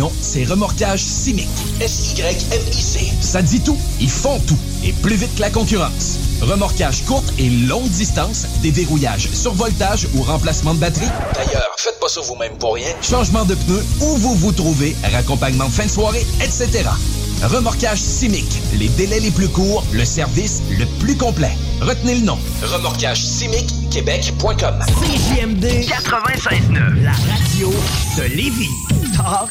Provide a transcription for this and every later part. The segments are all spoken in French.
Non, c'est Remorquage Simic. S-Y-M-I-C. Ça dit tout. Ils font tout. Et plus vite que la concurrence. Remorquage courte et longue distance, déverrouillage, survoltage ou remplacement de batterie. D'ailleurs, faites pas ça vous-même pour rien. Changement de pneus, où vous vous trouvez, raccompagnement de fin de soirée, etc. Remorquage Simic. Les délais les plus courts, le service le plus complet. Retenez le nom. Remorquage Simic Québec.com. CJMD 96.9, la radio de Lévis. Talk,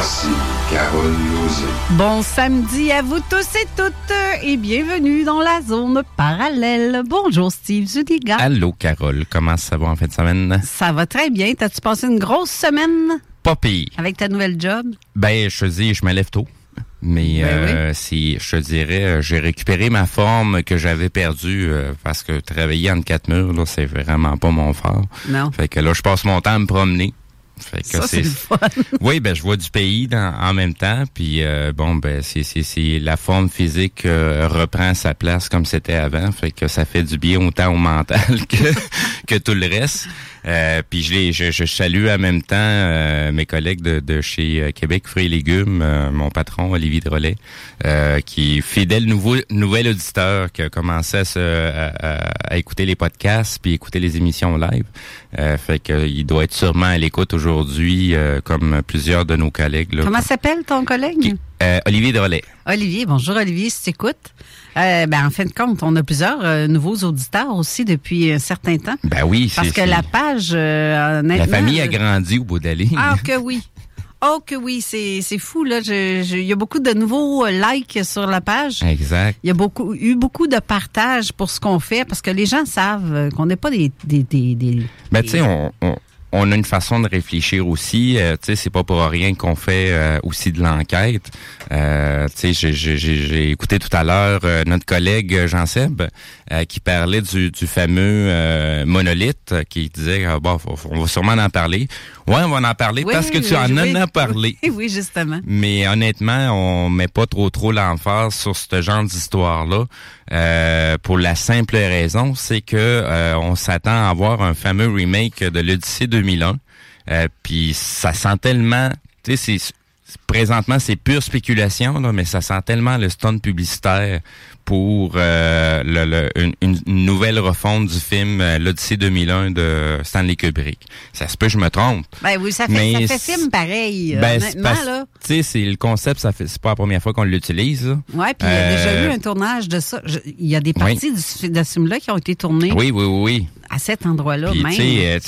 Voici Carole Lozé. Bon samedi à vous tous et toutes et bienvenue dans la zone parallèle. Bonjour Steve Zudiga. Allô, Carole. Comment ça va en fin de semaine? Ça va très bien. T'as-tu passé une grosse semaine? Pas pire. avec ta nouvelle job? Ben, je te dis, je me lève tôt. Mais Ben euh, si je te dirais, euh, j'ai récupéré ma forme que j'avais perdue euh, parce que travailler en quatre murs, là, c'est vraiment pas mon fort. Non. Fait que là, je passe mon temps à me promener. Fait que Ça, c'est le fun. oui, ben je vois du pays dans- en même temps, puis euh, bon, ben c'est c'est c'est la forme physique euh, reprend sa place comme c'était avant, fait que ça fait du bien autant au mental que que tout le reste. Euh, puis je, les, je, je salue en même temps euh, mes collègues de, de chez euh, Québec Fruits et Légumes, euh, mon patron Olivier Drolet, euh, qui est fidèle nouveau, nouvel auditeur, qui a commencé à, se, à, à- à écouter les podcasts puis écouter les émissions live. Euh, fait que il doit être sûrement à l'écoute aujourd'hui, euh, comme plusieurs de nos collègues. Là. Comment s'appelle ton collègue? Euh, Olivier Drolet. Olivier. Bonjour Olivier, si tu écoutes. Euh, ben, en fin de compte, on a plusieurs euh, nouveaux auditeurs aussi depuis un certain temps. Ben oui, c'est Parce que la page, la famille a grandi au bout de la ligne. Ah, que oui. Oh, que oui, c'est c'est fou, là. Il y a beaucoup de nouveaux likes sur la page. Exact. Il y a beaucoup, eu beaucoup de partages pour ce qu'on fait parce que les gens savent qu'on n'est pas des. des, des, des- Ben, tu sais, on, on, on a une façon de réfléchir aussi. Euh, tu sais, c'est pas pour rien qu'on fait euh, aussi de l'enquête. Euh, tu sais, j'ai- écouté tout à l'heure euh, notre collègue euh, Jean-Seb euh, qui parlait du, fameux euh, monolithe qui disait, ah, bon, on va sûrement en parler. Ouais, on va en parler Oui, parce que tu oui, en oui. as parlé. oui, justement. Mais honnêtement, on met pas trop trop l'emphase sur ce genre d'histoire-là euh, pour la simple raison, c'est que euh, on s'attend à avoir un fameux remake de l'Odyssée 2001. Euh, Puis ça sent tellement, tu sais, c'est présentement, c'est pure spéculation, là, mais ça sent tellement le stun publicitaire pour euh, le, le- une, une nouvelle refonte du film euh, L'Odyssée 2001 de Stanley Kubrick. Ça se peut, je me trompe. Ben oui, ça fait, Mais ça fait film pareil. euh, Ben, honnêtement, là. Tu sais, c'est le concept, ça fait, c'est pas la première fois qu'on l'utilise. Ouais, puis il y a déjà eu un tournage de ça. Il y a des Oui. parties du- de ce film-là qui ont été tournées Oui, oui, oui, à cet endroit-là même.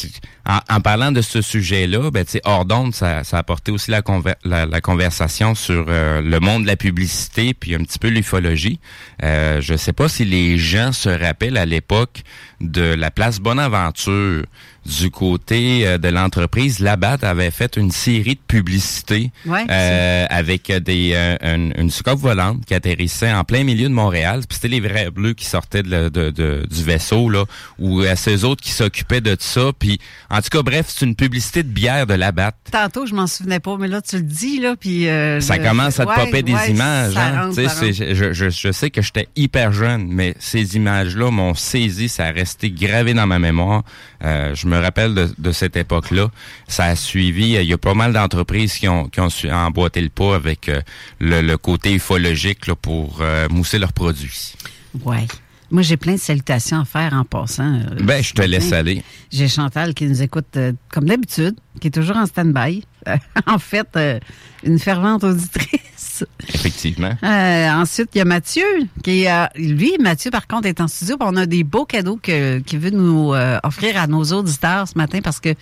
En, parlant de ce sujet-là, ben, hors d'onde, ça, ça a apporté aussi la, conver- la, conversation sur euh, le monde de la publicité, puis un petit peu l'ufologie. Euh, je sais pas si les gens se rappellent à l'époque de la place Bonaventure du côté euh, de l'entreprise. Labatt avait fait une série de publicités Ouais, euh, avec des euh, une, une soucoupe volante qui atterrissait en plein milieu de Montréal. Puis c'était les vrais bleus qui sortaient de, de- de- du vaisseau là, ou euh, ces autres qui s'occupaient de ça. Puis en tout cas, bref, c'est une publicité de bière de Labatt. Tantôt, je m'en souvenais pas, mais là, tu le dis, là, puis... euh, Ça je- commence à te ouais, popper des images. hein. rentre, je, je, je sais que j'étais hyper jeune, mais ces images-là m'ont saisi, ça a resté gravé dans ma mémoire. Euh, je me rappelle de, de cette époque-là. Ça a suivi. Il y a pas mal d'entreprises qui ont, qui ont su emboîter le pas avec euh, le, le côté ufologique là, pour euh, mousser leurs produits. Ouais. Moi, j'ai plein de salutations à faire en passant. euh, Ben, je te laisse aller. J'ai Chantal qui nous écoute euh, comme d'habitude, qui est toujours en stand-by. En fait, euh, une fervente auditrice. Effectivement. Euh, ensuite, il y a Mathieu, qui est, euh, lui, Mathieu, par contre, est en studio. On a des beaux cadeaux que- qu'il veut nous euh, offrir à nos auditeurs ce matin parce que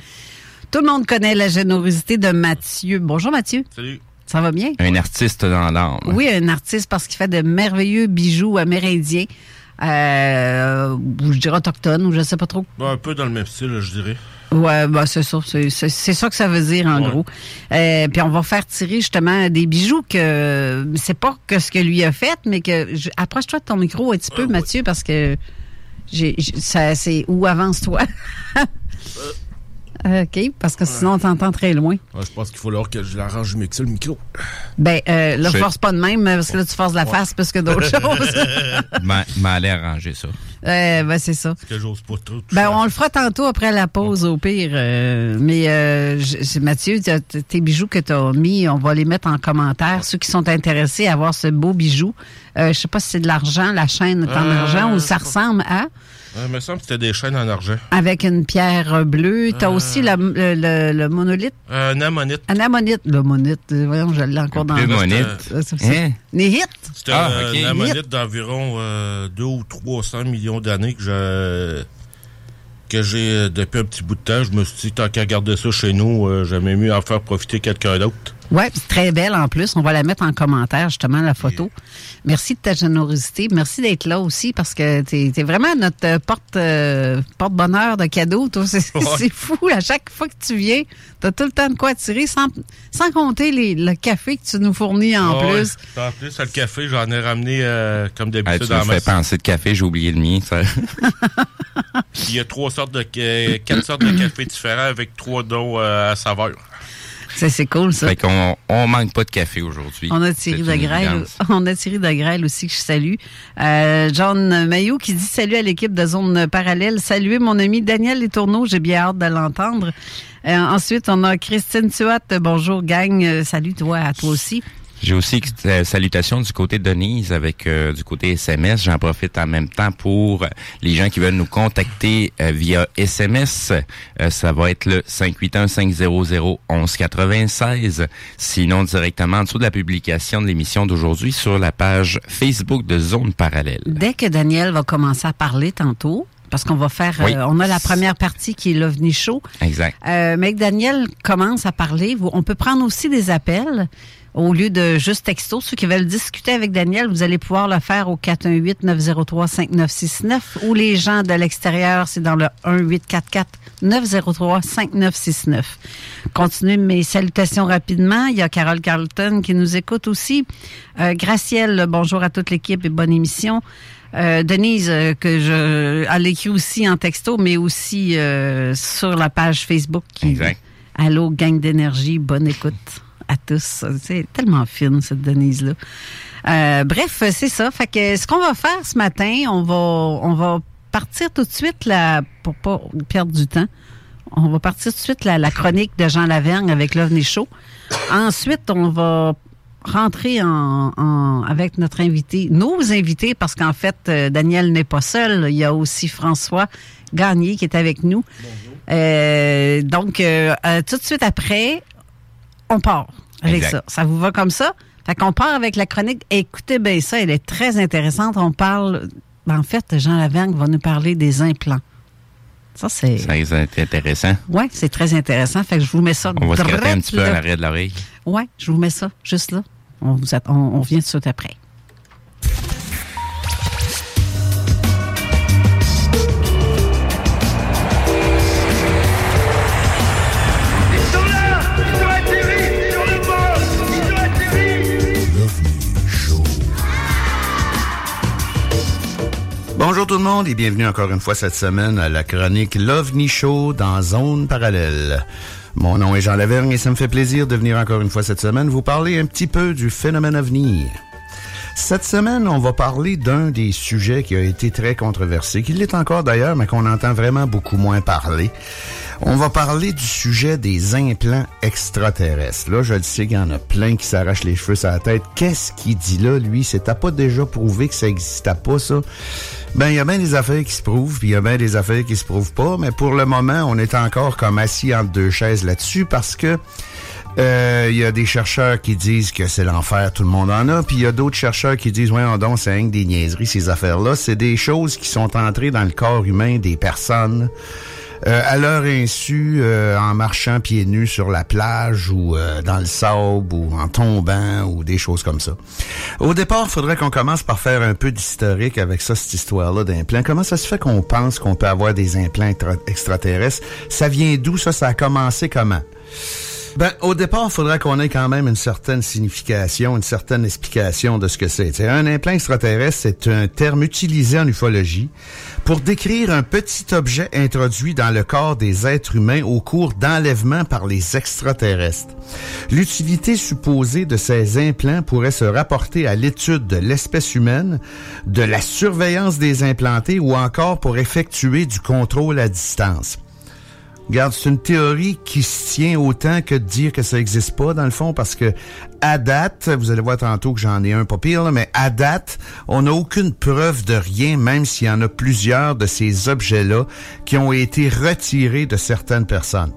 tout le monde connaît la générosité de Mathieu. Bonjour, Mathieu. Salut. Ça va bien? Un artiste dans l'âme. Oui, un artiste parce qu'il fait de merveilleux bijoux amérindiens. Euh, ou je dirais autochtones, ou je sais pas trop. un peu dans le même style, je dirais. Ouais, bah c'est ça, c'est c'est- c'est ça que ça veut dire en Ouais. gros. Euh, puis on va faire tirer justement des bijoux que c'est pas que ce que lui a fait, mais que approche-toi de ton micro un petit peu, Mathieu, parce que j'ai j'ai- ça c'est ou avance-toi? OK, parce que sinon on t'entend très loin. Ouais, je pense qu'il faut alors que je l'arrange mieux que ça, le micro. Ben euh, là, Je- force pas de même, parce que là tu forces la face plus que d'autres choses. M'a m'a allé arranger ça. Euh, ben c'est ça. Parce que j'ose pas trop. Ben, on le fera tantôt après la pause, au pire. euh, mais euh, Mathieu, tes bijoux que tu as mis, on va les mettre en commentaire. Ceux qui sont intéressés à avoir ce beau bijou. Euh, je sais pas si c'est de l'argent, la chaîne est en Euh, argent, ou ça ressemble à. Il me semble que c'était des chaînes en argent. Avec une pierre bleue. Tu as aussi la- le, le- le monolithe? Euh, un ammonite. Un ammonite. Le monolithe, euh, voyons, je l'ai encore dans Le le monite. Euh, Hein? C'était Ah, euh, un ammonite d'environ euh, 2 ou 300 millions d'années que je que j'ai euh, depuis un petit bout de temps. Je me suis dit, tant qu'à garder ça chez nous, euh, j'aimais mieux en faire profiter quelqu'un d'autre. Ouais, c'est très belle en plus. On va la mettre en commentaire, justement, la photo. Merci de ta générosité. Merci d'être là aussi parce que t'es es vraiment notre euh, porte, euh, porte-bonheur de cadeaux. toi. C'est Ouais. fou. À chaque fois que tu viens, t'as tout le temps de quoi tirer sans, sans compter les, le café que tu nous fournis en Ah ouais. plus. En plus, le café, j'en ai ramené euh, comme Ah, d'habitude tu me fais penser de café, j'ai oublié le mien. Ça. Il y a trois sortes de quatre sortes de café différents avec trois dons euh, à saveur. Ça, C'est cool, ça. Fait qu'on on manque pas de café aujourd'hui. On a Thierry évidence. On a Thierry de Grêle aussi que je salue. Euh, John Maillot qui dit salut à l'équipe de Zone Parallèle. Saluez mon ami Daniel Letourneau. J'ai bien hâte de l'entendre. Euh, ensuite, on a Christine Tuat. Bonjour, gang. Euh, salut, toi, à toi aussi. J'ai aussi euh, salutations du côté de Denise avec euh, du côté SMS. J'en profite en même temps pour les gens qui veulent nous contacter euh, via SMS. Euh, ça va être le 581-500-1196. Sinon, directement en dessous de la publication de l'émission d'aujourd'hui sur la page Facebook de Zone Parallèle. Dès que Daniel va commencer à parler tantôt, parce qu'on va faire, Oui. euh, on a la première partie qui est l'OVNI Show. Exact. Euh, mais que Daniel commence à parler, on peut prendre aussi des appels au lieu de juste texto. Ceux qui veulent discuter avec Daniel, vous allez pouvoir le faire au 418-903-5969 ou les gens de l'extérieur, c'est dans le 1-844-903-5969. Continuez mes salutations rapidement. Il y a Carole Carlton qui nous écoute aussi. Euh, Gracielle, bonjour à toute l'équipe et bonne émission. Euh, Denise, euh, que je, elle écrit aussi en texto, mais aussi euh, sur la page Facebook. Qui, Exact. Allô, gang d'énergie, bonne écoute à tous. C'est tellement fine, cette Denise-là. Euh, bref, c'est ça. Fait que ce qu'on va faire ce matin, on va, on va partir tout de suite là, pour pas perdre du temps. On va partir tout de suite la, la chronique de Jean Lavergne avec l'OVNI Show. Ensuite, on va rentrer en, en- avec notre invité, nos invités, parce qu'en fait, euh, Daniel n'est pas seul. Il y a aussi François Gagné qui est avec nous. Euh, donc, euh, euh, tout de suite après, on part avec Exact. ça. Ça vous va comme ça? Fait qu'on part avec la chronique. Écoutez bien ça, elle est très intéressante. On parle, en fait, Jean Lavergne va nous parler des implants. Ça, c'est... D'être intéressant. Oui, c'est très intéressant. Fait que je vous mets ça On va se gratter un petit peu à l'arrière de l'oreille. Oui, je vous mets ça juste là. On, vous on, on vient tout de suite après. Bonjour tout le monde et bienvenue encore une fois cette semaine à la chronique l'OVNI Show dans Zone Parallèle. Mon nom est Jean Lavergne et ça me fait plaisir de venir encore une fois cette semaine vous parler un petit peu du phénomène OVNI. Cette semaine, on va parler d'un des sujets qui a été très controversé, qui l'est encore d'ailleurs, mais qu'on entend vraiment beaucoup moins parler. On va parler du sujet des implants extraterrestres. Là, je le sais qu'il y en a plein qui s'arrachent les cheveux sur la tête. Qu'est-ce qu'il dit là, lui? C'est t'as pas déjà prouvé que ça existait pas, ça? Ben, il y a bien des affaires qui se prouvent, puis il y a bien des affaires qui se prouvent pas, mais pour le moment, on est encore comme assis entre deux chaises là-dessus parce que euh, il y a des chercheurs qui disent que c'est l'enfer, tout le monde en a, puis il y a d'autres chercheurs qui disent, ouais, donc c'est rien que des niaiseries, ces affaires-là. C'est des choses qui sont entrées dans le corps humain des personnes. Euh, à leur insu, euh, en marchant pieds nus sur la plage ou euh, dans le sable ou en tombant ou des choses comme ça. Au départ, faudrait qu'on commence par faire un peu d'historique avec ça, cette histoire-là d'implants. Comment ça se fait qu'on pense qu'on peut avoir des implants extra- extraterrestres? Ça vient d'où ça? Ça a commencé comment? Ben, au départ, il faudrait qu'on ait quand même une certaine signification, une certaine explication de ce que c'est. Un implant extraterrestre, c'est un terme utilisé en ufologie pour décrire un petit objet introduit dans le corps des êtres humains au cours d'enlèvement par les extraterrestres. L'utilité supposée de ces implants pourrait se rapporter à l'étude de l'espèce humaine, de la surveillance des implantés ou encore pour effectuer du contrôle à distance. Regarde, c'est une théorie qui se tient autant que de dire que ça n'existe pas, dans le fond, parce que à date, vous allez voir tantôt que j'en ai un pas pire, mais à date, on n'a aucune preuve de rien, même s'il y en a plusieurs de ces objets-là qui ont été retirés de certaines personnes.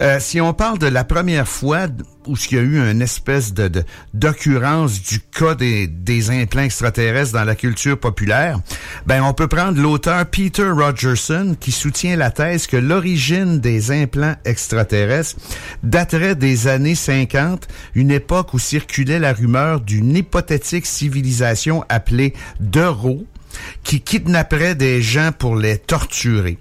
Euh, si on parle de la première fois où il y a eu une espèce de d'occurrence du cas des, des implants extraterrestres dans la culture populaire, ben on peut prendre l'auteur Peter Rogerson qui soutient la thèse que l'origine des implants extraterrestres daterait des années 50, une époque où circulait la rumeur d'une hypothétique civilisation appelée Dero qui kidnapperait des gens pour les torturer.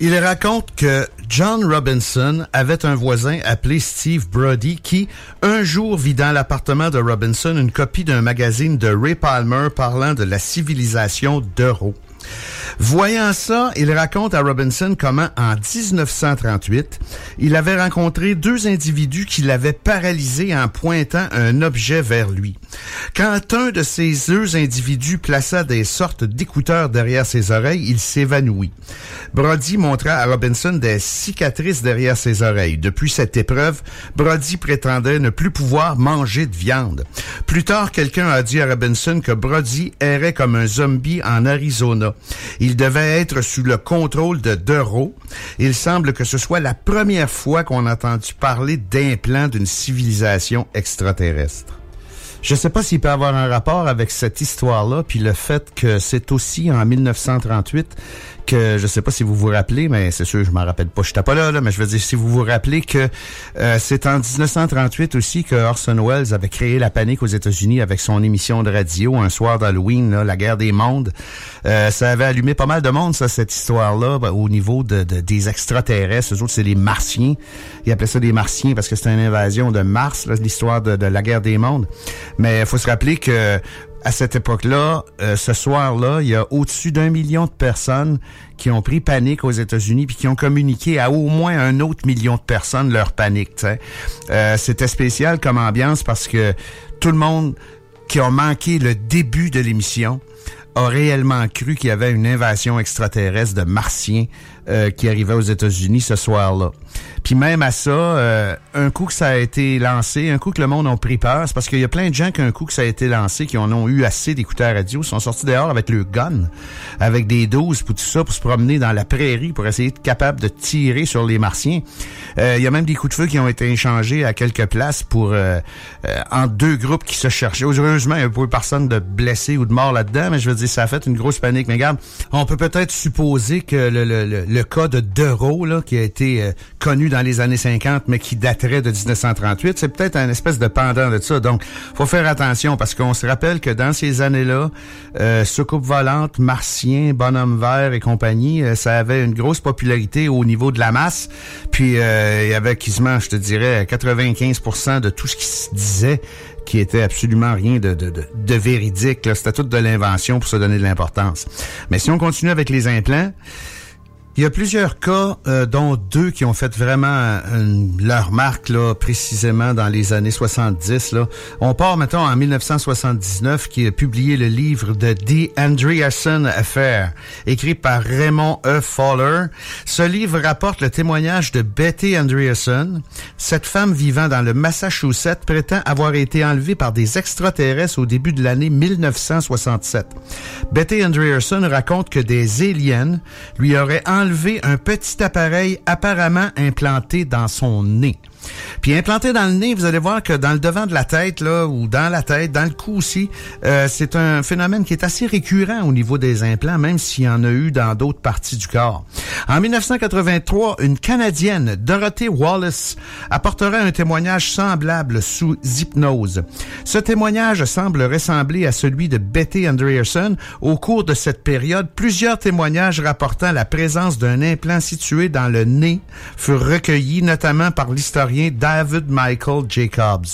Il raconte que John Robinson avait un voisin appelé Steve Brody qui, un jour, vit dans l'appartement de Robinson une copie d'un magazine de Ray Palmer parlant de la civilisation d'Euro. Voyant ça, il raconte à Robinson comment, en 1938, il avait rencontré deux individus qui l'avaient paralysé en pointant un objet vers lui. Quand un de ces deux individus plaça des sortes d'écouteurs derrière ses oreilles, il s'évanouit. Brody montra à Robinson des cicatrices derrière ses oreilles. Depuis cette épreuve, Brody prétendait ne plus pouvoir manger de viande. Plus tard, quelqu'un a dit à Robinson que Brody errait comme un zombie en Arizona. Il devait être sous le contrôle de Dero. Il semble que ce soit la première fois qu'on a entendu parler d'implants d'une civilisation extraterrestre. Je sais pas s'il peut avoir un rapport avec cette histoire-là, puis le fait que c'est aussi en 1938 que, je sais pas si vous vous rappelez, mais c'est sûr, je m'en rappelle pas, je n'étais pas là, là, mais je veux dire, si vous vous rappelez que euh, c'est en 1938 aussi que Orson Welles avait créé la panique aux États-Unis avec son émission de radio un soir d'Halloween, la guerre des mondes. Euh, ça avait allumé pas mal de monde, ça, cette histoire-là, ben, au niveau de, de- des extraterrestres. Eux autres, c'est les Martiens. Ils appelaient ça des Martiens parce que c'était une invasion de Mars, l'histoire de, de la guerre des mondes. Mais il faut se rappeler que à cette époque-là, euh, ce soir-là, il y a au-dessus d'un million de personnes qui ont pris panique aux États-Unis puis qui ont communiqué à au moins un autre million de personnes leur panique. Euh, C'était spécial comme ambiance parce que tout le monde qui a manqué le début de l'émission a réellement cru qu'il y avait une invasion extraterrestre de martiens euh, qui arrivait aux États-Unis ce soir-là. Puis même à ça, euh, un coup que ça a été lancé, un coup que le monde a pris peur, c'est parce qu'il y a plein de gens qu'un coup que ça a été lancé, qui en ont eu assez d'écouteurs radio, sont sortis dehors avec le gun, avec des doses pour tout ça, pour se promener dans la prairie, pour essayer d'être capable de tirer sur les martiens. Euh, il y a même des coups de feu qui ont été échangés à quelques places pour euh, en deux groupes qui se cherchaient. Heureusement, il n'y a pas eu personne de blessé ou de mort là-dedans, mais je veux dire, ça a fait une grosse panique. Mais regarde, on peut peut-être supposer que le, le, le, le cas de Dereau, là, qui a été connu dans les années 50, mais qui daterait de 1938. C'est peut-être un espèce de pendant de ça. Donc, faut faire attention parce qu'on se rappelle que dans ces années-là, euh, Soucoupe volante, Martien, Bonhomme vert et compagnie, euh, ça avait une grosse popularité au niveau de la masse. Puis, euh, il y avait quasiment, je te dirais, 95% de tout ce qui se disait qui était absolument rien de, de, de, de véridique. C'était tout de l'invention pour se donner de l'importance. Mais si on continue avec les implants, il y a plusieurs cas, euh, dont deux qui ont fait vraiment euh, leur marque là, précisément dans les années 70. Là. On part maintenant en 1979 qui a publié le livre de The Andreasen Affair, écrit par Raymond E. Fowler. Ce livre rapporte le témoignage de Betty Andreasen. Cette femme vivant dans le Massachusetts prétend avoir été enlevée par des extraterrestres au début de l'année 1967. Betty Andreasen raconte que des aliens lui auraient enlever un petit appareil apparemment implanté dans son nez. Puis implanté dans le nez, vous allez voir que dans le devant de la tête, là, ou dans la tête, dans le cou aussi, euh, c'est un phénomène qui est assez récurrent au niveau des implants, même s'il y en a eu dans d'autres parties du corps. En 1983, une Canadienne, Dorothy Wallace, apportera un témoignage semblable sous hypnose. Ce témoignage semble ressembler à celui de Betty Andreasen. Au cours de cette période, plusieurs témoignages rapportant la présence d'un implant situé dans le nez furent recueillis, notamment par l'historien David Michael Jacobs.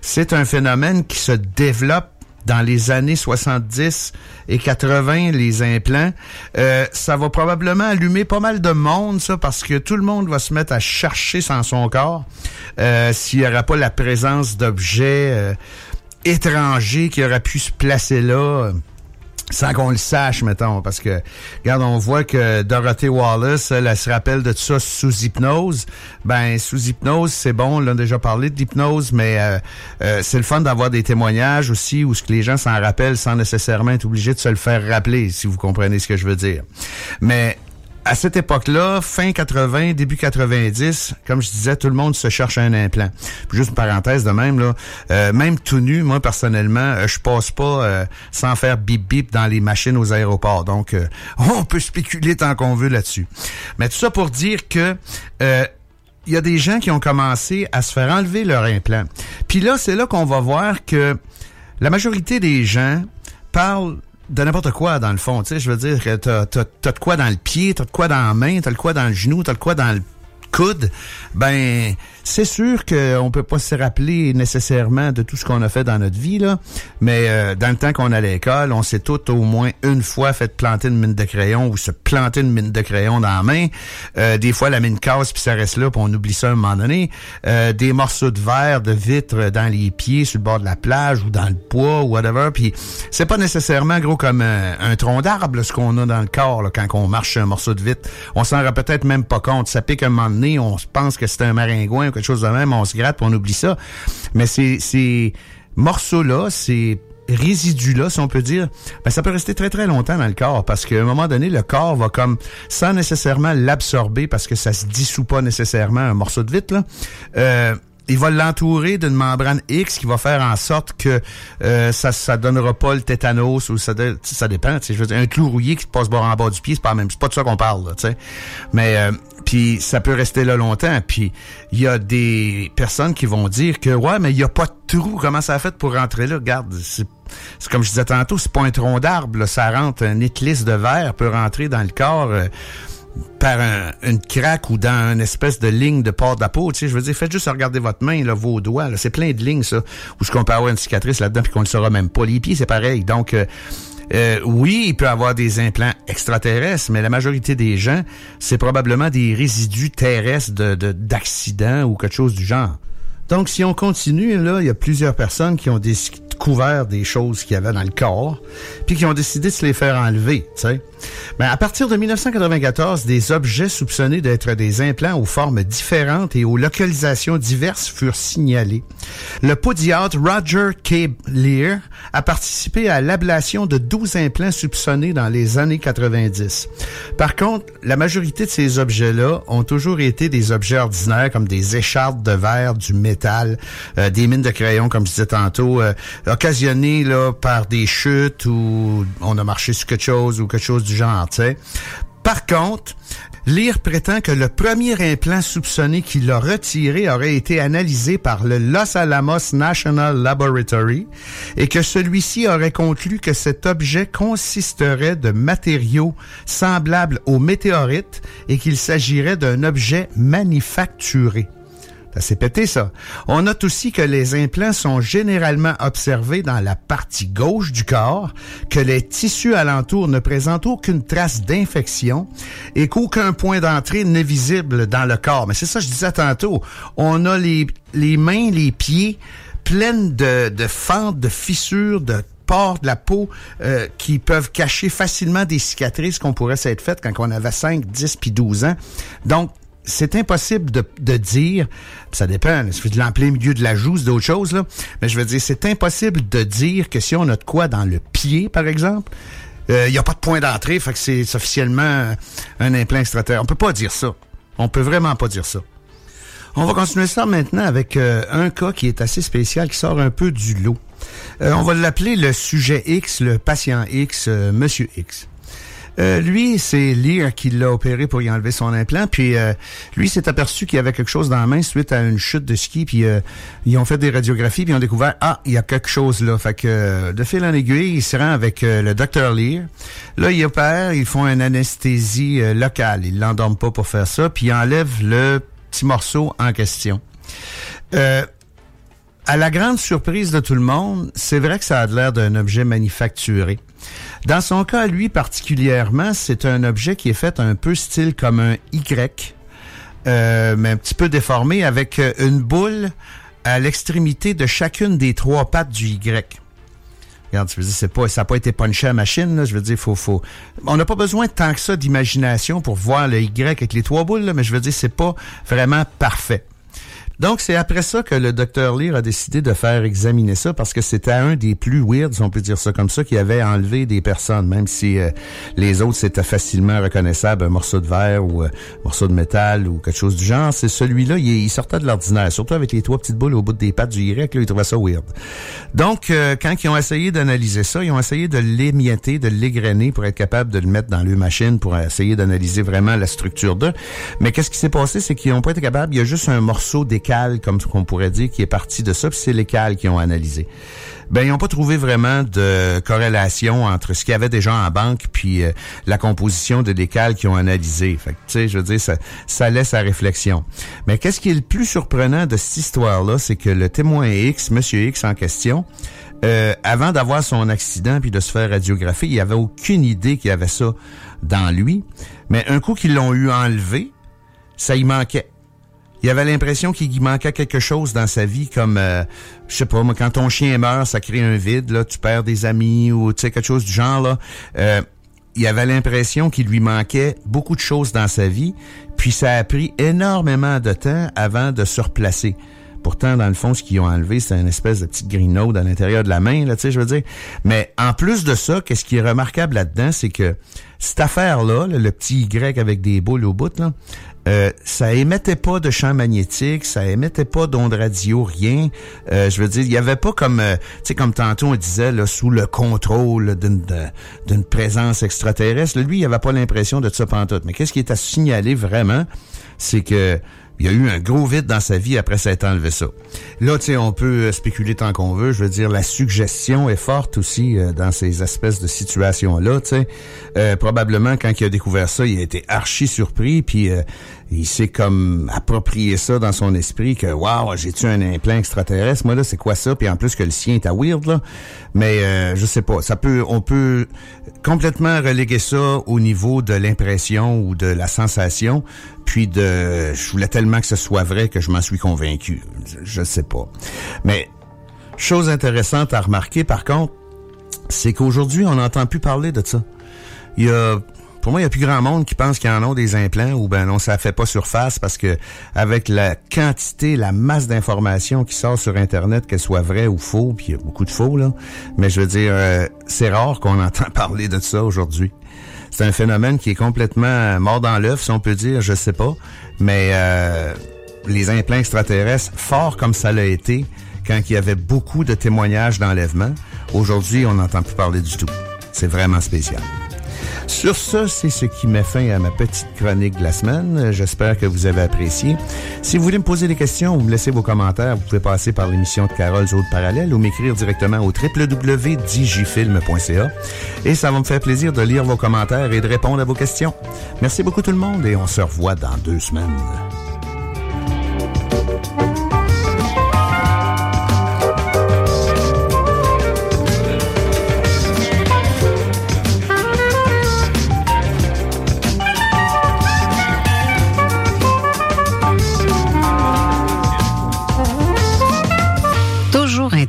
C'est un phénomène qui se développe dans les années 70 et 80, les implants, euh, ça va probablement allumer pas mal de monde, ça, parce que tout le monde va se mettre à chercher sans son corps euh, s'il n'y aura pas la présence d'objets euh, étrangers qui auraient pu se placer là sans qu'on le sache, mettons, parce que, regarde, on voit que Dorothy Wallace, elle, se rappelle de tout ça sous hypnose. Ben, sous hypnose, c'est bon, on a déjà parlé d'hypnose, mais euh, euh, c'est le fun d'avoir des témoignages aussi où ce que les gens s'en rappellent sans nécessairement être obligés de se le faire rappeler, si vous comprenez ce que je veux dire. Mais à cette époque-là, fin 80, début 90, comme je disais, tout le monde se cherche un implant. juste une parenthèse de même, là, euh, même tout nu, moi personnellement, euh, je passe pas euh, sans faire bip bip dans les machines aux aéroports. Donc, on peut spéculer tant qu'on veut là-dessus. Mais tout ça pour dire que il y a des gens qui ont commencé à se faire enlever leur implant. Puis là, c'est là qu'on va voir que la majorité des gens parlent de n'importe quoi, dans le fond. Tu sais, je veux dire t'as, t'as, t'as de quoi dans le pied, t'as de quoi dans la main, t'as de quoi dans le genou, t'as de quoi dans le coude. Ben, c'est sûr qu'on peut pas se rappeler nécessairement de tout ce qu'on a fait dans notre vie, là. Mais euh, dans le temps qu'on allait à l'école, on s'est tout au moins une fois fait planter une mine de crayon ou se planter une mine de crayon dans la main. Euh, des fois, la mine casse puis ça reste là, puis on oublie ça à un moment donné. Euh, des morceaux de verre, de vitre dans les pieds, sur le bord de la plage ou dans le bois ou whatever. Puis c'est pas nécessairement gros comme un, tronc d'arbre, ce qu'on a dans le corps là, quand on marche un morceau de vitre. On s'en rend peut-être même pas compte. Ça pique un moment donné, on pense que c'est un maringouin ou quelque chose de même, on se gratte, on oublie ça. Mais ces, ces morceaux-là, ces résidus-là, si on peut dire, ben, ça peut rester très très longtemps dans le corps parce qu'à un moment donné, le corps va comme, sans nécessairement l'absorber parce que ça se dissout pas nécessairement un morceau de vitre, là, euh, il va l'entourer d'une membrane X qui va faire en sorte que euh, ça ça donnera pas le tétanos ou ça ça dépend, je veux dire un clou rouillé qui passe bord en bas du pied, c'est pas même c'est pas de ça qu'on parle tu sais. Mais euh, puis ça peut rester là longtemps, puis il y a des personnes qui vont dire que ouais, mais il y a pas de trou, comment ça a fait pour rentrer là? Regarde, c'est c'est comme je disais tantôt, c'est pas un tronc d'arbre, ça rentre, un éclisse de verre peut rentrer dans le corps. Euh, par une craque ou dans une espèce de ligne de porte à peau, tu sais, je veux dire, faites juste regarder votre main, là, vos doigts, là, c'est plein de lignes, ça, où ce qu'on peut avoir une cicatrice là-dedans puis qu'on ne saura même pas. Les pieds, c'est pareil. Donc, euh, euh, oui, il peut avoir des implants extraterrestres, mais la majorité des gens, c'est probablement des résidus terrestres de, d'accidents ou quelque chose du genre. Donc, si on continue, là, il y a plusieurs personnes qui ont des découvert des choses qu'il y avait dans le corps, puis qui ont décidé de se les faire enlever. Mais à partir de 1994, des objets soupçonnés d'être des implants aux formes différentes et aux localisations diverses furent signalés. Le podiatre Roger K. Lear a participé à l'ablation de 12 implants soupçonnés dans les années 90. Par contre, la majorité de ces objets-là ont toujours été des objets ordinaires comme des écharpes de verre, du métal, euh, des mines de crayon, comme je disais tantôt, euh, occasionnés là, par des chutes ou on a marché sur quelque chose ou quelque chose du genre, tu sais. Par contre, Lear prétend que le premier implant soupçonné qu'il a retiré aurait été analysé par le Los Alamos National Laboratory et que celui-ci aurait conclu que cet objet consisterait de matériaux semblables aux météorites et qu'il s'agirait d'un objet manufacturé. Ça s'est pété, ça. On note aussi que les implants sont généralement observés dans la partie gauche du corps, que les tissus alentours ne présentent aucune trace d'infection et qu'aucun point d'entrée n'est visible dans le corps. Mais c'est ça je disais tantôt. On a les, les mains, les pieds pleines de, de fentes, de fissures, de de la peau euh, qui peuvent cacher facilement des cicatrices qu'on pourrait s'être faites quand on avait 5, 10 puis 12 ans. Donc, c'est impossible de, de, dire, ça dépend, il suffit de l'emplir milieu de la joue, c'est d'autres choses, là, mais je veux dire, c'est impossible de dire que si on a de quoi dans le pied, par exemple, il euh, n'y a pas de point d'entrée, fait que c'est officiellement un implant extraterrestre. On peut pas dire ça. On peut vraiment pas dire ça. On va continuer ça maintenant avec euh, un cas qui est assez spécial, qui sort un peu du lot. Euh, on va l'appeler le sujet X, le patient X, Monsieur X. Euh, lui, c'est Lear qui l'a opéré pour y enlever son implant. Puis euh, lui s'est aperçu qu'il y avait quelque chose dans la main suite à une chute de ski. Puis euh, ils ont fait des radiographies puis ils ont découvert ah il y a quelque chose là. Fait que de fil en aiguille, il se rend avec le docteur Lear. Là, il opère, ils font une anesthésie locale. Ils l'endorment pas pour faire ça. Puis ils enlèvent le petit morceau en question. à la grande surprise de tout le monde, c'est vrai que ça a l'air d'un objet manufacturé. Dans son cas, lui particulièrement, c'est un objet qui est fait un peu style comme un Y, euh, mais un petit peu déformé, avec euh, une boule à l'extrémité de chacune des trois pattes du Y. Regarde, je veux dire, c'est pas, ça n'a pas été punché à machine, là. Je veux dire, faut, faut. On n'a pas besoin tant que ça d'imagination pour voir le Y avec les trois boules, mais je veux dire, c'est pas vraiment parfait. Donc, c'est après ça que le docteur Lear a décidé de faire examiner ça parce que c'était un des plus weird, si on peut dire ça comme ça, qui avait enlevé des personnes, même si euh, les autres, c'était facilement reconnaissable, un morceau de verre ou un euh, morceau de métal ou quelque chose du genre. C'est celui-là, il, sortait de l'ordinaire, surtout avec les trois petites boules au bout des pattes du Y, là, il trouvait ça weird. Donc, euh, quand ils ont essayé d'analyser ça, ils ont essayé de l'émietter, de l'égrainer pour être capable de le mettre dans leur machine pour essayer d'analyser vraiment la structure d'eux. Mais qu'est-ce qui s'est passé, c'est qu'ils n'ont pas été capables, il y a juste un morceau d'écart comme qu'on pourrait dire, qui est parti de ça, puis c'est les cales qui ont analysé. Ben, ils n'ont pas trouvé vraiment de corrélation entre ce qu'il y avait déjà en banque puis euh, la composition de décales qui ont analysé. Fait tu sais, je veux dire, ça, ça laisse à réflexion. Mais qu'est-ce qui est le plus surprenant de cette histoire-là, c'est que le témoin X, Monsieur X en question, euh, avant d'avoir son accident puis de se faire radiographier, il avait aucune idée qu'il y avait ça dans lui. Mais un coup qu'ils l'ont eu enlevé, ça y manquait il avait l'impression qu'il manquait quelque chose dans sa vie, comme, euh, je sais pas, moi, quand ton chien meurt, ça crée un vide, là, tu perds des amis ou, tu sais, quelque chose du genre, là. Euh, il avait l'impression qu'il lui manquait beaucoup de choses dans sa vie, puis ça a pris énormément de temps avant de se replacer. Pourtant, dans le fond, ce qu'ils ont enlevé, c'est une espèce de petite grinode à l'intérieur de la main, là, tu sais, je veux dire. Mais en plus de ça, qu'est-ce qui est remarquable là-dedans, c'est que cette affaire-là, le petit Y avec des boules au bout, là, euh, ça émettait pas de champ magnétique, ça émettait pas d'ondes radio, rien. Euh, je veux dire, il y avait pas comme, euh, tu sais, comme tantôt on disait, là, sous le contrôle d'une présence extraterrestre. lui, il avait pas l'impression de ça pantoute. Mais qu'est-ce qui est à signaler vraiment, c'est que il y a eu un gros vide dans sa vie après s'être enlevé ça. Là, tu sais, on peut spéculer tant qu'on veut. Je veux dire, la suggestion est forte aussi dans ces espèces de situations-là, tu sais. probablement, quand il a découvert ça, il a été archi surpris, puis il s'est comme approprié ça dans son esprit que waouh j'ai-tu un implant extraterrestre? Moi là c'est quoi ça? Puis en plus que le sien est à weird là. Mais euh, je sais pas. Ça peut on peut complètement reléguer ça au niveau de l'impression ou de la sensation. Puis de je voulais tellement que ce soit vrai que je m'en suis convaincu. Je, je sais pas. Mais Chose intéressante à remarquer, par contre, c'est qu'aujourd'hui, on n'entend plus parler de ça. Il y a pour moi, il y a plus grand monde qui pense qu'ils en ont des implants ou ben non, ça fait pas surface parce que avec la quantité, la masse d'informations qui sort sur Internet, qu'elle soit vraie ou faux, puis il y a beaucoup de faux, là. Mais je veux dire, euh, c'est rare qu'on entend parler de ça aujourd'hui. C'est un phénomène qui est complètement mort dans l'œuf, si on peut dire, je sais pas. Mais euh, les implants extraterrestres, fort comme ça l'a été, quand il y avait beaucoup de témoignages d'enlèvement, aujourd'hui, on n'entend plus parler du tout. C'est vraiment spécial. Sur ce, c'est ce qui met fin à ma petite chronique de la semaine. J'espère que vous avez apprécié. Si vous voulez me poser des questions ou me laisser vos commentaires, vous pouvez passer par l'émission de Carole Autres Parallèles ou m'écrire directement au www.digifilm.ca. Et ça va me faire plaisir de lire vos commentaires et de répondre à vos questions. Merci beaucoup tout le monde et on se revoit dans deux semaines.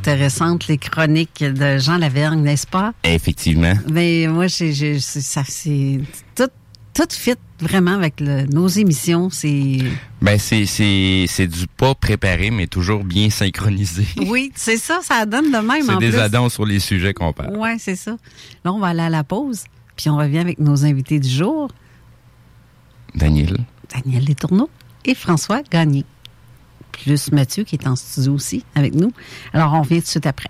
Intéressantes les chroniques de Jean Lavergne, n'est-ce pas? Effectivement. Mais moi, j'ai, j'ai- c'est- ça, c'est tout, tout fit vraiment avec le- nos émissions. C'est Ben, c'est, du pas préparé, mais toujours bien synchronisé. oui, c'est ça, ça donne de même c'est des plus. addons sur les sujets qu'on parle. Ouais, c'est ça. Là, on va aller à la pause, puis on revient avec nos invités du jour, Daniel. Daniel Letourneau et François Gagné. Plus Mathieu qui est en studio aussi avec nous. Alors, on revient tout de suite après.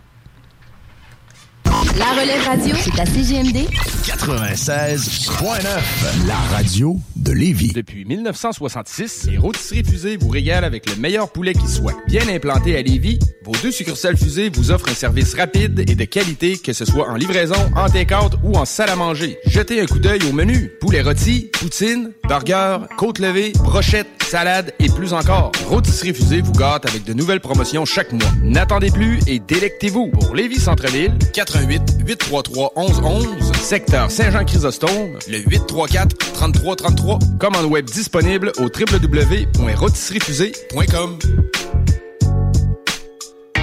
La relève radio, c'est à CGMD 96.9, la radio de Lévis. Depuis 1966, les rôtisseries fusées vous régalent avec le meilleur poulet qui soit. Bien implanté à Lévis, vos deux succursales fusées vous offrent un service rapide et de qualité, que ce soit en livraison, en take-out ou en salle à manger. Jetez un coup d'œil au menu. Poulet rôti, poutine, burger, côte levée, brochette, salade et plus encore. Rôtisserie fusée vous gâte avec de nouvelles promotions chaque mois. N'attendez plus et délectez-vous. Pour Lévis Centre-Ville, 88 833 1111, secteur Saint-Jean-Chrysostome, le 834 3333. Commande web disponible au www.rôtisseriefusée.com.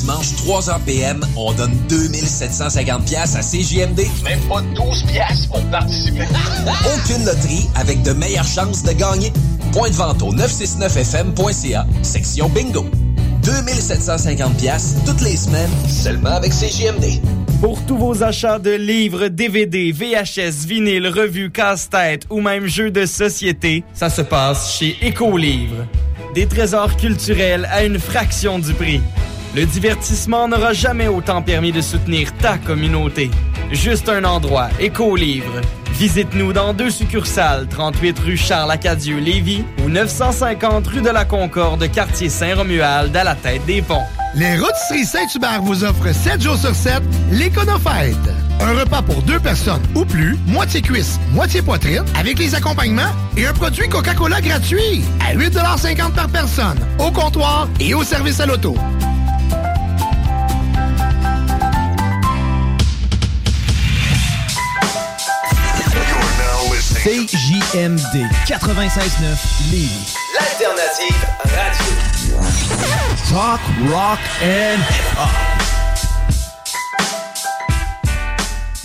Les dimanches, 3h PM, on donne 2750 pièces à CJMD. Même pas 12 pièces pour participer. Aucune loterie avec de meilleures chances de gagner. Point de vente au 969fm.ca, section bingo. 2750 pièces toutes les semaines, seulement avec CJMD. Pour tous vos achats de livres, DVD, VHS, vinyle, revues, casse-tête ou même jeux de société, ça se passe chez Écolivre. Des trésors culturels à une fraction du prix. Le divertissement n'aura jamais autant permis de soutenir ta communauté. Juste un endroit, Éco-Livre. Visite-nous dans deux succursales, 38 rue Charles-Acadieux, Lévis ou 950 rue de la Concorde, quartier Saint-Romuald, à la tête des ponts. Les Rôtisseries Saint-Hubert vous offrent 7 jours sur 7 l'Éconofête. Un repas pour deux personnes ou plus, moitié cuisse, moitié poitrine, avec les accompagnements et un produit Coca-Cola gratuit à 8,50 par personne, au comptoir et au service à l'auto. CJMD 96.9 Lévis. L'alternative radio. Talk, rock and hip-hop.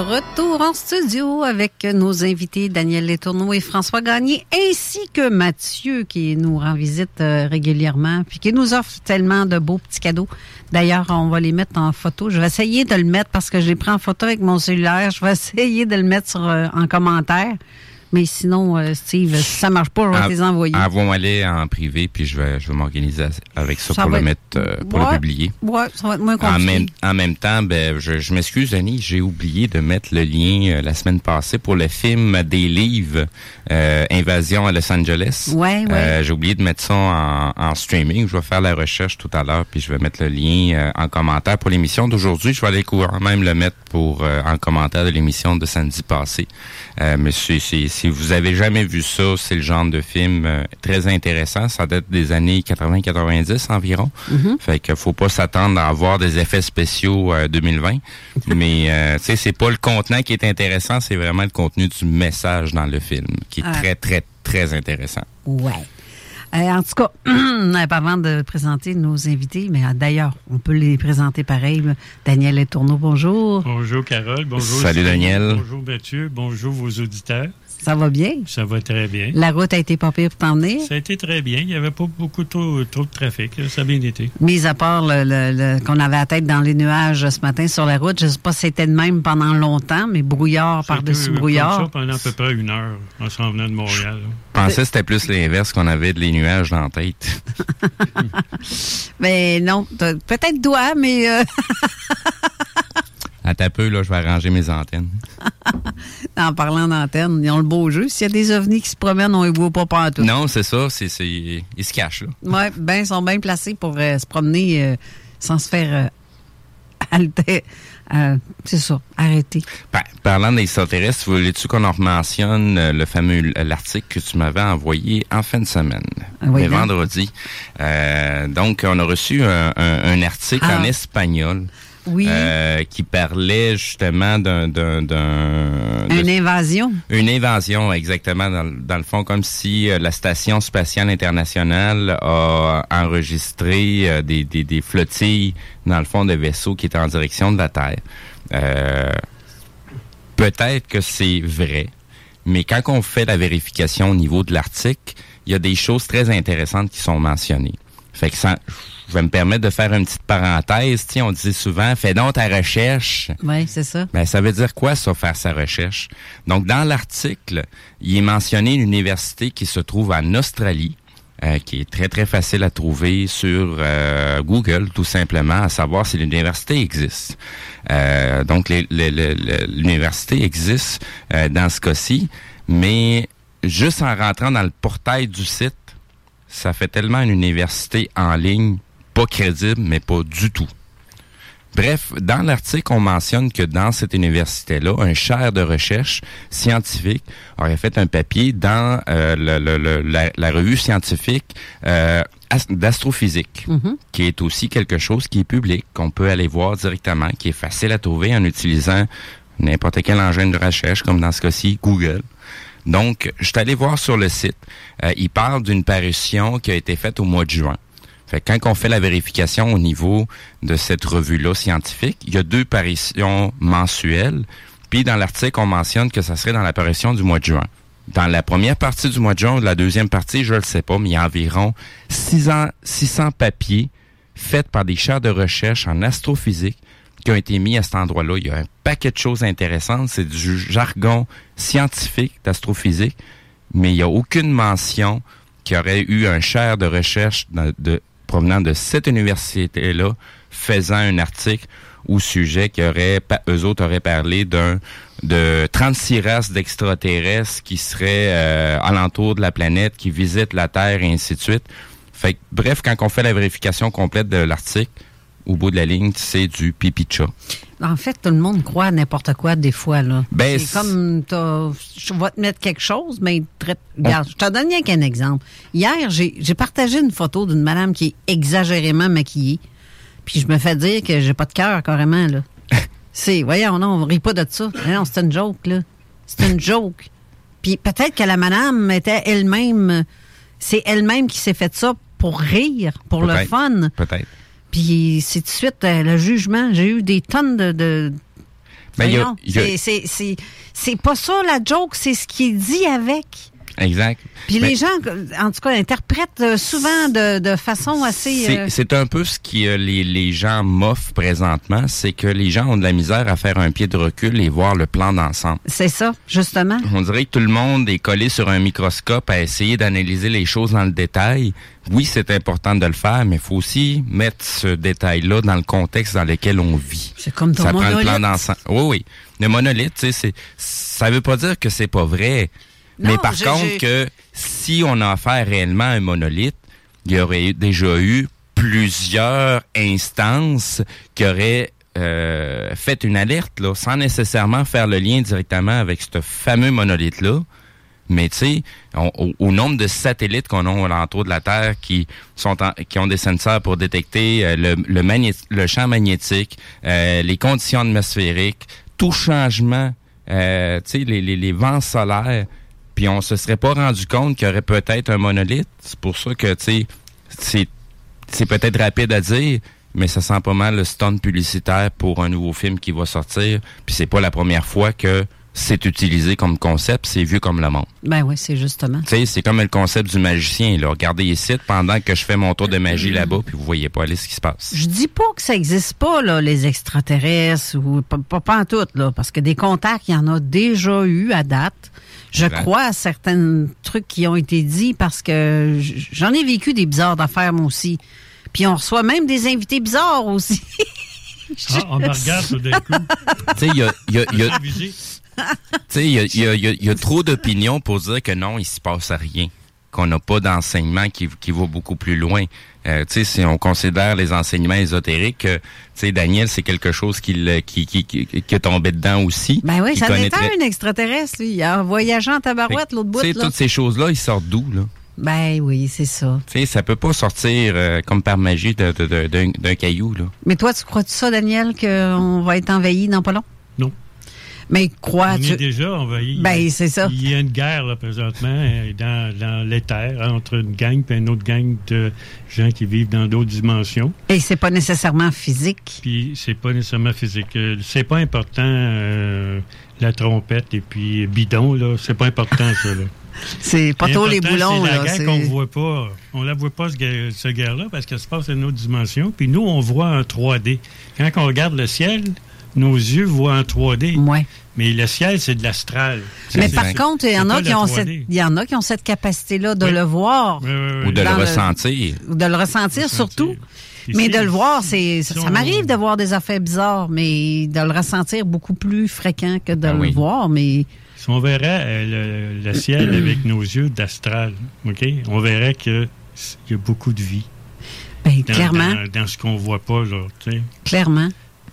Retour en studio avec nos invités Daniel Letourneau et François Gagné, ainsi que Mathieu qui nous rend visite euh, régulièrement, puis qui nous offre tellement de beaux petits cadeaux. D'ailleurs, on va les mettre en photo. Je vais essayer de le mettre parce que je l'ai pris en photo avec mon cellulaire. Je vais essayer de le mettre euh, en commentaire. Mais sinon, euh, Steve, si ça marche pas, je vais te les envoyer. Envoie-moi les en privé, puis je vais, je vais m'organiser avec ça, Ça pour le être- mettre, euh, pour Ouais. le publier. Ouais, ça va être moins En compliqué. même, en même temps, ben, je, je m'excuse, Denis, j'ai oublié de mettre le lien euh, la semaine passée pour le film des livres euh, Invasion à Los Angeles. Ouais, ouais. Euh, j'ai oublié de mettre ça en, en streaming. Je vais faire la recherche tout à l'heure, puis je vais mettre le lien euh, en commentaire pour l'émission d'aujourd'hui. Je vais aller quand même le mettre pour euh, en commentaire de l'émission de samedi passé. Euh, mais c'est- c'est- si vous avez jamais vu ça, c'est le genre de film euh, très intéressant. Ça date des années 80-90 environ. Mhm. Fait qu'il faut pas s'attendre à avoir des effets spéciaux euh, 2020. Mais euh, tu sais, c'est pas le contenant qui est intéressant, c'est vraiment le contenu du message dans le film qui est Ah. très très très intéressant. Ouais. Euh, en tout cas, euh, avant de présenter nos invités, mais euh, d'ailleurs, on peut les présenter pareil. Daniel Letourneau, bonjour. Bonjour Carole, bonjour. Salut, Daniel. Bonjour Mathieu, bonjour vos auditeurs. Ça va bien? Ça va très bien. La route a été pas pire pour t'emmener? Ça a été très bien. Il n'y avait pas beaucoup trop, trop de trafic. Ça a bien été. Mis à part le, le- le- qu'on avait la tête dans les nuages ce matin sur la route, je sais pas si c'était de même pendant longtemps, mais brouillard par-dessus brouillard. Comme ça pendant à peu près une heure en s'en venant de Montréal. Je pensais que c'était plus l'inverse qu'on avait de les nuages dans la tête. Mais non, t'as- peut-être toi, mais euh, À ta peu, là, je vais arranger mes antennes. en parlant d'antenne, ils ont le beau jeu. S'il y a des ovnis qui se promènent, on les voit pas partout. Non, c'est ça. C'est, c'est, ils se cachent, là. Ouais, ben, ils sont bien placés pour euh, se promener euh, sans se faire euh, halter- euh, c'est ça, arrêter. Pa- parlant d'extraterrestres, voulais-tu qu'on en mentionne euh, le fameux l'article que tu m'avais envoyé en fin de semaine, Ah oui, le donc. vendredi. Euh, donc, on a reçu un, un- un article Ah. en espagnol Oui. euh, qui parlait justement d'un, d'un, d'un- de- Une invasion. une invasion, exactement, dans, le- dans le fond, comme si euh, la Station spatiale internationale a enregistré euh, des, des, des flottilles, dans le fond, de vaisseaux qui étaient en direction de la Terre. Euh, Peut-être que c'est vrai, mais quand on fait la vérification au niveau de l'article, il y a des choses très intéressantes qui sont mentionnées. Fait que ça, je vais me permettre de faire une petite parenthèse. Tiens, on disait souvent, fais donc ta recherche. Oui, c'est ça. Ben, ça veut dire quoi, ça, faire sa recherche? Donc, dans l'article, il est mentionné une université qui se trouve en Australie, euh, qui est très, très facile à trouver sur euh, Google, tout simplement, à savoir si l'université existe. Euh, donc, l'université existe euh, dans ce cas-ci, mais juste en rentrant dans le portail du site, ça fait tellement une université en ligne, pas crédible, mais pas du tout. Bref, dans l'article, on mentionne que dans cette université-là, un chaire de recherche scientifique aurait fait un papier dans euh, le- le- le- la, la revue scientifique euh, as- d'astrophysique, Mhm. qui est aussi quelque chose qui est public, qu'on peut aller voir directement, qui est facile à trouver en utilisant n'importe quel engin de recherche, comme dans ce cas-ci, Google. Donc, je suis allé voir sur le site. Euh, il parle d'une parution qui a été faite au mois de juin. Fait que quand on fait la vérification au niveau de cette revue-là scientifique, il y a deux parutions mensuelles. Puis dans l'article, on mentionne que ça serait dans l'apparition du mois de juin. Dans la première partie du mois de juin ou de la deuxième partie, je ne le sais pas, mais il y a environ 600, 600 papiers faits par des chaires de recherche en astrophysique qui ont été mis à cet endroit-là. Il y a un paquet de choses intéressantes. C'est du jargon scientifique d'astrophysique, mais il n'y a aucune mention qu'il y aurait eu un chaire de recherche provenant de cette université-là faisant un article au sujet qui aurait, eux autres auraient parlé d'un de 36 races d'extraterrestres qui seraient euh, alentour de la planète, qui visitent la Terre et ainsi de suite. Fait que, bref, quand on fait la vérification complète de l'article, au bout de la ligne, c'est du pipi de chat. En fait, tout le monde croit à n'importe quoi des fois. là. Ben, c'est comme, je vais te mettre quelque chose, mais très- regarde, je te donne rien qu'un exemple. Hier, j'ai partagé une photo d'une madame qui est exagérément maquillée. Puis je me fais dire que j'ai pas de cœur carrément. là. c'est, voyons, non, on rit pas de ça. Mais non, c'est une joke, là. C'est une joke. Puis peut-être que la madame était elle-même, c'est elle-même qui s'est fait ça pour rire, pour le fun. Peut-être. Puis c'est tout de suite euh, le jugement. J'ai eu des tonnes de. de Ben, c'est- pas ça la joke, c'est ce qui est dit avec. Exact. Puis les gens, en tout cas, interprètent euh, souvent de, de façon assez. C'est euh, un peu ce qui euh, les, les gens moffent présentement, c'est que les gens ont de la misère à faire un pied de recul et voir le plan d'ensemble. c'est ça, justement. On dirait que tout le monde est collé sur un microscope à essayer d'analyser les choses dans le détail. Oui, c'est important de le faire, mais il faut aussi mettre ce détail-là dans le contexte dans lequel on vit. C'est comme ton Ça prend le plan d'ensemble. Oui, oui. Le monolithe, tu sais, c'est- ça veut pas dire que c'est pas vrai. Non, mais par contre, que si on a affaire réellement à un monolithe, il y aurait déjà eu plusieurs instances qui auraient euh, fait une alerte, là, sans nécessairement faire le lien directement avec ce fameux monolithe-là. Mais tu sais, au, au nombre de satellites qu'on a alentour de la Terre qui sont en- qui ont des senseurs pour détecter euh, le, le, le champ magnétique, euh, les conditions atmosphériques, tout changement, euh, tu sais, les, les, les vents solaires, puis on se serait pas rendu compte qu'il y aurait peut-être un monolithe. C'est pour ça que, tu sais, c'est c'est peut-être rapide à dire, mais ça sent pas mal le stunt publicitaire pour un nouveau film qui va sortir. Puis c'est pas la première fois que c'est utilisé comme concept, c'est vu comme le monde. Ben oui, c'est justement. Tu sais, c'est comme le concept du magicien. Là. Regardez ici, pendant que je fais mon tour de magie là-bas, puis vous voyez pas aller ce qui se passe. Je dis pas que ça existe pas, là, les extraterrestres, ou pas, pas, en tout, là, parce que des contacts, il y en a déjà eu à date. Je crois à certains trucs qui ont été dits parce que j'en ai vécu des bizarres d'affaires, moi aussi. Puis on reçoit même des invités bizarres aussi. Ah, on me regarde tout d'un coup. Tu sais, il y a, y y sais, il y a, il y a- il y a- il y a trop d'opinions pour dire que non, il se passe rien, qu'on n'a pas d'enseignement qui, qui va beaucoup plus loin. Euh, tu sais, si on considère les enseignements ésotériques, euh, tu sais, Daniel, c'est quelque chose qui, qui, qui, qui, qui est tombé dedans aussi. Ben oui, ça connaît était très- un extraterrestre, lui. A voyagé en tabarouette, l'autre bout, Tu sais, toutes ces choses-là, ils sortent d'où, là? Ben oui, c'est ça. Tu sais, ça peut pas sortir euh, comme par magie d'un caillou, là. Mais toi, tu crois-tu ça, Daniel, qu'on va être envahi dans pas long? Mais crois On tu est déjà envahi. Ben, c'est ça. Il y a une guerre, là, présentement, dans, dans l'éther, entre une gang et une autre gang de gens qui vivent dans d'autres dimensions. Et c'est pas nécessairement physique. Puis c'est pas nécessairement physique. Euh, C'est pas important, euh, la trompette et puis bidon, là. C'est pas important, ça, là. C'est pas trop les boulons, c'est la là. guerre qu'on voit pas. On la voit pas, ce guerre- ce guerre-là, parce qu'elle se passe dans une autre dimension. Puis nous, on voit en 3D. Quand on regarde le ciel, nos yeux voient en 3D. Mais le ciel, c'est de l'astral. Mais par contre, il y en a qui ont 3D. cette, il y en a qui ont cette capacité-là de le voir. Ou de le le- ressentir. Ou de le ressentir surtout. Mais de le voir, c'est ça, si ça on- m'arrive de voir des affaires bizarres, mais de le ressentir beaucoup plus fréquent que de Ah le oui. voir. Mais Si on verrait euh, le, le ciel avec nos yeux d'astral, OK? On verrait qu'il y a beaucoup de vie. Ben, Dans- clairement. Dans, dans ce qu'on voit pas, là, tu sais. clairement.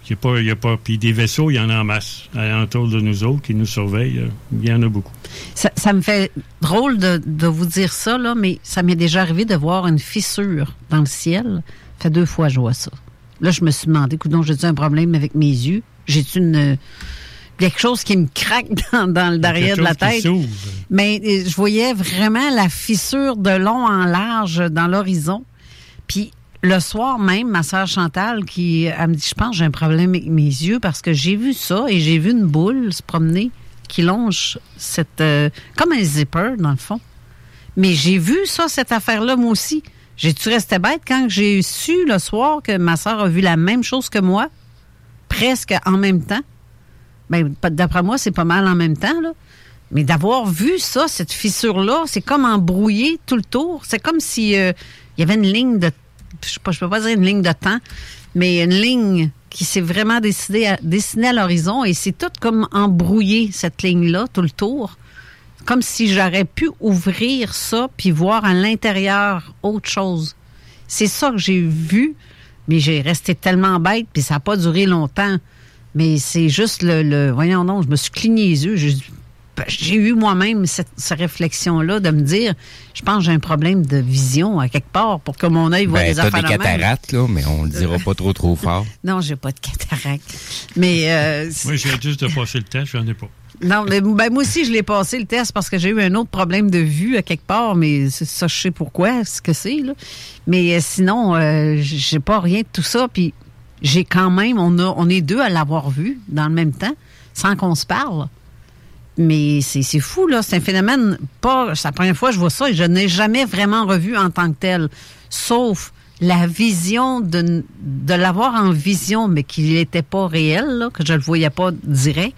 Il y a pas, il y a pas, puis des vaisseaux, il y en a en masse. Autour de nous autres, qui nous surveillent, euh, il y en a beaucoup. Ça, ça me fait drôle de, de vous dire ça, là, mais ça m'est déjà arrivé de voir une fissure dans le ciel. Ça fait deux fois que je vois ça. Là, je me suis demandé, écoute, j'ai-tu un problème avec mes yeux? J'ai-tu une quelque chose qui me craque dans, dans le derrière de la tête? Mais euh, je voyais vraiment la fissure de long en large dans l'horizon. Puis le soir même, ma soeur Chantal, qui elle me dit, je pense j'ai un problème avec mes yeux parce que j'ai vu ça et j'ai vu une boule se promener qui longe cette euh, comme un zipper dans le fond. Mais j'ai vu ça, cette affaire-là, moi aussi. J'ai-tu resté bête quand j'ai su le soir que ma soeur a vu la même chose que moi, presque en même temps? Ben, d'après moi, c'est pas mal en même temps, là. Mais d'avoir vu ça, cette fissure-là, c'est comme embrouillé tout le tour. C'est comme si euh, il y avait une ligne de. Je ne peux pas dire une ligne de temps, mais une ligne qui s'est vraiment décidée à, dessinée à l'horizon et c'est tout comme embrouillé, cette ligne-là, tout le tour. Comme si j'aurais pu ouvrir ça puis voir à l'intérieur autre chose. C'est ça que j'ai vu, mais j'ai resté tellement bête puis ça n'a pas duré longtemps. Mais c'est juste le, Voyons, non, je me suis cligné les yeux. J'ai eu moi-même cette, réflexion-là de me dire, je pense que j'ai un problème de vision à quelque part pour que mon œil voit ben, les affaires. des cataractes, là, mais on le dira pas trop trop fort. non, j'ai pas de cataractes. Mais. Euh, moi, j'ai juste de passer le test, j'en ai pas. Non, mais ben, moi aussi, je l'ai passé le test parce que j'ai eu un autre problème de vue à quelque part, mais ça, je sais pourquoi, ce que c'est. Mais euh, sinon, euh, j'ai pas rien de tout ça. Puis j'ai quand même, on, a, on est deux à l'avoir vu dans le même temps, sans qu'on se parle. Mais c'est fou, là. C'est un phénomène, pas. C'est la première fois que je vois ça et je n'ai jamais vraiment revu en tant que tel. Sauf la vision de, de l'avoir en vision, mais qu'il n'était pas réel, là, que je ne le voyais pas direct.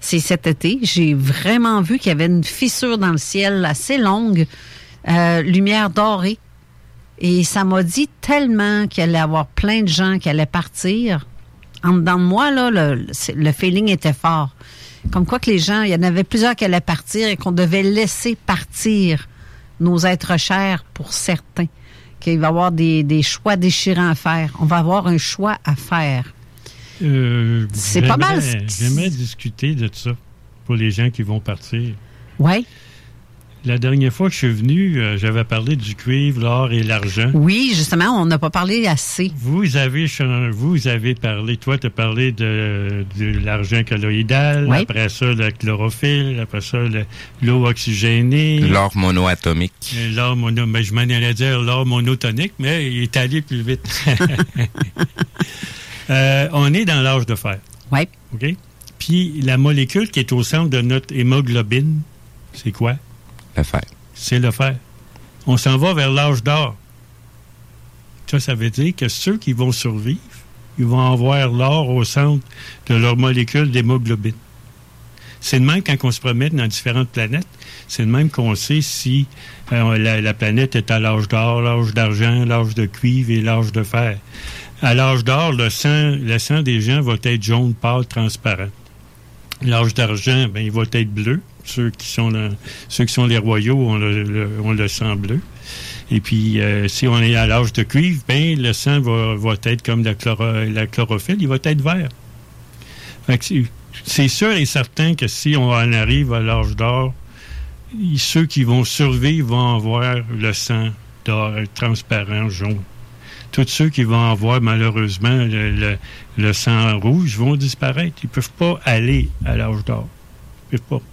C'est cet été. J'ai vraiment vu qu'il y avait une fissure dans le ciel assez longue, euh, lumière dorée. Et ça m'a dit tellement qu'il allait y avoir plein de gens qui allaient partir. En dedans de moi, là, le, le feeling était fort. Comme quoi que les gens, il y en avait plusieurs qui allaient partir et qu'on devait laisser partir nos êtres chers pour certains. Qu'il va y avoir des, des, choix déchirants à faire. On va avoir un choix à faire. Euh, c'est pas mal. J'aimerais discuter de ça pour les gens qui vont partir. Oui. La dernière fois que je suis venu, euh, j'avais parlé du cuivre, l'or et l'argent. Oui, justement, on n'a pas parlé assez. Vous avez, vous avez parlé, toi, tu as parlé de, l'argent colloïdal, après ça, le chlorophylle, après ça, l'eau oxygénée. L'or monoatomique. Euh, l'or mono, mais je m'en allais dire l'or monotonique, mais il est allé plus vite. Euh, on est dans l'âge de fer. Oui. OK? Puis la molécule qui est au centre de notre hémoglobine, c'est quoi? Le fer. C'est le fer. On s'en va vers l'âge d'or. Ça, ça veut dire que ceux qui vont survivre, ils vont avoir l'or au centre de leur molécule d'hémoglobine. C'est de même quand on se promène dans différentes planètes, c'est de même qu'on sait si euh, la, planète est à l'âge d'or, l'âge d'argent, l'âge de cuivre et l'âge de fer. À l'âge d'or, le sang, le sang des gens va être jaune, pâle, transparent. L'âge d'argent, ben, il va être bleu ceux qui sont ceux qui sont les royaux ont le, sang bleu. Et puis, euh, si on est à l'âge de cuivre, ben, le sang va, va être comme la, la chlorophylle, il va être vert. C'est sûr et certain que si on en arrive à l'âge d'or, ceux qui vont survivre vont avoir le sang d'or transparent, jaune. Tous ceux qui vont avoir malheureusement le, le sang rouge vont disparaître. Ils ne peuvent pas aller à l'âge d'or. Ils ne peuvent pas.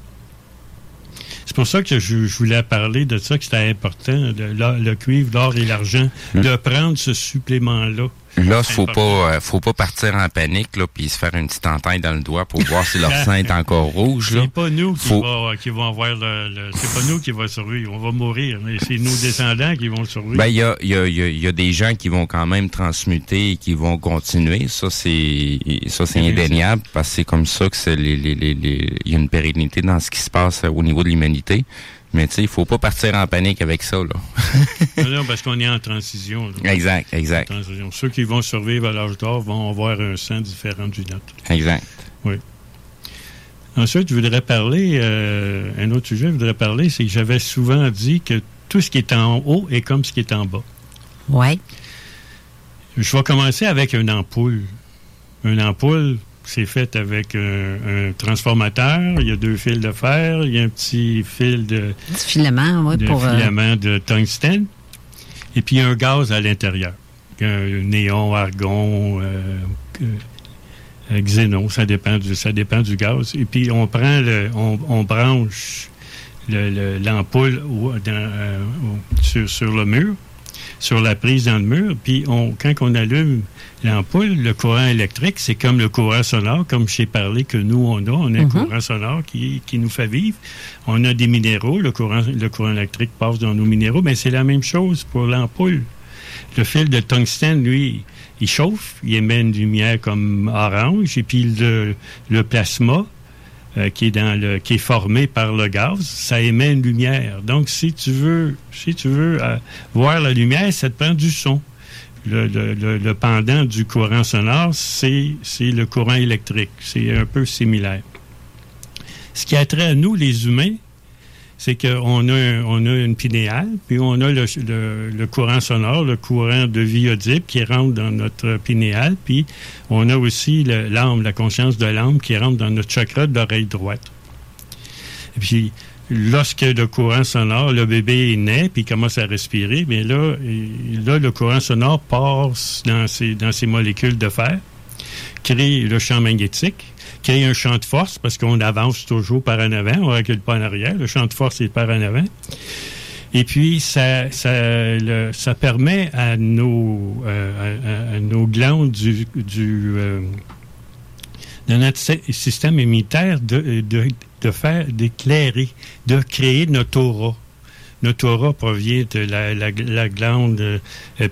C'est pour ça que je, voulais parler de ça, que c'était important, le, cuivre, l'or et l'argent, de prendre ce supplément-là. Là, faut pas, euh, faut pas partir en panique là, puis se faire une petite entaille dans le doigt pour voir si leur sein est encore rouge. C'est pas nous qui, va, qui vont avoir le, c'est pas nous qui va survivre. On va mourir, mais c'est nos descendants qui vont survivre. Ben il y a, y, a, y a des gens qui vont quand même transmuter et qui vont continuer. Ça c'est ça c'est indéniable parce que c'est comme ça que c'est les, les, les, il y a une pérennité dans ce qui se passe au niveau de l'humanité. Mais tu sais, il faut pas partir en panique avec ça, là. non, parce qu'on est en transition. Exact, exact. Ceux qui vont survivre à l'âge d'or vont avoir un sang différent du nôtre. Exact. Oui. Ensuite, je voudrais parler, euh, un autre sujet, je voudrais parler, c'est que j'avais souvent dit que tout ce qui est en haut est comme ce qui est en bas. Oui. Je vais commencer avec une ampoule. Une ampoule, c'est fait avec un, un transformateur. Il y a deux fils de fer. Il y a un petit fil de, Petit filament, oui, de pour. euh, filament de tungstène. Et puis, il y a un gaz à l'intérieur. Un néon, argon, euh, euh, xénon, ça dépend, du, ça dépend du gaz. Et puis, on prend le, on, on branche le- le- l'ampoule euh, sur, sur le mur, sur la prise dans le mur. Puis, on, quand on allume l'ampoule, le courant électrique, c'est comme le courant sonore, comme j'ai parlé que nous, on a. On a un Mhm. courant sonore qui, qui nous fait vivre. On a des minéraux. Le courant, le courant électrique passe dans nos minéraux. Mais c'est la même chose pour l'ampoule. Le fil de tungstène, lui, il chauffe, il émet une lumière comme orange, et puis le, le plasma, euh, qui est dans le qui est formé par le gaz, ça émet une lumière. Donc, si tu veux, si tu veux euh, voir la lumière, ça te prend du son. Le, pendant du courant sonore, c'est le courant électrique. C'est un peu similaire. Ce qui a trait à nous, les humains, c'est qu'on a, on a une pinéale, puis on a le, le- courant sonore, le courant de vie audible qui rentre dans notre pinéale, puis on a aussi l'âme, la conscience de l'âme qui rentre dans notre chakra de l'oreille droite. Puis, lorsque le courant sonore, le bébé est né, puis commence à respirer, bien là, là, le courant sonore passe dans ces, dans ces molécules de fer, crée le champ magnétique, crée un champ de force, parce qu'on avance toujours par en avant, on ne recule pas en arrière, le champ de force est par en avant. Et puis, ça, ça, permet à nos, euh, nos glandes du, du, euh, de notre sy- système immunitaire de, de, de faire, d'éclairer, de créer notre aura. Notre aura provient de la, la, la glande euh,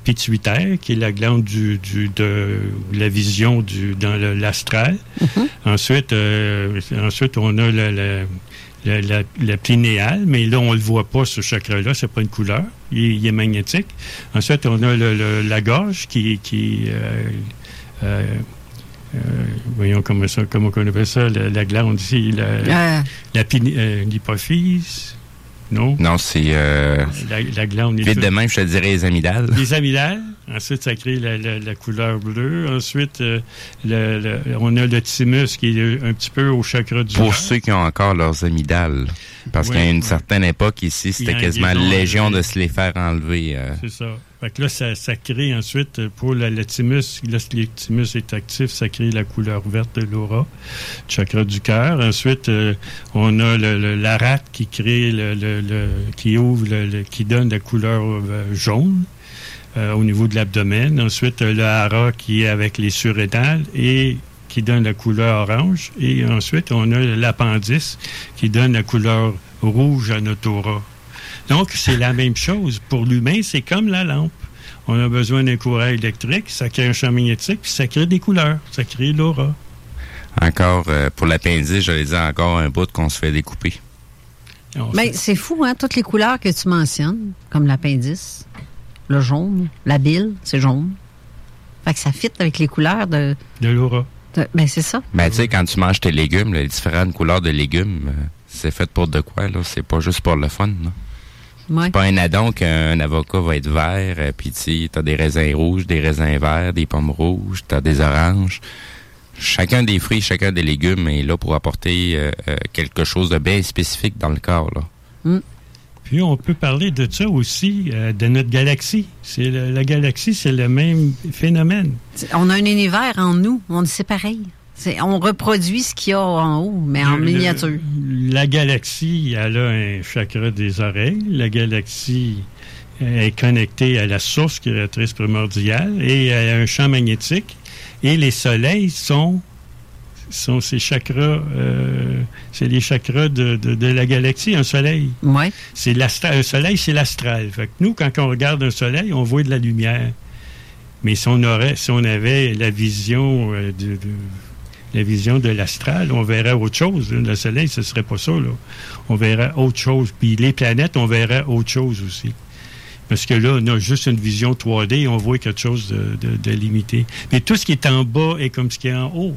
pituitaire, qui est la glande du, du, de la vision du, dans l'astral. Ensuite, euh, ensuite, on a la, la, la, la- la pinéale, mais là, on ne le voit pas, ce chakra-là, c'est pas une couleur, il, est- il est magnétique. Ensuite, on a le- le- la gorge qui, qui euh, euh, euh, voyons comment ça, comment on appelle ça, la, la glande ici, la, la piné- euh, l'hypophyse, non? Non, c'est... Euh, La, la glande... vite de même, je te dirais les amygdales. Les amygdales. Ensuite, ça crée la, la- la couleur bleue. Ensuite, euh, le- le- on a le thymus qui est un petit peu au chakra du Pour ceux qui ont encore leurs amygdales. Parce qu'à une certaine époque, ici, c'était en- quasiment légion de se les faire enlever. euh. C'est ça. Fait que là, ça, crée ensuite, euh, pour la, le thymus, lorsque le thymus est actif, ça crée la couleur verte de l'aura, chakra du cœur. Ensuite, euh, on a le, qui crée, le, qui ouvre, qui donne la couleur euh, jaune au niveau de l'abdomen. Ensuite, le hara qui est avec les surrénales et qui donne la couleur orange. Et ensuite, on a l'appendice qui donne la couleur rouge à notre aura. Donc, c'est la même chose. Pour l'humain, c'est comme la lampe. On a besoin d'un courant électrique, ça crée un champ magnétique, puis ça crée des couleurs, ça crée l'aura. Encore, euh, pour l'appendice, j'allais dire encore un bout qu'on se fait découper. Mais c'est fou, hein, toutes les couleurs que tu mentionnes, comme l'appendice, le jaune, la bile, c'est jaune. Fait que ça fit avec les couleurs de. De l'aura. de- ben, c'est ça. Ben, tu sais, quand tu manges tes légumes, les différentes couleurs de légumes, euh, c'est fait pour de quoi, là? C'est pas juste pour le fun, là. Ouais. C'est pas un addon qu'un avocat va être vert, euh, puis tu sais, t'as des raisins rouges, des raisins verts, des pommes rouges, t'as des oranges. Chacun des fruits, chacun des légumes est là pour apporter euh, euh, quelque chose de bien spécifique dans le corps, là. Mm. Puis on peut parler de ça aussi, euh, de notre galaxie. C'est le- la galaxie, c'est le même phénomène. On a un univers en nous, on c'est pareil. On reproduit ce qu'il y a en haut, mais en Le- le- miniature. la galaxie, elle a un chakra des oreilles. La galaxie est connectée à la source créatrice primordiale et a un champ magnétique. Et les soleils sont, sont ces chakras, euh, c'est les chakras de, de- de la galaxie, un soleil. Ouais. C'est l'astral. Un soleil, c'est l'astral. Fait que nous, quand on regarde un soleil, on voit de la lumière. Mais si on aurait, si on avait la vision euh, de, de- la vision de l'astral, on verrait autre chose. Le soleil, ce serait pas ça. Là. On verrait autre chose. Puis les planètes, on verrait autre chose aussi. Parce que là, on a juste une vision 3D et on voit quelque chose de, de- de limité. Mais tout ce qui est en bas est comme ce qui est en haut.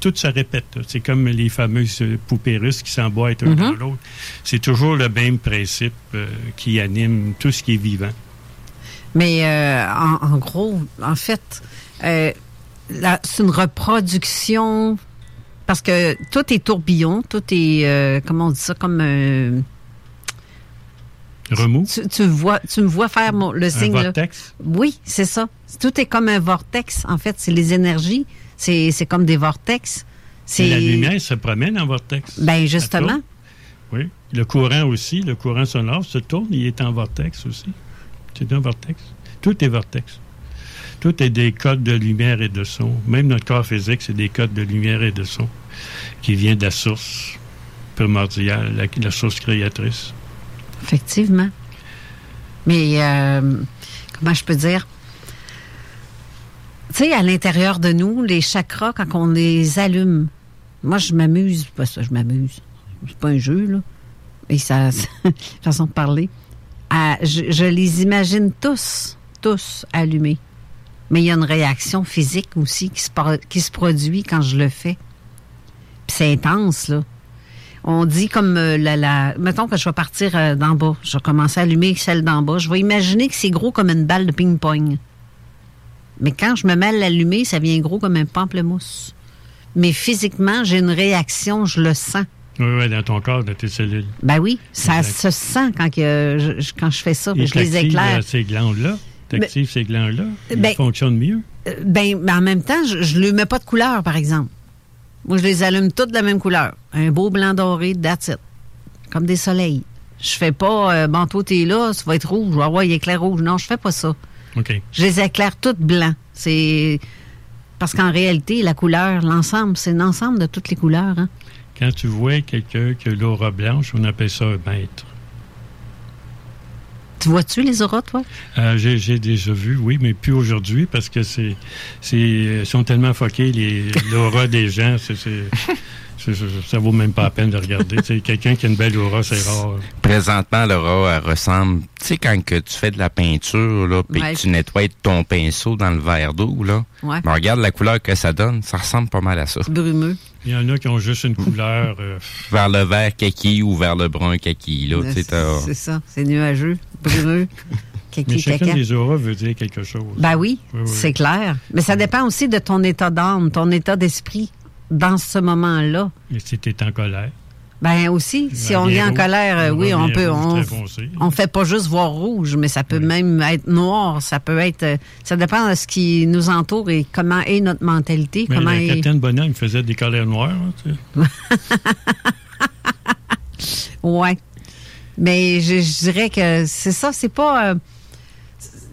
Tout se répète. C'est comme les fameuses poupées russes qui s'emboîtent un Mhm. dans l'autre. C'est toujours le même principe euh, qui anime tout ce qui est vivant. Mais euh, en, en gros, en fait, euh, c'est une reproduction parce que tout est tourbillon, tout est euh, comment on dit ça comme un Remous? tu, tu vois tu me vois faire mon- le signe là. vortex? Oui, c'est ça. Tout est comme un vortex en fait, c'est les énergies, c'est c'est comme des vortex. C'est La lumière se promène en vortex. Ben, justement. Oui. Le courant aussi, le courant sonore se tourne, il est en vortex aussi. C'est un vortex. Tout est vortex. Tout est des codes de lumière et de son. Même notre corps physique, c'est des codes de lumière et de son qui vient de la source primordiale, la, source créatrice. Effectivement. Mais euh, comment je peux dire? Tu sais, à l'intérieur de nous, les chakras, quand on les allume, moi, je m'amuse. Pas ça, je m'amuse. C'est pas un jeu, là. Et ça, façon de parler. Je, je les imagine tous, tous allumés. Mais il y a une réaction physique aussi qui se, qui se produit quand je le fais. Puis c'est intense, là. On dit comme euh, la, la... Mettons que je vais partir euh, d'en bas. Je vais commencer à allumer celle d'en bas. Je vais imaginer que c'est gros comme une balle de ping-pong. Mais quand je me mets à l'allumer, ça vient gros comme un pamplemousse. Mais physiquement, j'ai une réaction, je le sens. Oui, oui, dans ton corps, dans tes cellules. Ben oui, ça Exact. se sent quand, que je, quand je fais ça. Et je les éclaire. euh, ces glandes-là. T'actives ces glandes-là. Ils ben- fonctionnent mieux. Euh, Ben, en même temps, je ne lui mets pas de couleur, par exemple. Moi, je les allume toutes de la même couleur. Un beau blanc doré, that's it. Comme des soleils. Je fais pas, euh, bon, toi, t'es là, ça va être rouge. Ah ouais, il éclaire rouge. Non, je fais pas ça. OK. Je les éclaire toutes blancs. C'est. Parce qu'en réalité, la couleur, l'ensemble, c'est l'ensemble de toutes les couleurs. Hein? Quand tu vois quelqu'un qui a l'aura blanche, on appelle ça un maître. Tu vois-tu les auras, toi? Euh, j'ai, j'ai déjà vu, oui, mais plus aujourd'hui parce que c'est, c'est, ils sont tellement foqués, les, l'aura des gens, c'est, ça vaut même pas la peine de regarder. Quelqu'un qui a une belle aura, c'est rare. Présentement, Laura, elle ressemble, tu sais, quand que tu fais de la peinture, là, puis Ouais. que tu nettoies ton pinceau dans le verre d'eau, là. Ouais. Ben, regarde la couleur que ça donne, ça ressemble pas mal à ça. Brumeux. Il y en a qui ont juste une couleur. euh, Vers le vert kaki ou vers le brun kaki, là, tu sais, t'as- C'est ça, c'est nuageux, brumeux. mais chacun des auras veut dire quelque chose. Ben oui, Oui, oui. c'est clair. Mais ça dépend aussi de ton état d'âme, ton état d'esprit dans ce moment-là. Et si t'es en colère. Ben aussi, si Ben, on bien est en colère, On oui, on peut, on, on fait pas juste voir rouge, mais ça peut même être noir, ça peut être, ça dépend de ce qui nous entoure et comment est notre mentalité, Mais comment la est- capitaine Bonhomme faisait des colères noires. tu sais. Ouais. Mais je, je dirais que c'est ça, c'est pas euh,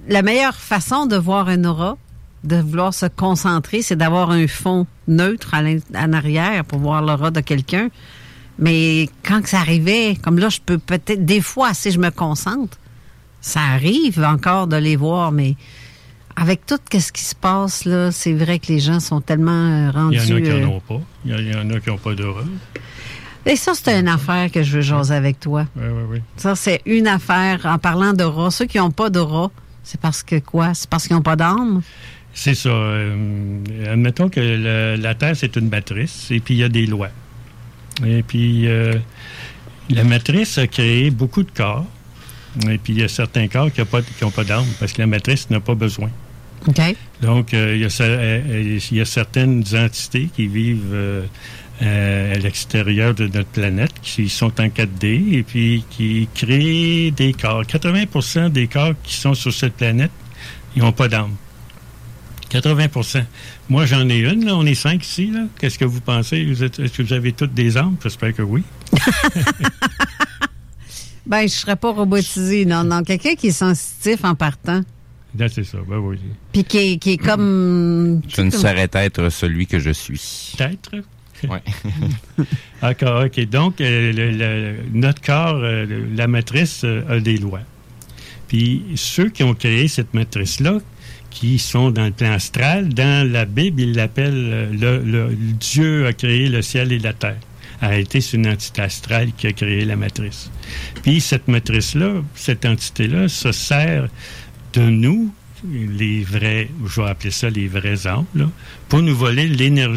la meilleure façon de voir un aura, de vouloir se concentrer, c'est d'avoir un fond neutre à en arrière pour voir l'aura de quelqu'un. Mais quand que ça arrivait, comme là, je peux peut-être, des fois, si je me concentre, ça arrive encore de les voir, mais avec tout ce qui se passe, là, c'est vrai que les gens sont tellement euh, Il rendus... y en a qui euh, n'en ont pas. Il y, a- il y en a qui n'ont pas d'aura. Et ça, c'est une affaire que je veux jaser avec toi. Oui, oui, oui. Ça, c'est une affaire. En parlant d'aura, ceux qui n'ont pas d'aura, c'est parce que quoi? C'est parce qu'ils n'ont pas d'âme? C'est ça. euh, admettons que le- la Terre, c'est une matrice, et puis il y a des lois. Et puis, euh, la matrice a créé beaucoup de corps, et puis il y a certains corps qui n'ont pas d'âme, parce que la matrice n'a pas besoin. OK. Donc, il, euh, il y a certaines entités qui vivent euh, à l'extérieur de notre planète, qui sont en 4D et puis qui créent des corps. 80% des corps qui sont sur cette planète, ils n'ont pas d'âme. 80% Moi, j'en ai une, là. On est cinq ici, là. Qu'est-ce que vous pensez? Est-ce que vous avez toutes des âmes? J'espère que oui. Ben, je serais pas robotisé. Non, non. Quelqu'un qui est sensitif en partant. Là, c'est ça. Ben oui. Puis qui est, qui est comme. Je ne saurais être celui que je suis. Peut-être. D'accord, OK. Donc, euh, notre corps, euh, la matrice euh, a des lois. Puis, ceux qui ont créé cette matrice-là, qui sont dans le plan astral, dans la Bible, ils l'appellent le, Dieu a créé le ciel et la terre. Réalité, c'est une entité astrale qui a créé la matrice. Puis, cette matrice-là, cette entité-là, se sert de nous, les vrais, je vais appeler ça les vrais âmes, pour nous voler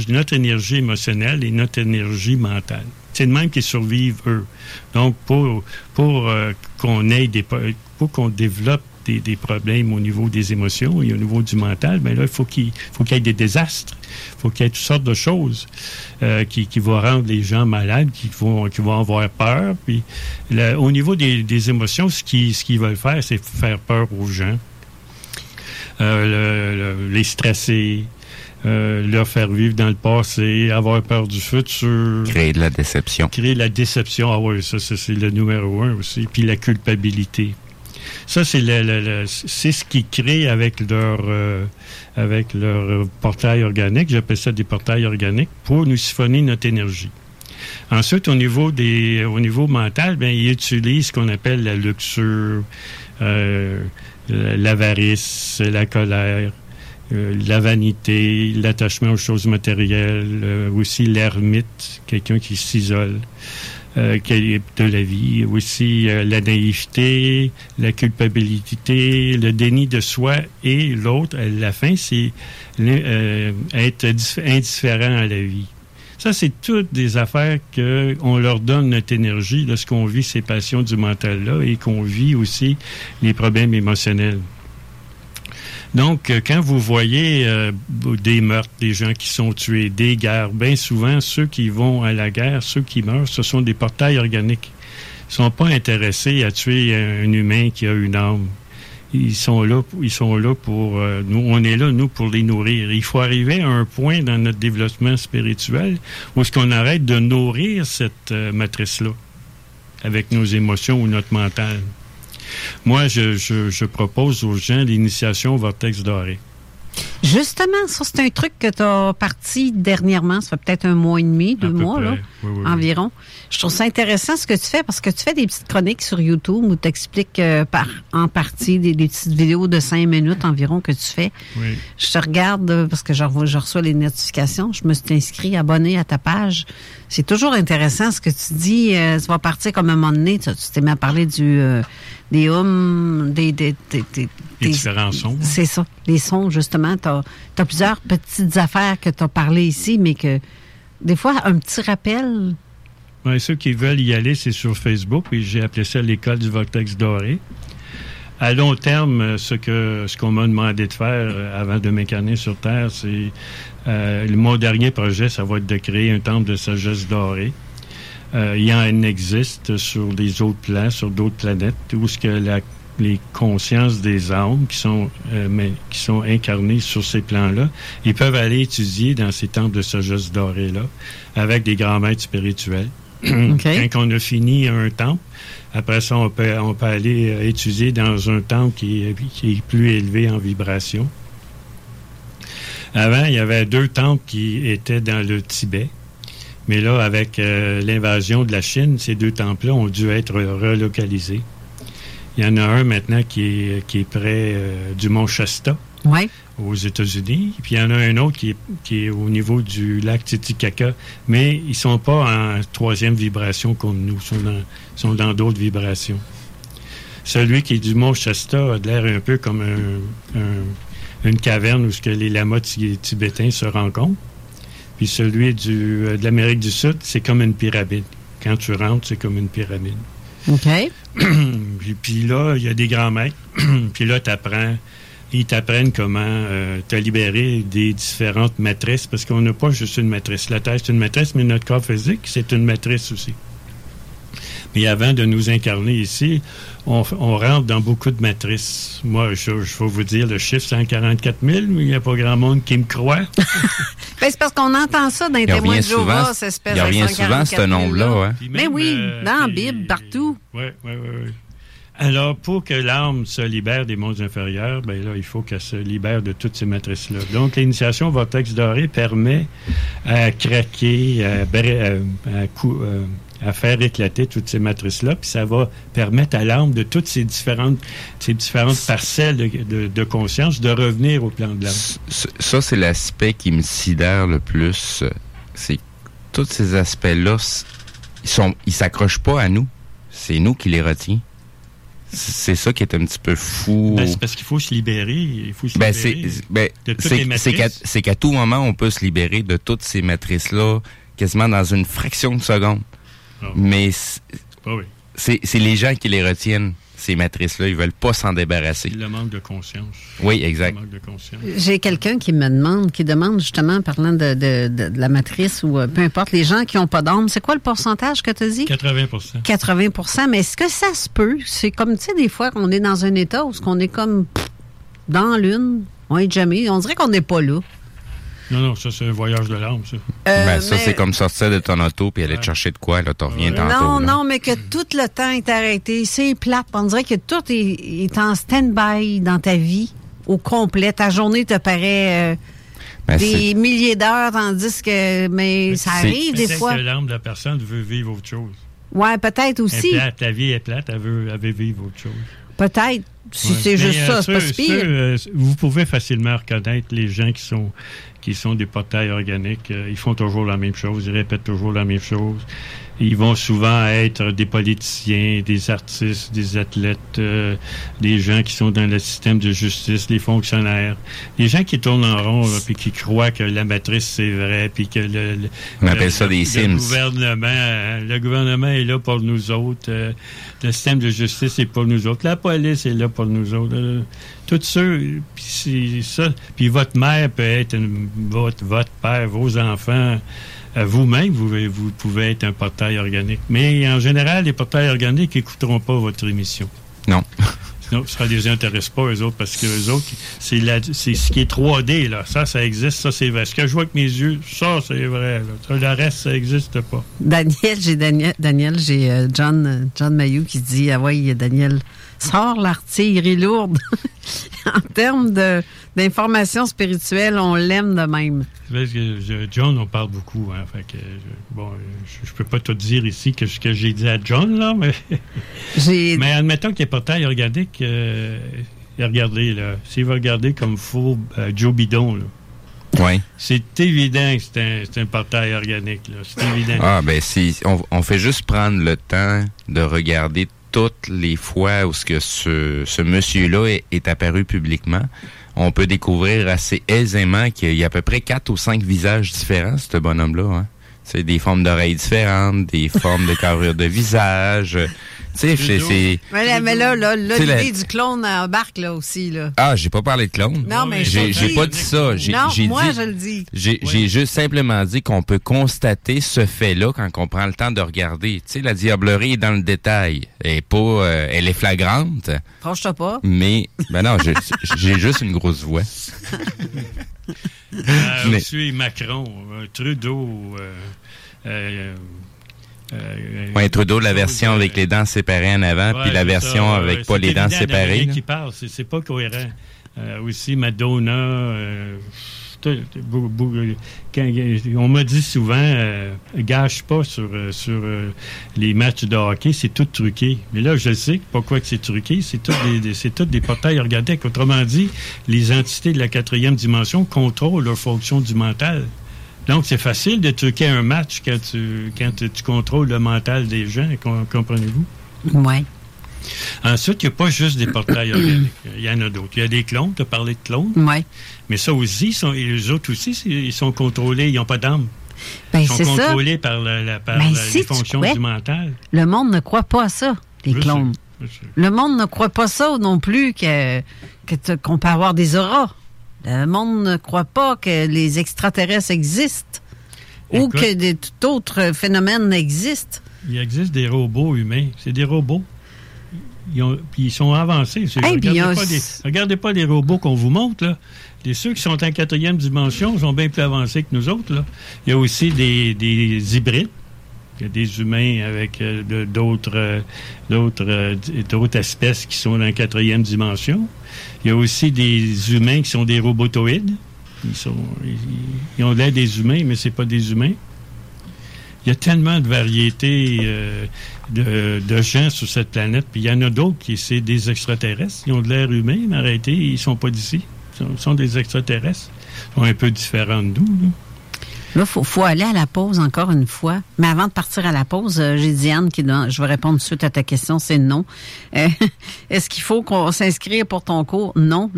notre énergie émotionnelle et notre énergie mentale. C'est de même qu'ils survivent, eux. Donc, pour, pour euh, qu'on ait des, po- pour qu'on développe des, des problèmes au niveau des émotions et au niveau du mental, ben là, il faut qu'il faut qu'il y ait des désastres. Il faut qu'il y ait toutes sortes de choses euh, qui, qui vont rendre les gens malades, qui vont, qui vont avoir peur. Puis, au niveau des, des émotions, ce qu'ils ce qu'ils veulent faire, c'est faire peur aux gens. Euh, le- le- les stresser, euh, leur faire vivre dans le passé, avoir peur du futur. Créer de la déception. Créer la déception, ah oui, ça, ça, c'est le numéro un aussi. Puis la culpabilité. Ça, c'est le, le- le- c'est ce qu'ils créent avec leur, euh, avec leur portail organique. J'appelle ça des portails organiques pour nous siphonner notre énergie. Ensuite, au niveau des, au niveau mental, ben, ils utilisent ce qu'on appelle la luxure, euh, l'avarice, la colère, euh, la vanité, l'attachement aux choses matérielles, euh, aussi l'ermite, quelqu'un qui s'isole euh, de la vie, aussi euh, la naïveté, la culpabilité, le déni de soi et l'autre, la fin, c'est être dif- indifférent à la vie. Ça, c'est toutes des affaires que on leur donne notre énergie lorsqu'on vit ces passions du mental-là et qu'on vit aussi les problèmes émotionnels. Donc, euh, quand vous voyez euh, des meurtres, des gens qui sont tués, des guerres, bien souvent, ceux qui vont à la guerre, ceux qui meurent, ce sont des portails organiques. Ils sont pas intéressés à tuer un humain qui a une âme. Ils sont là, ils sont là pour euh, nous. On est là nous pour les nourrir. Il faut arriver à un point dans notre développement spirituel où est-ce qu'on arrête de nourrir cette euh, matrice-là avec nos émotions ou notre mental. Moi, je, je, je propose aux gens l'initiation au vortex doré. Justement, ça, c'est un truc que tu as parti dernièrement. Ça fait peut-être un mois et demi, deux mois, près. là, Oui, oui, oui. environ. Je trouve ça intéressant ce que tu fais parce que tu fais des petites chroniques sur YouTube où tu expliques euh, par, en partie des, des petites vidéos de cinq minutes environ que tu fais. Je te regarde euh, parce que je, reçois les notifications. Je me suis inscrit, abonné à ta page. C'est toujours intéressant ce que tu dis. Euh, ça va partir comme un moment donné. Tu tu t'es mis à parler du, euh, des hums, des, des, différents sons. c'est ça, les sons, justement. Tu as, plusieurs petites affaires que tu as parlé ici, mais que des fois, un petit rappel. Ouais, ceux qui veulent y aller, c'est sur Facebook, et j'ai appelé ça l'école du vortex doré. À long terme, ce que ce qu'on m'a demandé de faire euh, avant de m'incarner sur Terre, c'est euh, le- mon dernier projet, ça va être de créer un temple de sagesse dorée. Euh, il y en existe sur les autres plans, sur d'autres planètes, où ce que la- les consciences des âmes qui sont euh, mais, qui sont incarnées sur ces plans-là, ils peuvent aller étudier dans ces temples de sagesse dorée là, avec des grands maîtres spirituels. Quand on a fini un temple, après ça, on peut, on peut aller euh, étudier dans un temple qui est plus élevé en vibration. Avant, il y avait deux temples qui étaient dans le Tibet. Mais là, avec euh, l'invasion de la Chine, ces deux temples-là ont dû être relocalisés. Il y en a un maintenant qui est, qui est près euh, du mont Shasta, Ouais. aux États-Unis. Puis il y en a un autre qui est, qui est au niveau du lac Titicaca. Mais ils sont pas en troisième vibration comme nous. Ils sont dans, sont dans d'autres vibrations. Celui qui est du mont Shasta a de l'air un peu comme un- un- une caverne où ce que les lamas ti- tibétains se rencontrent. Puis celui du, euh, de l'Amérique du Sud, c'est comme une pyramide. Quand tu rentres, c'est comme une pyramide. OK. puis, puis là, il y a des grands maîtres. puis là, tu apprends. Ils t'apprennent comment euh, te libérer des différentes matrices, parce qu'on n'a pas juste une matrice. La Terre, c'est une matrice, mais notre corps physique, c'est une matrice aussi. Mais avant de nous incarner ici, on, rentre dans beaucoup de matrices. Moi, je, je vais vous dire le chiffre 144 000, mais il n'y a pas grand monde qui me croit. Ben, c'est parce qu'on entend ça dans les Il témoins de Jéhovah, souvent- cette espèce il de revient souvent, 144 ce nombre-là, 000 ouais. Mais oui, euh, dans la Bible, partout. Oui, oui, oui. oui. Alors, pour que l'âme se libère des mondes inférieurs, ben là, il faut qu'elle se libère de toutes ces matrices-là. Donc, l'initiation au vortex doré permet à craquer, à, à- euh, à faire éclater toutes ces matrices-là, puis ça va permettre à l'âme de toutes ces différentes, ces différentes parcelles de, de- de conscience de revenir au plan de l'âme. Ça, c'est l'aspect qui me sidère le plus. C'est que tous ces aspects-là, ils sont, ils s'accrochent pas à nous. C'est nous qui les retient. C'est ça qui est un petit peu fou. Ben, c'est parce qu'il faut se libérer. Il faut se Ben, libérer c'est ben, de toutes c'est- les c'est qu'à matrices. c'est qu'à tout moment, on peut se libérer de toutes ces matrices-là, quasiment dans une fraction de seconde. Mais c'est Ah oui. c'est les gens qui les retiennent. ces matrices-là. Ils veulent pas s'en débarrasser. Le manque de conscience. Oui, exact. J'ai quelqu'un qui me demande, qui demande justement, parlant de, de- de- de la matrice ou euh, peu importe, les gens qui n'ont pas d'âme, c'est quoi le pourcentage que tu as dit? 80% 80% mais est-ce que ça se peut? C'est comme, tu sais, des fois qu'on est dans un état où ce qu'on est comme pff, dans l'une, on est jamais, on dirait qu'on n'est pas là. Non, non, ça, c'est un voyage de l'âme, ça. Euh, Ben, ça, mais- c'est comme sortir de ton auto puis aller te chercher de quoi, là, t'en reviens tantôt. Non, là. non, mais que tout le temps est arrêté. C'est plate. On dirait que tout est, est en stand-by dans ta vie au complet. Ta journée te paraît euh, Ben, des c'est- milliers d'heures, tandis que. Mais ça arrive des fois. que l'âme de la personne veut vivre autre chose. Ouais, peut-être aussi. plate, la vie est plate, elle veut, elle veut vivre autre chose. Peut-être. Si Ouais. c'est Mais, juste euh, ça, c'est pas ceux- pire. ceux, euh, vous pouvez facilement reconnaître les gens qui sont qui sont des portails organiques. Euh, ils font toujours la même chose, ils répètent toujours la même chose. Ils vont souvent être des politiciens, des artistes, des athlètes, euh, des gens qui sont dans le système de justice, des fonctionnaires, des gens qui tournent en rond là, puis qui croient que la matrice c'est vrai, puis que le, le- On appelle le- ça des le Sims. gouvernement, euh, le gouvernement est là pour nous autres. euh, le système de justice est pour nous autres. La police est là pour nous autres. euh, tout ça, puis ça. Puis votre mère peut être une- votre, votre père, vos enfants. Vous-même, vous, vous pouvez être un portail organique. Mais en général, les portails organiques n'écouteront pas votre émission. Non. Sinon, ça ne les intéresse pas, eux autres, parce que eux autres, c'est la- c'est ce qui est 3D, là. Ça, ça existe, ça, c'est vrai. Ce que je vois avec mes yeux, ça, c'est vrai. Là. Le reste, ça n'existe pas. Daniel, j'ai Daniel, Daniel j'ai euh, John, euh, John Mayou qui dit Ah ouais, Daniel, sors l'artillerie lourde. en termes de- d'information spirituelle, on l'aime de même. Parce que je- John, on parle beaucoup. Hein, fait que, je- bon, je, je peux pas tout dire ici que ce que j'ai dit à John, là, mais. mais admettons que les portails organiques, euh, regardez, là. S'il va regarder comme faux euh, Joe Bidon, là. Oui. C'est évident que c'est un, c'est un portail organique, là. C'est évident. Ah, ben, si, on, on fait juste prendre le temps de regarder toutes les fois où ce, que ce, monsieur-là est, est apparu publiquement. On peut découvrir assez aisément qu'il y a à peu près quatre ou cinq visages différents, ce bonhomme-là. Hein. C'est des formes d'oreilles différentes, des formes de carrure de visage. Euh, Tu sais, c'est- c'est... Mais là, mais là, la- l'idée du clone embarque là aussi. Là. Ah, j'ai pas parlé de clone. Non, mais j'ai je j'ai dis- pas dit ça. J'ai Non, j'ai moi, dit- je le dis. J'ai j'ai juste simplement dit qu'on peut constater ce fait-là quand on prend le temps de regarder. Tu sais, la diablerie est dans le détail. Elle est pas, euh, elle est flagrante, Franchement pas. mais ben non, j'ai juste une grosse voix. Euh, Mais- Aussi Macron, euh, Trudeau. euh, euh, euh, Ouais, Trudeau, la version avec les dents séparées en avant, Ouais, puis la ça, version avec ouais, pas les dents séparées. qui parle, c'est pas cohérent. Euh, aussi Madonna, euh, quand- on m'a dit souvent, euh, gâche pas sur, euh, sur euh, les matchs de hockey, c'est tout truqué. Mais là, je sais pourquoi que c'est truqué, c'est tout des, des- c'est tout des portails organiques. Autrement dit, les entités de la quatrième dimension contrôlent leur fonction du mental. Donc, c'est facile de truquer un match quand tu, quand tu, tu contrôles le mental des gens, com- comprenez-vous? Oui. Ensuite, il n'y a pas juste des portails organiques. Il y en a d'autres. Il y a des clones, tu as parlé de clones. Oui. Mais ça aussi, sont, et les autres aussi, ils sont contrôlés, ils n'ont pas d'âme. Ben, ils sont c'est ça. contrôlés par, la, la- par Ben, la- si les tu fonctions crois. du mental. Le monde ne croit pas à ça, les Je clones. sais, je sais. Le monde ne croit pas ça non plus que que te- qu'on peut avoir des auras. Le monde ne croit pas que les extraterrestres existent ou que des, tout autre phénomène existe. Il existe des robots humains. C'est des robots. Ils, ont- puis ils sont avancés. Hey, regardez, pas les, regardez pas les robots qu'on vous montre. Là. Les, ceux qui sont en quatrième dimension sont bien plus avancés que nous autres. Là. Il y a aussi des, des hybrides. Il y a des humains avec euh, d'autres euh, d'autres euh, d'autres espèces qui sont dans la quatrième dimension. Il y a aussi des humains qui sont des robotoïdes. Ils, sont, ils, ont l'air des humains, mais c'est pas des humains. Il y a tellement de variétés de, de gens sur cette planète. Puis il y en a d'autres qui c'est des extraterrestres. Ils ont de l'air humain, mais arrêtez, ils sont pas d'ici. Ils sont, sont des extraterrestres. Ils sont un peu différents de nous. là. Là, il faut, faut aller à la pause encore une fois. Mais avant de partir à la pause, euh, j'ai Diane qui donne, je vais répondre suite à ta question, c'est non. Euh, Est-ce qu'il faut qu'on s'inscrire pour ton cours? Non.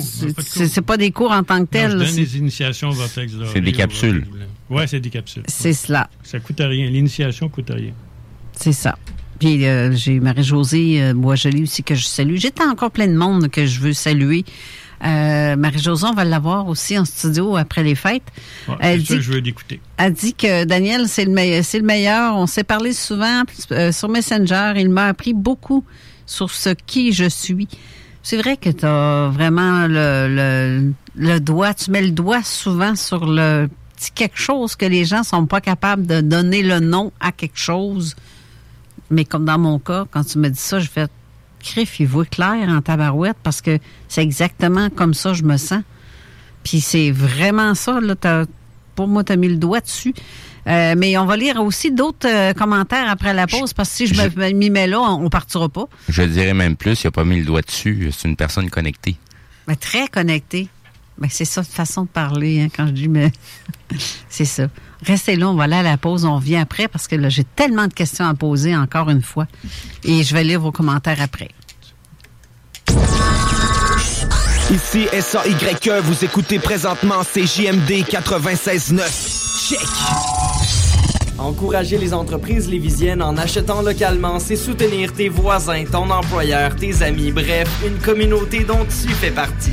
C'est- pas des cours en tant que Non, tels. je donne c'est- des initiations vortex C'est des capsules. Ouais, c'est des capsules. C'est cela. Ça coûte rien. L'initiation coûte rien. C'est ça. Puis euh, j'ai Marie-Josée euh, Boisjoli aussi que je salue. J'étais encore plein de monde que je veux saluer. Euh, Marie-Josée, on va l'avoir aussi en studio après les fêtes. Ouais, Elle dit que je veux l'écouter. a dit que Daniel, c'est le, meilleur, c'est le meilleur. On s'est parlé souvent euh, sur Messenger. Il m'a appris beaucoup sur ce qui je suis. C'est vrai que tu as vraiment le, le, le doigt, tu mets le doigt souvent sur le petit quelque chose que les gens sont pas capables de donner le nom à quelque chose. Mais comme dans mon cas, quand tu me dis ça, je fais crif, il voit clair en tabarouette parce que c'est exactement comme ça je me sens. Puis c'est vraiment ça, là. pour moi, tu as mis le doigt dessus. Euh, mais on va lire aussi d'autres euh, commentaires après la pause parce que si je me m'y mets là, on, on partira pas. Je dirais même plus, il n'a pas mis le doigt dessus. C'est une personne connectée. Mais très connecté. Mais c'est ça, façon de parler, hein, quand je dis, mais c'est ça. Restez là, on va aller à la pause, on revient après parce que là, j'ai tellement de questions à poser encore une fois. Et je vais lire vos commentaires après. Ici SAYE, vous écoutez présentement CJMD 96.9. Check! Encourager les entreprises lévisiennes en achetant localement, c'est soutenir tes voisins, ton employeur, tes amis, bref, une communauté dont tu fais partie.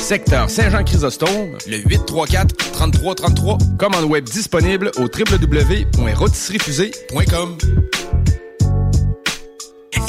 secteur Saint-Jean-Chrysostome, le 834 3333. Commande web disponible au www.rôtisseriefusée.com.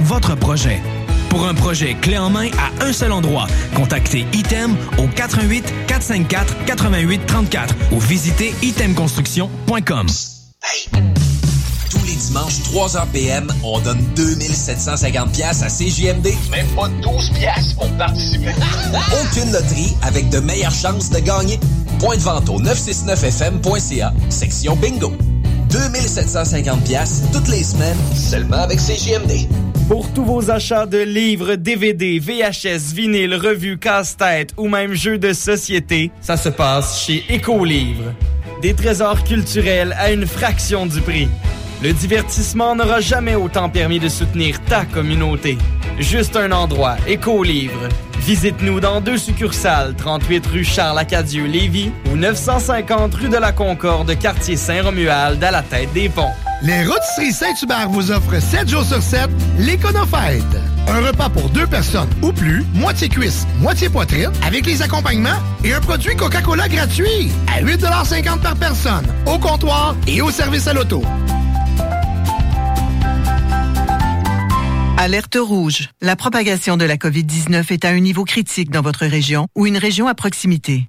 votre projet. Pour un projet clé en main à un seul endroit, contactez Item au 88 454 88 34 ou visitez itemconstruction.com. Tous les dimanches, 3h PM, on donne 2750 pièces à CJMD. Même pas 12 pièces pour participer. Aucune loterie avec de meilleures chances de gagner. Point de vente au 969fm.ca, section bingo. 2750 pièces toutes les semaines, seulement avec CJMD. Pour tous vos achats de livres, DVD, VHS, vinyle, revues, casse-tête ou même jeux de société, ça se passe chez Écolivre. Des trésors culturels à une fraction du prix. Le divertissement n'aura jamais autant permis de soutenir ta communauté. Juste un endroit, Écolivre. Visite-nous dans deux succursales, 38 rue Charles-Acadieux, Lévis ou 950 rue de la Concorde, quartier Saint-Romuald, à la tête des ponts. Les Rôtisseries Saint-Hubert vous offrent 7 jours sur 7 l'Éconofête. Un repas pour deux personnes ou plus, moitié cuisse, moitié poitrine, avec les accompagnements et un produit Coca-Cola gratuit à 8,50 par personne, au comptoir et au service à l'auto. Alerte rouge. La propagation de la COVID-19 est à un niveau critique dans votre région ou une région à proximité.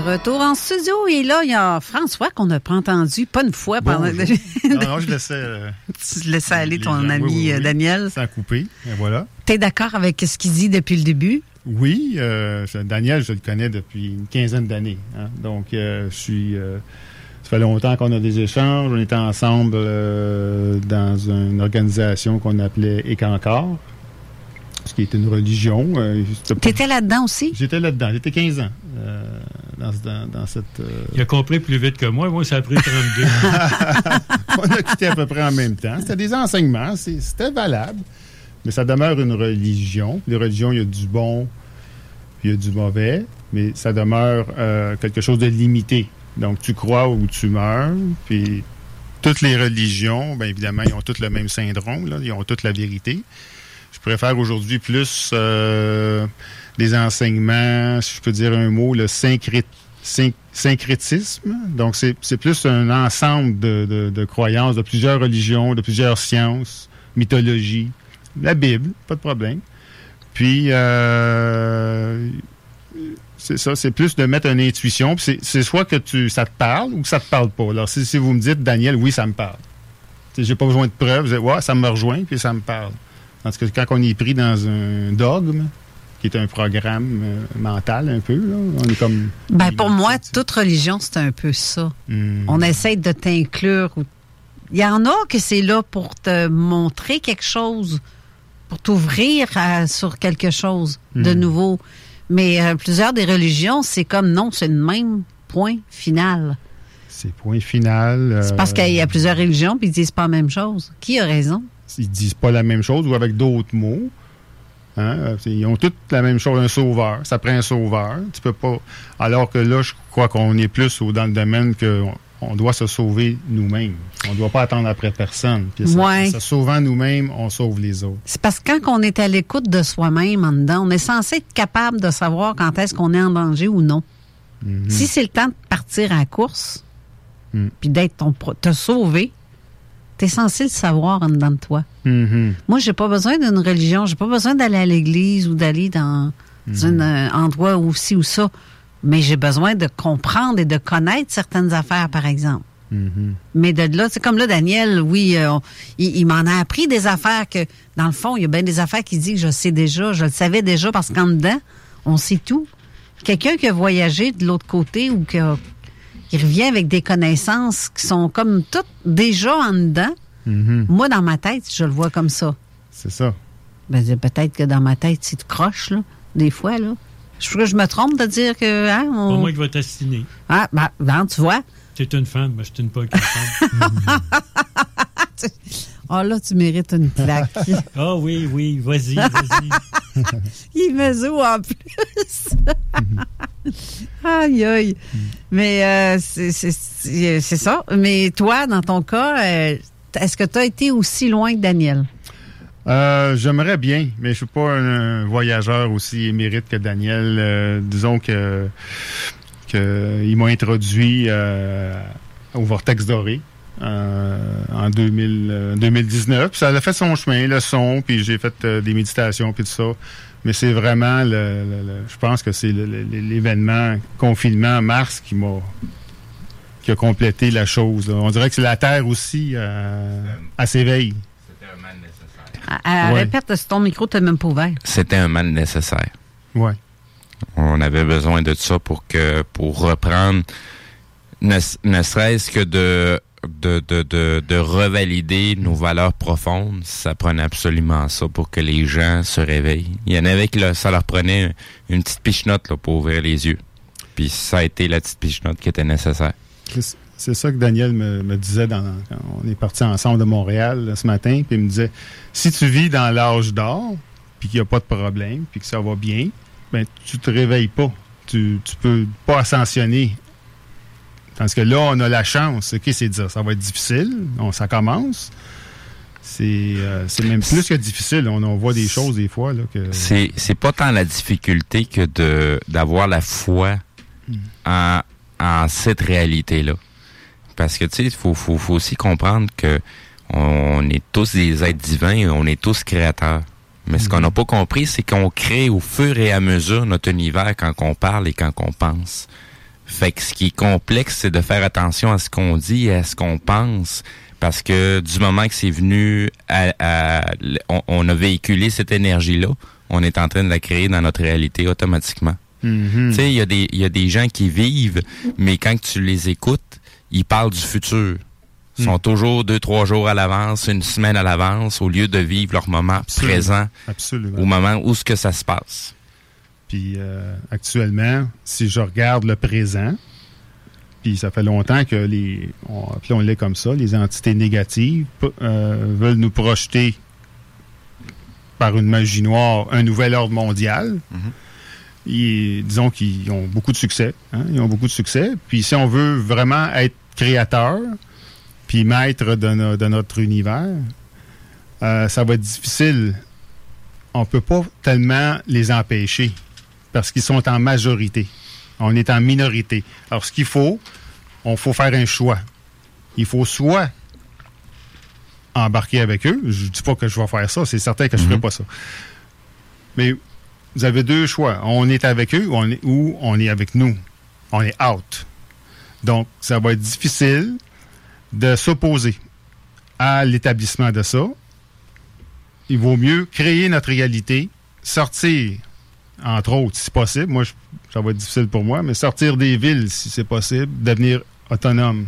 Retour en studio. Et là, il y a François qu'on n'a pas entendu, pas une fois pendant. non, non, je laissais. euh, tu laissais aller ton gens- ami oui, oui, euh, oui. Daniel. Ça a coupé, et voilà. Tu es d'accord avec ce qu'il dit depuis le début? Oui, euh, Daniel, je le connais depuis une quinzaine d'années. hein. Donc, euh, je suis. ça fait longtemps qu'on a des échanges. On était ensemble euh, dans une organisation qu'on appelait Écancor, ce qui est une religion. euh, Tu étais là-dedans aussi? J'étais là-dedans. J'étais 15 ans euh, dans, dans- dans cette. euh, Il a compris plus vite que moi. Moi, ça a pris 32. on a quitté à peu près en même temps. C'était des enseignements, c'était valable, mais ça demeure une religion. Les religions, il y a du bon, puis il y a du mauvais, mais ça demeure euh, quelque chose de limité. Donc, tu crois ou tu meurs, puis toutes les religions, bien évidemment, ils ont toutes le même syndrome, là, ils ont toutes la vérité. Je préfère aujourd'hui plus euh, des enseignements, si je peux dire un mot, le syncré- syn- syncrétisme. Donc, c'est plus un ensemble de, de- croyances de plusieurs religions, de plusieurs sciences, mythologie, la Bible, pas de problème. Puis, euh, c'est ça, c'est plus de mettre une intuition. C'est- soit que tu, ça te parle ou que ça te parle pas. Alors, si, si vous me dites, Daniel, oui, ça me parle. J'ai pas besoin de preuves. Ouais, ça me rejoint, puis ça me parle. Parce que quand on est pris dans un dogme, qui est un programme euh, mental un peu, là, on est comme... Ben, pour moi, toute religion, c'est un peu ça. Hmm. On essaie de t'inclure. Il y en a que c'est là pour te montrer quelque chose, pour t'ouvrir sur quelque chose de Hmm. nouveau. Mais euh, plusieurs des religions, c'est comme non, c'est le même point final. C'est point final. C'est parce euh, qu'il y a plusieurs religions puis ils disent pas la même chose. Qui a raison? ils disent pas la même chose ou avec d'autres mots. Hein? Euh, Ils ont toutes la même chose, un sauveur. Ça prend un sauveur. Tu peux pas. Alors que là, je crois qu'on est plus dans le domaine que on- on doit se sauver nous-mêmes. On ne doit pas attendre après personne. Puis ça- Ouais. se sauvant nous-mêmes, on sauve les autres. C'est parce que quand on est à l'écoute de soi-même en dedans, on est censé être capable de savoir quand est-ce qu'on est en danger ou non. Mhm. Si c'est le temps de partir à la course, Mm. puis d'être te sauver, t'es censé le savoir en dedans de toi. Mhm. Moi, j'ai pas besoin d'une religion, j'ai pas besoin d'aller à l'église ou d'aller dans Mhm. un euh, endroit ou ci ou ça, mais j'ai besoin de comprendre et de connaître certaines affaires, par exemple. Mhm. Mais de là, c'est comme là, Daniel, oui, euh, on- il, il m'en a appris des affaires que, dans le fond, il y a bien des affaires qui disent que je sais déjà, je le savais déjà parce qu'en dedans, on sait tout. Quelqu'un qui a voyagé de l'autre côté ou qui, a- qui revient avec des connaissances qui sont comme toutes déjà en dedans, Mhm. moi, dans ma tête, je le vois comme ça. C'est ça. Ben, c'est peut-être que dans ma tête, c'est croche, là, des fois, là. Je crois que je me trompe de dire que, hein, on... Pas moi qui va t'assiner. Ah, ben, ben, tu vois. C'est une femme, mais c'est une pas qu'une femme. Ah, là, tu mérites une plaque. Ah oui, oui, vas-y, vas-y. Il mesure en plus. aïe, aïe. Mais euh, c'est c'est- c'est c'est ça. Mais toi, dans ton cas, euh, est-ce que tu as été aussi loin que Daniel? Euh, J'aimerais bien, mais je suis pas un, voyageur aussi émérite que Daniel. Euh, disons que, que il m'a introduit euh, au Vortex Doré euh, en 2000, euh, 2019. Puis ça a fait son chemin, le son, puis j'ai fait euh, des méditations, puis tout ça. Mais c'est vraiment, le, le- le- je pense que c'est le- le- l'événement confinement en mars qui m'a qui a complété la chose. là. On dirait que c'est la Terre aussi euh, à s'éveille. Ah, ah, Ouais. Répète, si ton micro t'es même pas ouvert. C'était un mal nécessaire. Ouais. On avait besoin de ça pour que pour reprendre ne, ne serait-ce que de de, de, de, de revalider nos valeurs profondes, ça prenait absolument ça pour que les gens se réveillent. Il y en avait qui là, ça leur prenait une petite pichenote pour ouvrir les yeux. Puis ça a été la petite pichenote qui était nécessaire. C'est- ça que Daniel me, disait dans, quand on est parti ensemble de Montréal ce matin. Puis il me disait si tu vis dans l'âge d'or, puis qu'il n'y a pas de problème, puis que ça va bien, ben tu te réveilles pas. Tu, tu peux pas ascensionner. Tandis que là, on a la chance. OK, c'est dire, ça va être difficile. On, ça commence. C'est euh, c'est même plus que difficile. On, on voit des choses des fois. Là, que... C'est pas tant la difficulté que d'avoir la foi en, en cette réalité-là. Parce que, tu sais, il faut, faut, faut aussi comprendre que on est tous des êtres divins, et on est tous créateurs. Mais ce qu'on n'a pas compris, c'est qu'on crée au fur et à mesure notre univers quand on parle et quand on pense. Fait que ce qui est complexe, c'est de faire attention à ce qu'on dit et à ce qu'on pense. Parce que du moment que c'est venu, à, à- on, on a véhiculé cette énergie-là, on est en train de la créer dans notre réalité automatiquement. Mhm. Tu sais, il y, a des- il y a des gens qui vivent, mais quand tu les écoutes, ils parlent du futur. Ils sont toujours deux, trois jours à l'avance, une semaine à l'avance, au lieu de vivre leur moment Absolument. présent, Absolument. au moment où ce que ça se passe. Puis euh, actuellement, si je regarde le présent, puis ça fait longtemps que les, on, appelons-les comme ça, les entités négatives euh, veulent nous projeter par une magie noire un nouvel ordre mondial. Et, disons qu'ils ont beaucoup de succès. hein, ils ont beaucoup de succès. Puis si on veut vraiment être créateur, puis maître de, no- de notre univers, euh, ça va être difficile. On peut pas tellement les empêcher parce qu'ils sont en majorité. On est en minorité. Alors, ce qu'il faut, on faut faire un choix. Il faut soit embarquer avec eux. Je dis pas que je vais faire ça. C'est certain que je ne ferai pas ça. Mais vous avez deux choix. On est avec eux ou on est, ou on est avec nous. On est out. Donc, ça va être difficile de s'opposer à l'établissement de ça. Il vaut mieux créer notre réalité, sortir, entre autres, si possible. Moi, je- ça va être difficile pour moi, mais sortir des villes, si c'est possible, devenir autonome.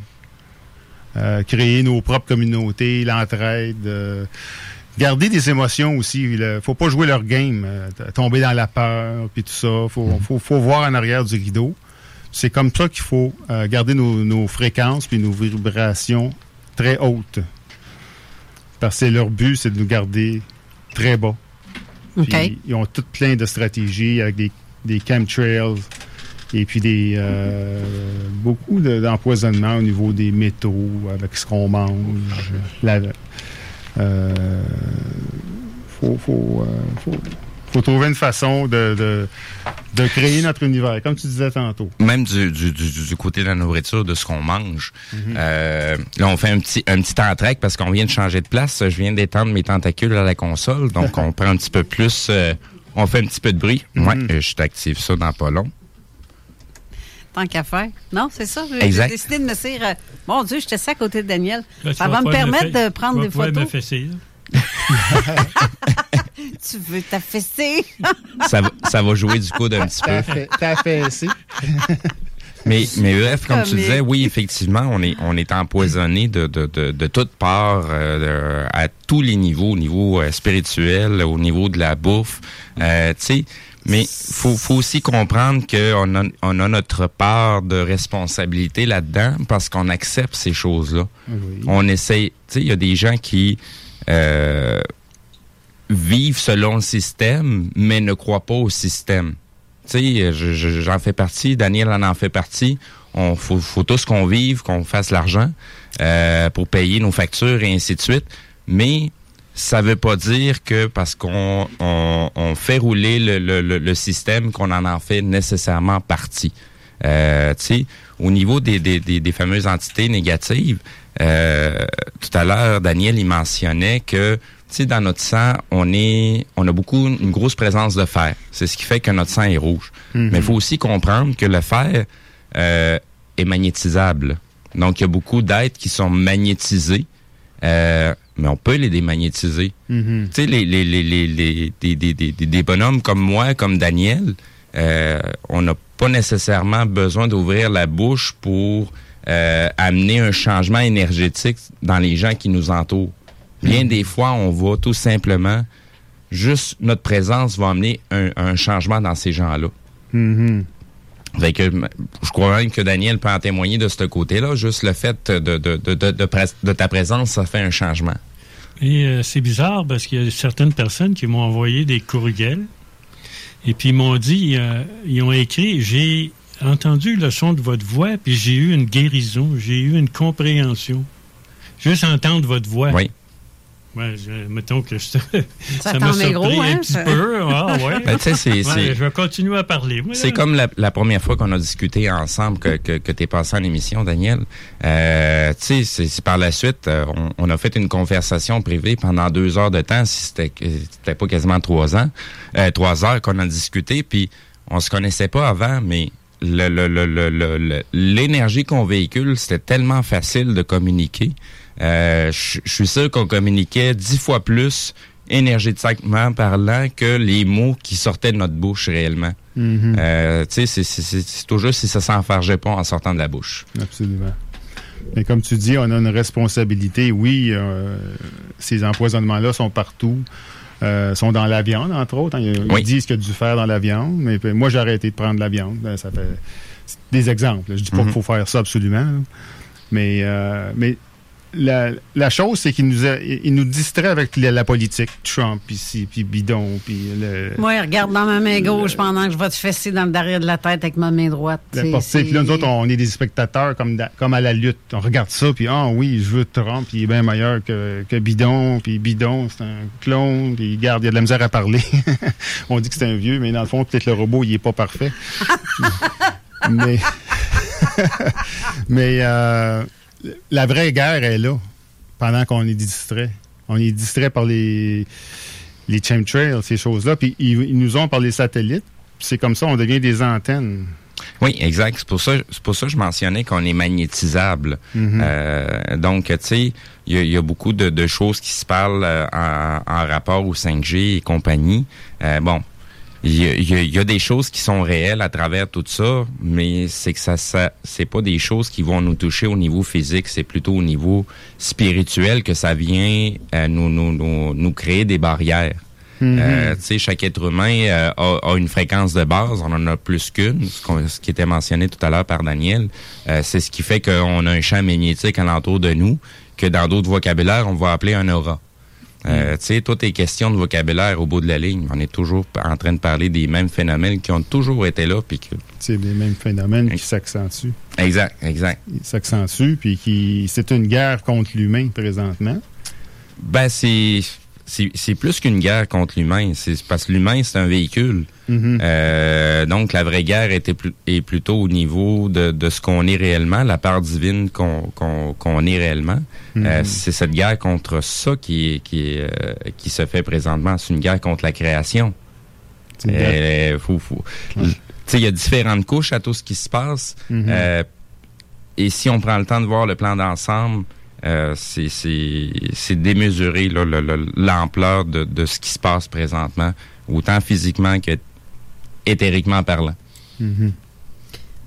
Euh, créer nos propres communautés, l'entraide, euh, garder des émotions aussi. Il faut pas jouer leur game, euh, tomber dans la peur, puis tout ça. Faut, faut, faut voir en arrière du rideau. C'est comme ça qu'il faut garder nos, nos fréquences puis nos vibrations très hautes. Parce que leur but, c'est de nous garder très bas. Ils ont toutes plein de stratégies avec des, des chemtrails et puis des euh, beaucoup de- d'empoisonnement au niveau des métaux avec ce qu'on mange. Euh, faut, euh, faut, faut trouver une façon de, de, de créer notre univers, comme tu disais tantôt. Même du, du, du, du côté de la nourriture, de ce qu'on mange. Mhm. Euh, là, on fait un petit, un petit entraque parce qu'on vient de changer de place. Je viens d'étendre mes tentacules à la console. Donc, on prend un petit peu plus... euh, on fait un petit peu de bruit. Mhm. Ouais, euh, je t'active ça dans pas long. Tant qu'à faire. Non, c'est ça. J'ai Exact. j'ai décidé de me dire, euh, mon Dieu, j'étais ça à côté de Daniel. Là, ça va me permettre de prendre tu vas des me photos. fesser, là. tu veux t'affaisser? Ça va, ça va jouer du coup d'un petit peu. Assez. Mais, mais bref, comme tu disais, oui, effectivement, on est, on est empoisonné de, de, de, de toutes parts, euh, à tous les niveaux, au niveau euh, spirituel, au niveau de la bouffe, euh, tu sais. Mais faut, faut aussi comprendre qu'on a, on a notre part de responsabilité là-dedans parce qu'on accepte ces choses-là. Oui. On essaye, tu sais, il y a des gens qui euh, vivent selon le système, mais ne croient pas au système. Tu sais, je- je- j'en fais partie, Daniel en en fait partie. On faut, faut tous qu'on vive, qu'on fasse l'argent euh, pour payer nos factures et ainsi de suite. Mais ça veut pas dire que parce qu'on on, on fait rouler le, le, le, système qu'on en en fait nécessairement partie. Euh, au niveau des, des, des, des fameuses entités négatives, euh, tout à l'heure, Daniel, il mentionnait que, sais, dans notre sang, on est, on a beaucoup, une grosse présence de fer. C'est ce qui fait que notre sang est rouge. Mhm. Mais il faut aussi comprendre que le fer euh, est magnétisable. Donc, il y a beaucoup d'êtres qui sont magnétisés, euh, mais on peut les démagnétiser. Mhm. Tu sais, les, les, les, les, les- des, des, des, des bonhommes comme moi, comme Daniel, euh, on n'a pas nécessairement besoin d'ouvrir la bouche pour amener un changement énergétique dans les gens qui nous entourent. Bien des fois, on va tout simplement, juste notre présence va amener un, un changement dans ces gens-là. Mhm. Fait que je crois même que Daniel peut en témoigner de ce côté-là. Juste le fait de, de, de, de, de, pres- de ta présence, ça fait un changement. Et euh, c'est bizarre parce qu'il y a certaines personnes qui m'ont envoyé des courriels et puis ils m'ont dit, euh, ils ont écrit, j'ai entendu le son de votre voix puis j'ai eu une guérison, j'ai eu une compréhension. Juste entendre votre voix. Oui. Ouais, je- mettons que je- ça m'a met surpris gros, un hein, petit ça. peu. Ah, ouais. Ben, Ouais, Je vais continuer à parler. C'est comme la, la première fois qu'on a discuté ensemble que, que, que tu es passé en émission, Daniel. Euh, tu sais, c'est- par la suite, euh, on, on a fait une conversation privée pendant deux heures de temps, si c'était pas quasiment trois ans, euh, trois heures qu'on a discuté, puis on se connaissait pas avant, mais le- le- le- l'énergie qu'on véhicule, c'était tellement facile de communiquer. Euh, Je suis sûr qu'on communiquait dix fois plus énergétiquement parlant que les mots qui sortaient de notre bouche réellement. Mhm. Euh, tu sais, c'est- toujours si ça s'enfargeait pas en sortant de la bouche. Absolument. Mais comme tu dis, on a une responsabilité. Oui, euh, ces empoisonnements-là sont partout. euh, sont dans la viande, entre autres. hein. Ils, ils disent qu'il y a du fer dans la viande, mais moi, j'ai arrêté de prendre de la viande. Ben, Ça fait c'est des exemples. Je dis pas Mhm. qu'il faut faire ça absolument. là. Mais, euh, mais la, la chose, c'est qu'il nous, a- il nous distrait avec la, la politique. Trump, puis ci, puis bidon, puis le... Moi, regarde dans ma main gauche pendant que je vais te fesser dans le derrière de la tête avec ma main droite. Puis là, nous autres, on est des spectateurs comme, comme à la lutte. On regarde ça, puis ah oui, je veux Trump, puis il est bien meilleur que, que Bidon, puis Bidon, c'est un clone, puis garde, il y a de la misère à parler. on dit que c'est un vieux, mais dans le fond, peut-être le robot, il est pas parfait. mais mais euh, la vraie guerre est là, pendant qu'on est distrait. On est distrait par les, les chemtrails, ces choses-là, puis ils, ils nous ont par les satellites. C'est comme ça, on devient des antennes. Oui, exact. C'est pour ça, c'est pour ça que je mentionnais qu'on est magnétisable. Mhm. Euh, donc, tu sais, il y a, il y a beaucoup de, de choses qui se parlent euh, en, en rapport au 5G et compagnie. Euh, bon, il y, a, il y a- il y a des choses qui sont réelles à travers tout ça, mais c'est que ça, ça c'est pas des choses qui vont nous toucher au niveau physique, c'est plutôt au niveau spirituel que ça vient euh, nous, nous, nous, nous créer des barrières. Mhm. Euh, tu sais, chaque être humain euh, a, a une fréquence de base, on en a plus qu'une, ce, qu'on- ce qui était mentionné tout à l'heure par Daniel. Euh, c'est ce qui fait qu'on a un champ magnétique alentour de nous, que dans d'autres vocabulaires, on va appeler un aura. Euh, Tu sais, toutes les questions de vocabulaire au bout de la ligne, on est toujours en train de parler des mêmes phénomènes qui ont toujours été là, puis que... C'est les mêmes phénomènes qui s'accentuent. Exact, exact. Ils s'accentuent, puis qui c'est une guerre contre l'humain présentement. Ben, c'est... C'est plus qu'une guerre contre l'humain. C'est parce que l'humain, c'est un véhicule. Mhm. Euh, donc, la vraie guerre était plus, est plutôt au niveau de, de ce qu'on est réellement, la part divine qu'on est réellement. Euh, c'est cette guerre contre ça qui, euh, qui se fait présentement. C'est une guerre contre la création. faut- faut- il y a différentes couches à tout ce qui se passe. Mhm. Euh, et si on prend le temps de voir le plan d'ensemble, euh, c'est- c'est c'est démesuré l'ampleur de, de ce qui se passe présentement, autant physiquement que éthériquement parlant. Mhm.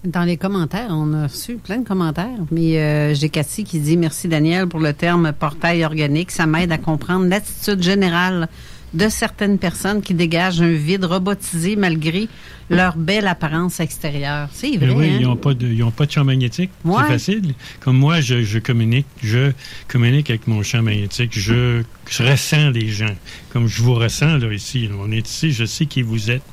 Dans les commentaires, on a reçu plein de commentaires. Mais euh, j'ai Cathy qui dit merci Daniel pour le terme portail organique. Ça m'aide à comprendre l'attitude générale de certaines personnes qui dégagent un vide robotisé malgré leur belle apparence extérieure. C'est vrai. Oui, hein? ils n'ont pas de, pas champ magnétique. Ouais. C'est facile. Comme moi, je, je communique, je communique avec mon champ magnétique. Je, je ressens les gens. Comme je vous ressens là ici. là. On est ici, je sais qui vous êtes.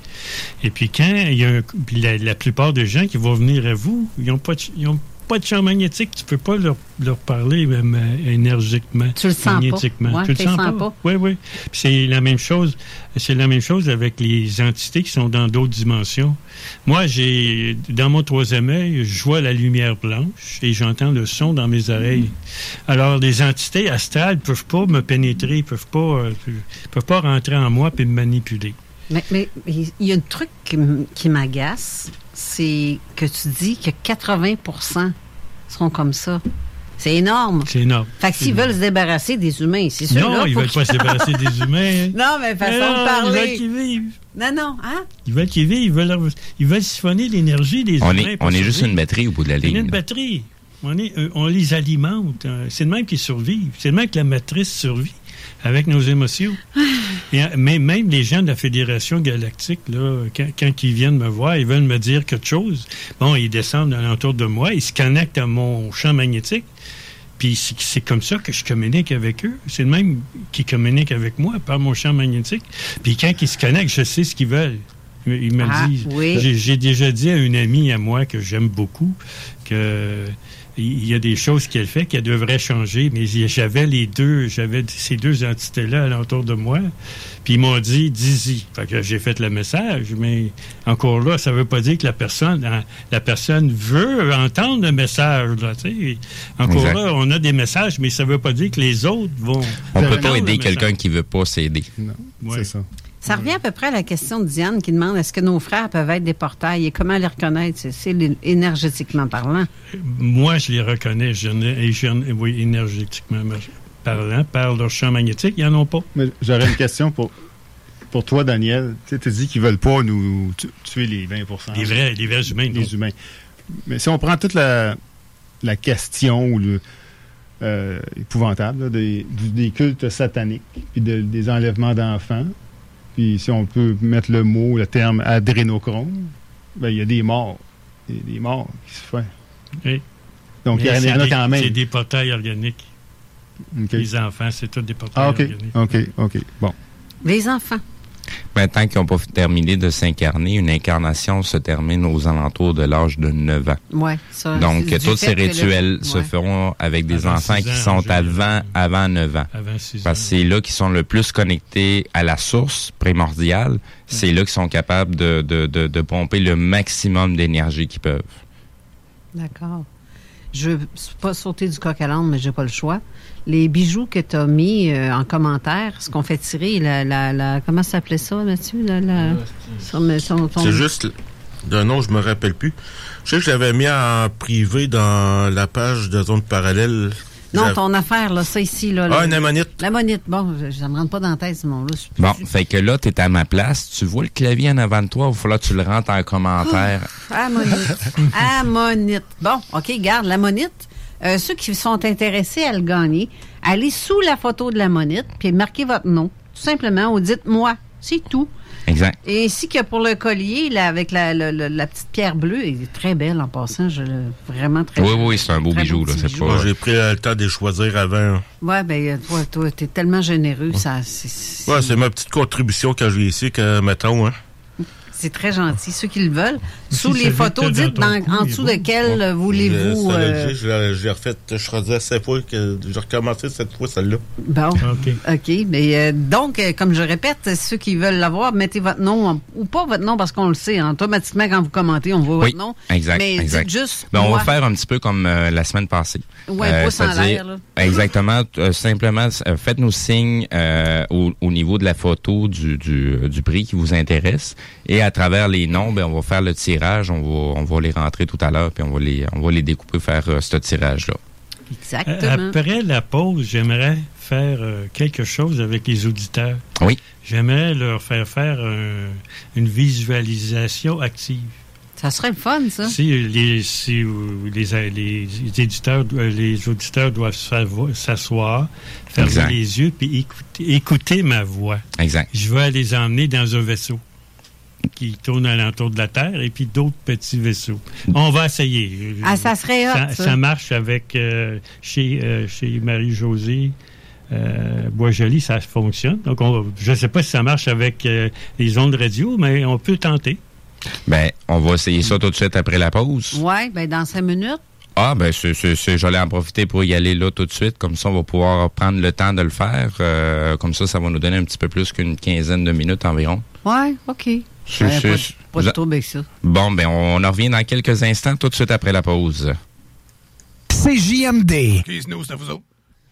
Et puis quand il y a un, puis la, la plupart des gens qui vont venir à vous, ils n'ont pas de, ils ont pas de champ magnétique. Tu peux pas leur, leur parler même euh, énergiquement. Tu le sens pas. magnétiquement. Ouais, tu le sens pas. pas. Oui, oui. Puis c'est la même chose. C'est la même chose avec les entités qui sont dans d'autres dimensions. Moi, j'ai dans mon troisième œil, je vois la lumière blanche et j'entends le son dans mes oreilles. Alors, les entités astrales peuvent pas me pénétrer, peuvent pas, euh, peuvent pas rentrer en moi et me manipuler. Mais mais il y a un truc qui, m- qui m'agace, c'est que tu dis que 80% seront comme ça. C'est énorme. C'est énorme. Fait que s'ils veulent se débarrasser des humains, c'est sûr. Non, ils veulent pas se débarrasser des humains. Non, mais façon Mais non, de Ils parler. veulent qu'ils vivent. Non, non, hein? Ils veulent qu'ils vivent. Ils veulent, ils veulent siphonner l'énergie des On humains. est, on est juste une batterie au bout de la On est ligne. une batterie. On, est, euh, on les alimente. Euh, C'est de même qu'ils survivent. C'est de même que la matrice survit. Avec nos émotions. Et, euh, mais même les gens de la Fédération galactique, là, quand, quand ils viennent me voir, ils veulent me dire quelque chose. Bon, ils descendent alentour de moi, ils se connectent à mon champ magnétique. Puis c'est comme ça que je communique avec eux. C'est le même qui communique avec moi par mon champ magnétique. Puis quand ils se connectent, je sais ce qu'ils veulent. Ah, disent. oui. J'ai- déjà dit à une amie à moi que j'aime beaucoup que il y a des choses qu'elle fait qu'elle devrait changer, mais j'avais les deux, j'avais ces deux entités-là alentour de moi, puis ils m'ont dit, dis-y. Fait que j'ai fait le message, mais encore là, ça veut pas dire que la personne, hein, la personne veut entendre le message, là. Encore Exact. là, on a des messages, mais ça veut pas dire que les autres vont. On peut entendre pas aider quelqu'un qui veut pas s'aider. C'est ça. Ça revient à peu près à la question de Diane qui demande est-ce que nos frères peuvent être des portails et comment les reconnaître? C'est- énergétiquement parlant. Moi, je les reconnais gén- oui, énergétiquement parlant, par leur champ magnétique, ils n'en ont pas. Mais j'aurais une question pour, pour toi, Daniel. Tu sais, dis qu'ils veulent pas nous tu- tuer les 20 Les vrais, les vrais humains. non. Les humains. Mais si on prend toute la, la question ou le euh, épouvantable là, des, cultes sataniques puis de- des enlèvements d'enfants, puis si on peut mettre le mot, le terme adrénochrome, ben, il y a des morts. Il y a des morts qui se font. Oui. Donc, il y en c'est a des- quand même. C'est des portails organiques. OK. Les enfants, c'est tous des portails Ah, OK. organiques. OK, OK. Bon. Les enfants. Ben, tant qu'ils n'ont pas terminé de s'incarner, une incarnation se termine aux alentours de l'âge de 9 ans. Oui, ça. Donc, tous ces le- rituels se ouais. feront avec des Avant enfants qui sont avant, avant 9 ans. Avant Parce que c'est là qu'ils sont le plus connectés à la source primordiale. C'est là qu'ils sont capables de, de, de, de pomper le maximum d'énergie qu'ils peuvent. D'accord. Je veux pas sauter du coq à l'âne, mais j'ai pas le choix. Les bijoux que tu as mis euh, en commentaire, ce qu'on fait tirer, la, la, la- comment ça s'appelait ça, Mathieu? La, son- C'est juste d'un nom, je me rappelle plus. Je sais que je l'avais mis en privé dans la page de zone parallèle. Non, ton affaire, là, ça ici. Là, Ah, une ammonite. L'ammonite. Bon, je- ça me rentre pas dans la tête, ce monde-là. Je- Bon, fait que là, tu es à ma place. Tu vois le clavier en avant de toi. Il va falloir que tu le rentres en commentaire. Ammonite. Ammonite. Bon, OK, garde l'ammonite. Euh, ceux qui sont intéressés à le gagner, allez sous la photo de l'ammonite, puis marquez votre nom. Tout simplement, ou dites-moi. C'est tout. Exact. Et ainsi que pour le collier, là, avec la, la- la- la petite pierre bleue, elle est très belle en passant. Je, vraiment très Oui, belle. oui, c'est un beau bijou. beau là. bijou. pas... Moi, j'ai pris euh, le temps de les choisir avant. Ouais, ben, euh, toi, toi, t'es tellement généreux, ça, c'est- c'est Ouais, c'est ma petite contribution quand je l'ai ici, que, mettons, hein. C'est très gentil. Ceux qui le veulent, sous les photos, dites dans en dessous de quelle voulez-vous. Euh, le- je l'ai- refait, je rendu à sept fois que j'ai recommencé cette fois celle-là. Bon. OK. Mais euh, donc, euh, comme je répète, ceux qui veulent l'avoir, mettez votre nom, ou pas votre nom parce qu'on le sait. hein. Automatiquement, quand vous commentez, on voit Oui, votre nom. exact. Mais exact. dites juste. Ben, on va faire un petit peu comme euh, la semaine passée. Ouais, un pouce en l'air, là. Exactement. euh, simplement, euh, faites-nous signe euh, au, au niveau de la photo du, du, du prix qui vous intéresse. Et à travers les noms, ben, on va faire le tirage. On va, on va les rentrer tout à l'heure, puis on va les, on va les découper, faire euh, ce tirage-là. Exactement. Après la pause, j'aimerais faire euh, quelque chose avec les auditeurs. Oui. J'aimerais leur faire faire un- une visualisation active. Ça serait le fun, ça. Si les, si euh, les, les éditeurs, euh, les auditeurs doivent s'asseoir, fermer Exact. les yeux puis écouter, écouter ma voix. Exact. Je vais les emmener dans un vaisseau qui tourne alentour de la Terre et puis d'autres petits vaisseaux. On va essayer. Ah, ça serait hot, Ça, ça. ça marche avec euh, chez, euh, chez Marie-Josée. Euh, Bois-Joli, ça fonctionne. Donc, on- je ne sais pas si ça marche avec euh, les ondes radio, mais on peut tenter. Ben, on va essayer ça tout de suite après la pause. Ouais, ben, dans cinq minutes. Ah, ben, j'allais en profiter pour y aller là tout de suite. Comme ça, on va pouvoir prendre le temps de le faire. Euh, comme ça, ça va nous donner un petit peu plus qu'une quinzaine de minutes environ. Ouais, OK. C'est- Ouais, c'est- pas, de- pas de vous a- trouble avec ça. Bon, ben, on en revient dans quelques instants, tout de suite après la pause. CJMD. Excuse-nous, c'est à vous autres.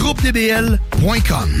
GroupeDBL.com.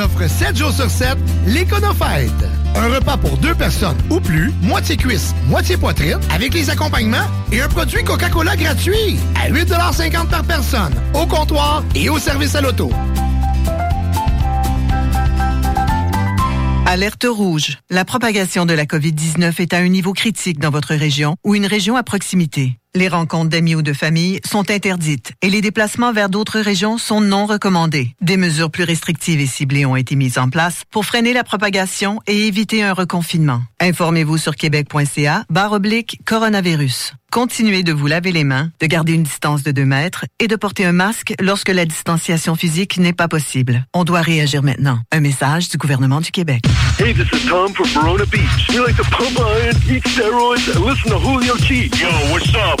offrent 7 jours sur 7 l'Éconofête. Un repas pour deux personnes ou plus, moitié cuisse, moitié poitrine, avec les accompagnements et un produit Coca-Cola gratuit à 8,50 par personne, au comptoir et au service à l'auto. Alerte rouge. La propagation de la COVID-19 est à un niveau critique dans votre région ou une région à proximité. Les rencontres d'amis ou de famille sont interdites et les déplacements vers d'autres régions sont non recommandés. Des mesures plus restrictives et ciblées ont été mises en place pour freiner la propagation et éviter un reconfinement. Informez-vous sur québec.ca barre oblique coronavirus. Continuez de vous laver les mains, de garder une distance de 2 mètres et de porter un masque lorsque la distanciation physique n'est pas possible. On doit réagir maintenant. Un message du gouvernement du Québec. Hey, this is Tom from Verona Beach. You like to pump iron, eat steroids, and listen to Julio G. Yo, what's up,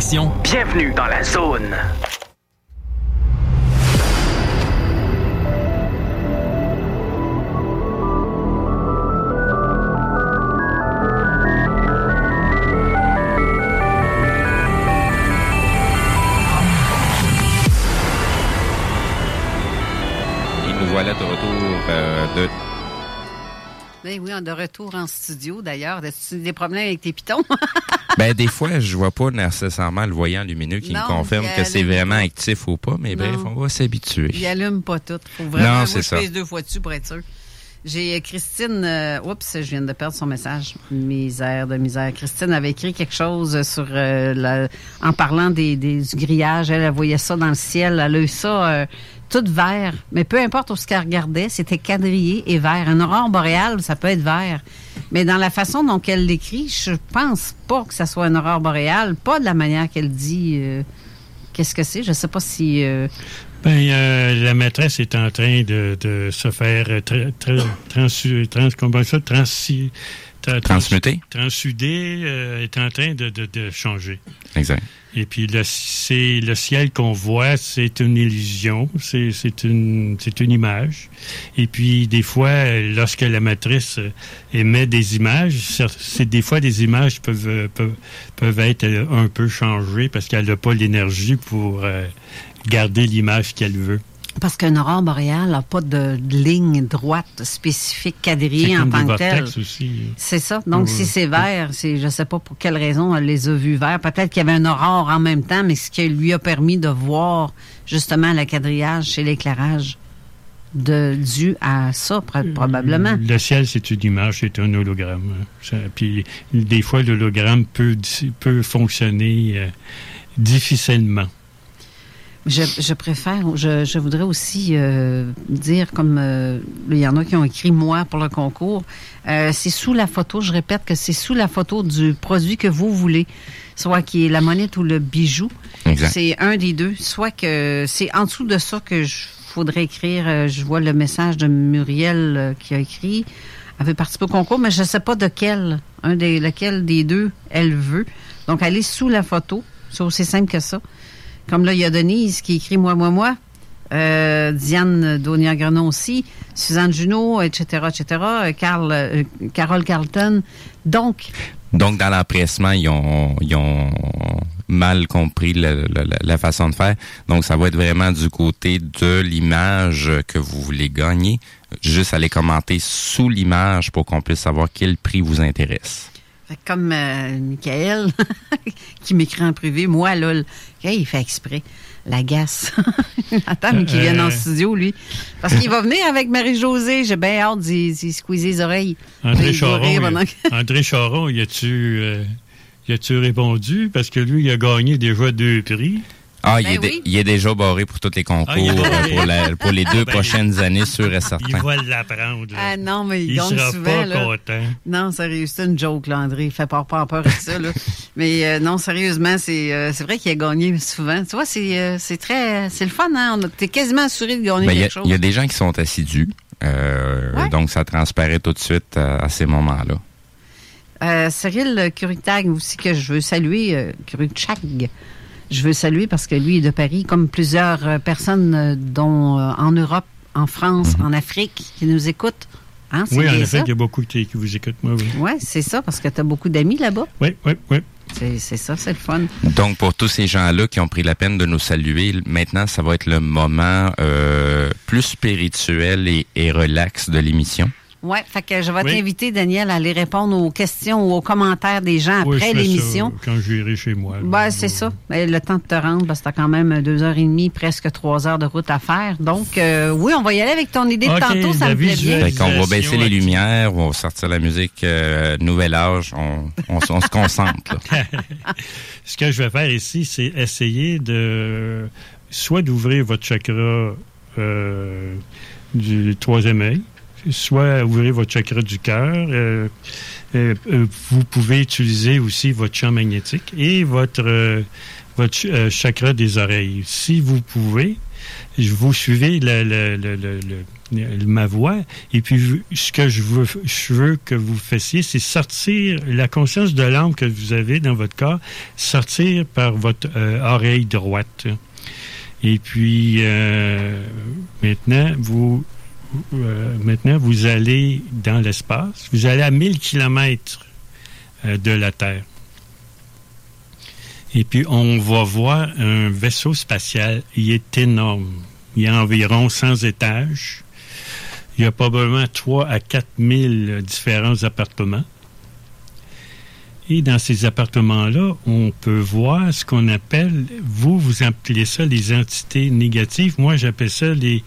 Bienvenue dans la zone. Oui, on de retour en studio d'ailleurs. As-tu des problèmes avec tes pitons? Ben, des fois, je vois pas nécessairement le voyant lumineux qui Non, me confirme que c'est vraiment actif ou pas, mais bref, Non. on va s'habituer. Il allume pas tout. Faut vraiment Non, c'est ça. deux fois dessus pour être sûr. J'ai euh, Christine. euh, oups, je viens de perdre son message. Misère de misère. Christine avait écrit quelque chose sur euh, la- en parlant des, des- du grillage. Elle, elle voyait ça dans le ciel. Elle a eu ça euh, tout vert. Mais peu importe où ce qu'elle regardait, c'était quadrillé et vert. Un aurore boréale, ça peut être vert. Mais dans la façon dont elle l'écrit, je pense pas que ça soit un aurore boréale. Pas de la manière qu'elle dit. euh, Qu'est-ce que c'est? Je sais pas si. euh, Ben, euh, la maîtresse est en train de, de se faire euh, tra- tra- trans, trans, Transmuté. Transudé euh, est en train de, de- de changer. Exact. Et puis le, c'est le ciel qu'on voit, c'est une illusion, c'est, c'est une c'est une image. Et puis des fois, lorsque la matrice émet des images, c'est des fois des images peuvent peuvent, peuvent être euh, un peu changées parce qu'elle n'a pas l'énergie pour euh, garder l'image qu'elle veut. Parce qu'un aurore boréale n'a pas de ligne droite spécifique quadrillée en tant que telle. C'est ça. Donc, Oui. si c'est vert, c'est, je sais pas pour quelle raison elle les a vus verts. Peut-être qu'il y avait un aurore en même temps, mais ce qui lui a permis de voir justement le quadrillage chez l'éclairage de, dû à ça, pro- probablement. Le ciel, c'est une image, c'est un hologramme. Ça- puis des fois, l'hologramme peut, peut fonctionner euh, difficilement. Je, je préfère, je, je voudrais aussi euh, dire, comme euh, il y en a qui ont écrit moi pour le concours, euh, c'est sous la photo, je répète que c'est sous la photo du produit que vous voulez, soit qui est la monnaie ou le bijou. Exact. C'est un des deux. Soit que c'est en dessous de ça que je faudrait écrire. euh, je vois le message de Muriel euh, qui a écrit. Elle veut participer au concours, mais je ne sais pas de quel, un des, lequel des deux elle veut. Donc, elle est sous la photo. C'est aussi simple que ça. Comme là, il y a Denise qui écrit Moi, moi, moi. Euh, Diane Daunia-Grenon aussi. Suzanne Junot, etc., etc. euh, Carl, euh, Carole Carlton. Donc, Donc, dans l'empressement, ils ont, ils ont mal compris le- le- la façon de faire. Donc, ça va être vraiment du côté de l'image que vous voulez gagner. Juste aller commenter sous l'image pour qu'on puisse savoir quel prix vous intéresse. Comme euh, Michael, qui m'écrit en privé, moi, là, le- hey, il fait exprès. L'agace. Attends, mais qu'il vienne en Euh. studio, lui. Parce qu'il va venir avec Marie-Josée. J'ai bien hâte d'y squeezer les oreilles. André Charon, pendant André Charon, y a-tu euh, y a-tu répondu? Parce que lui, il a gagné déjà deux prix. Ah, Ben il, est dé- oui. il est déjà barré pour tous les concours Ah, il est euh, pour, la- pour les deux Ah, ben, prochaines années, sûr et Il certain. va l'apprendre. là. Ah non, mais il, il gagne sera souvent. pas là. content. Non, sérieux, c'est une joke, là, André. Il fait pas, pas peur avec ça, là. Mais euh, non, sérieusement, c'est euh, c'est vrai qu'il a gagné souvent. Tu vois, c'est euh, très... C'est le fun, hein? T'es quasiment assuré de gagner Ben, Il y, a- quelque chose. il y a des gens qui sont assidus. euh, Ouais. Donc, ça transparaît tout de suite à ces moments-là. Euh, Cyril Curutag aussi que je veux saluer, euh, Curutag. Je veux saluer parce que lui est de Paris, comme plusieurs euh, personnes, euh, dont euh, en Europe, en France, en Afrique, qui nous écoutent. Hein, c'est Oui, en effet, il y a beaucoup qui, qui vous écoutent, moi, oui. Oui, c'est ça, parce que tu as beaucoup d'amis là-bas. Oui, oui, oui. C'est c'est ça, c'est le fun. Donc, pour tous ces gens-là qui ont pris la peine de nous saluer, maintenant, ça va être le moment euh, plus spirituel et, et relax de l'émission. Oui, fait que je vais Oui. t'inviter, Daniel, à aller répondre aux questions ou aux commentaires des gens Oui, après l'émission. Quand j'irai chez moi. Ben, c'est ça. Ben, le temps de te rendre, parce que t'as quand même deux heures et demie, presque trois heures de route à faire. Donc, euh, oui, on va y aller avec ton idée de tantôt, ça me plaît bien. Fait qu'on va baisser les lumières, on va sortir la musique euh, Nouvel Âge, on, on, s- on se concentre. Ce que je vais faire ici, c'est essayer de soit d'ouvrir votre chakra euh, du troisième œil, soit ouvrir votre chakra du cœur. Euh, euh, euh, vous pouvez utiliser aussi votre champ magnétique et votre, votre ch- chakra des oreilles. Si vous pouvez, vous suivez le- ma voix et puis ce que je veux, je veux que vous fassiez, c'est sortir la conscience de l'âme que vous avez dans votre corps, sortir par votre oreille droite. Et puis maintenant, vous euh, maintenant vous allez dans l'espace, vous allez à 1000 kilomètres euh, de la Terre. Et puis, on va voir un vaisseau spatial. Il est énorme. Il y a environ 100 étages. Il y a probablement 3 à 4 000 différents appartements. Et dans ces appartements-là, on peut voir ce qu'on appelle, vous, vous appelez ça les entités négatives. Moi, j'appelle ça les,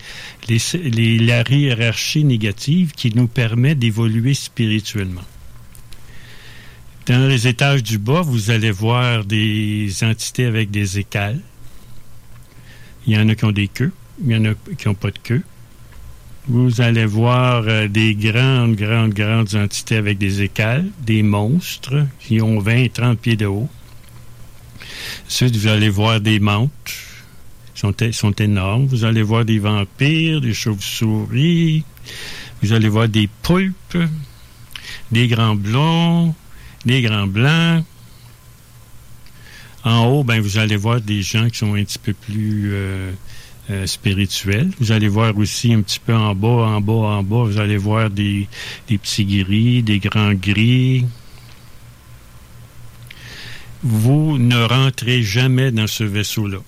les, les- la hiérarchie négative qui nous permet d'évoluer spirituellement. Dans les étages du bas, vous allez voir des entités avec des écales. Il y en a qui ont des queues, il y en a qui n'ont pas de queue. Vous allez voir euh, des grandes, grandes, grandes entités avec des écales, des monstres qui ont 20, 30 pieds de haut. Ensuite, vous allez voir des mantes, sont, sont énormes. Vous allez voir des vampires, des chauves-souris. Vous allez voir des poulpes. des grands blonds, des grands blancs. En haut, ben, vous allez voir des gens qui sont un petit peu plus euh, euh, spirituels. Vous allez voir aussi un petit peu en bas, en bas, en bas, vous allez voir des, petits gris, des grands gris. Vous ne rentrez jamais dans ce vaisseau-là.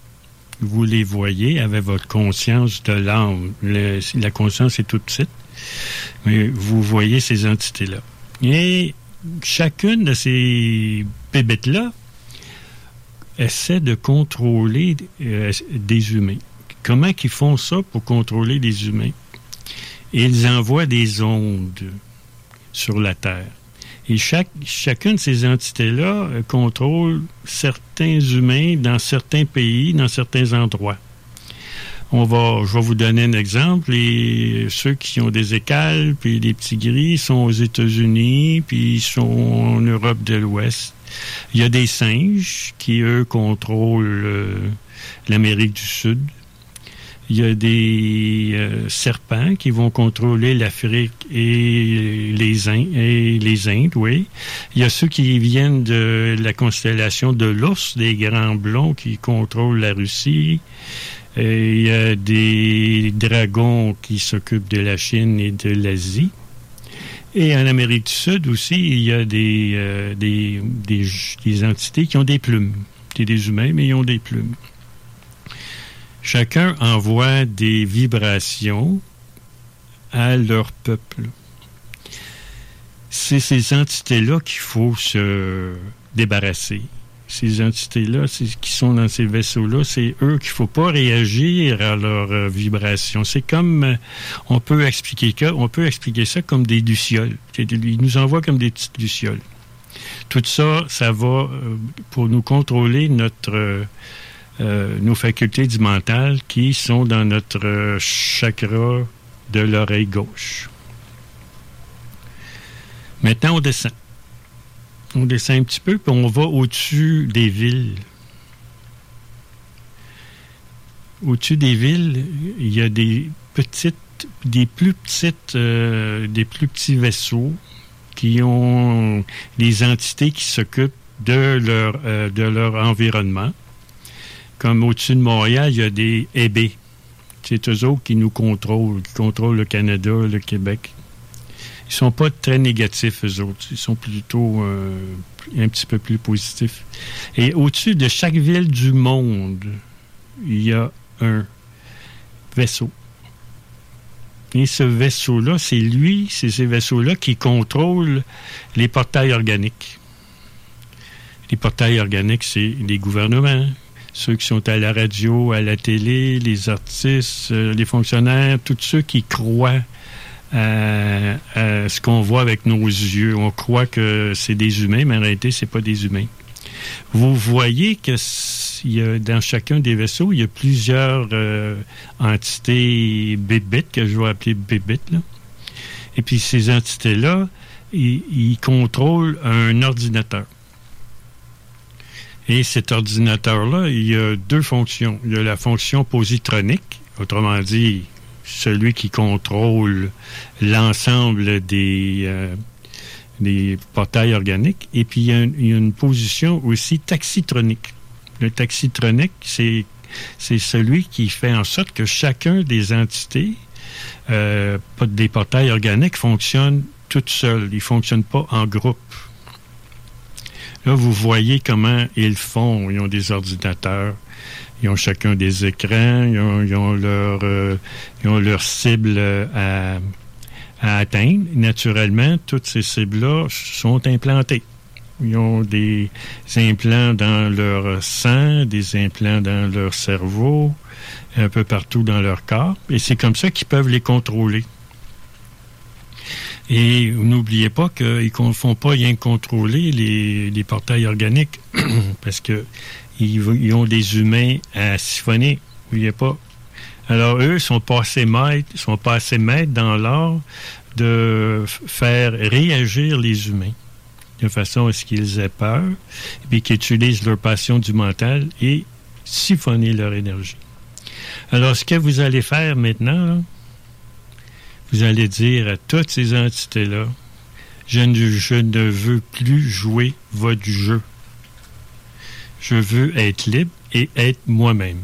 Vous les voyez avec votre conscience de l'âme. La conscience est toute petite, mais vous voyez ces entités-là. Et chacune de ces bébêtes-là essaie de contrôler euh, des humains. Comment qu'ils font ça pour contrôler les humains? Ils envoient des ondes sur la Terre. Et chaque, chacune de ces entités-là euh, contrôle certains humains dans certains pays, dans certains endroits. On va, je vais vous donner un exemple. Les, ceux qui ont des écales, puis les petits gris, sont aux États-Unis, puis ils sont en Europe de l'Ouest. Il y a des singes qui, eux, contrôlent euh, l'Amérique du Sud. Il y a des euh, serpents qui vont contrôler l'Afrique et les, Indes, oui. Il y a ceux qui viennent de la constellation de l'ours, des grands blonds qui contrôlent la Russie. Il y a des dragons qui s'occupent de la Chine et de l'Asie. Et en Amérique du Sud aussi, il y a des, euh, des, des, des entités qui ont des plumes. C'est des humains, mais ils ont des plumes. Chacun envoie des vibrations à leur peuple. C'est ces entités-là qu'il faut se débarrasser. Ces entités-là, qui sont dans ces vaisseaux-là, c'est eux qu'il faut pas réagir à leurs euh, vibrations. C'est comme, euh, on peut expliquer que, on peut expliquer ça comme des lucioles. Ils nous envoient comme des petites lucioles. Tout ça, ça va euh, pour nous contrôler notre euh, nos facultés du mental qui sont dans notre euh, chakra de l'oreille gauche. Maintenant, on descend. On descend un petit peu, puis on va au-dessus des villes. Au-dessus des villes, il y a des petites, des plus euh, petits vaisseaux qui ont des entités qui s'occupent de leur environnement. Comme au-dessus de Montréal, il y a des EB. C'est eux autres qui nous contrôlent, qui contrôlent le Canada, le Québec. Ils sont pas très négatifs, eux autres. Ils sont plutôt euh, un petit peu plus positifs. Et au-dessus de chaque ville du monde, il y a un vaisseau. Et ce vaisseau-là, c'est lui, c'est ces vaisseaux-là qui contrôlent les portails organiques. Les portails organiques, c'est les gouvernements, ceux qui sont à la radio, à la télé, les artistes, euh, les fonctionnaires, tous ceux qui croient à, à ce qu'on voit avec nos yeux. On croit que c'est des humains, mais en réalité, c'est pas des humains. Vous voyez que dans chacun des vaisseaux, il y a plusieurs euh, entités bébites, que je vais appeler bébites. Et puis ces entités-là, ils contrôlent un ordinateur. Et cet ordinateur-là, il y a deux fonctions. Il y a la fonction positronique, autrement dit, celui qui contrôle l'ensemble des, euh, des portails organiques. Et puis, il y, a une, position aussi taxitronique. Le taxitronique, c'est, c'est celui qui fait en sorte que chacun des entités, euh, des portails organiques, fonctionne toute seule. Ils ne fonctionnent pas en groupe. Là, vous voyez comment ils font. Ils ont des ordinateurs, ils ont chacun des écrans, ils ont, ils leur, euh, ils ont cible euh, à, à atteindre. Naturellement, toutes ces cibles-là sont implantées. Ils ont des implants dans leur sang, des implants dans leur cerveau, un peu partout dans leur corps. Et c'est comme ça qu'ils peuvent les contrôler. Et n'oubliez pas qu'ils ne font pas rien contrôler les, les portails organiques parce que ils, ont des humains à siphonner. N'oubliez pas. Alors, eux sont pas assez maîtres, sont pas assez maîtres dans l'art de faire réagir les humains de façon à ce qu'ils aient peur, et puis qu'ils utilisent leur passion du mental et siphonner leur énergie. Alors, ce que vous allez faire maintenant, vous allez dire à toutes ces entités-là, Je ne, je ne veux plus jouer votre jeu. Je veux être libre et être moi-même.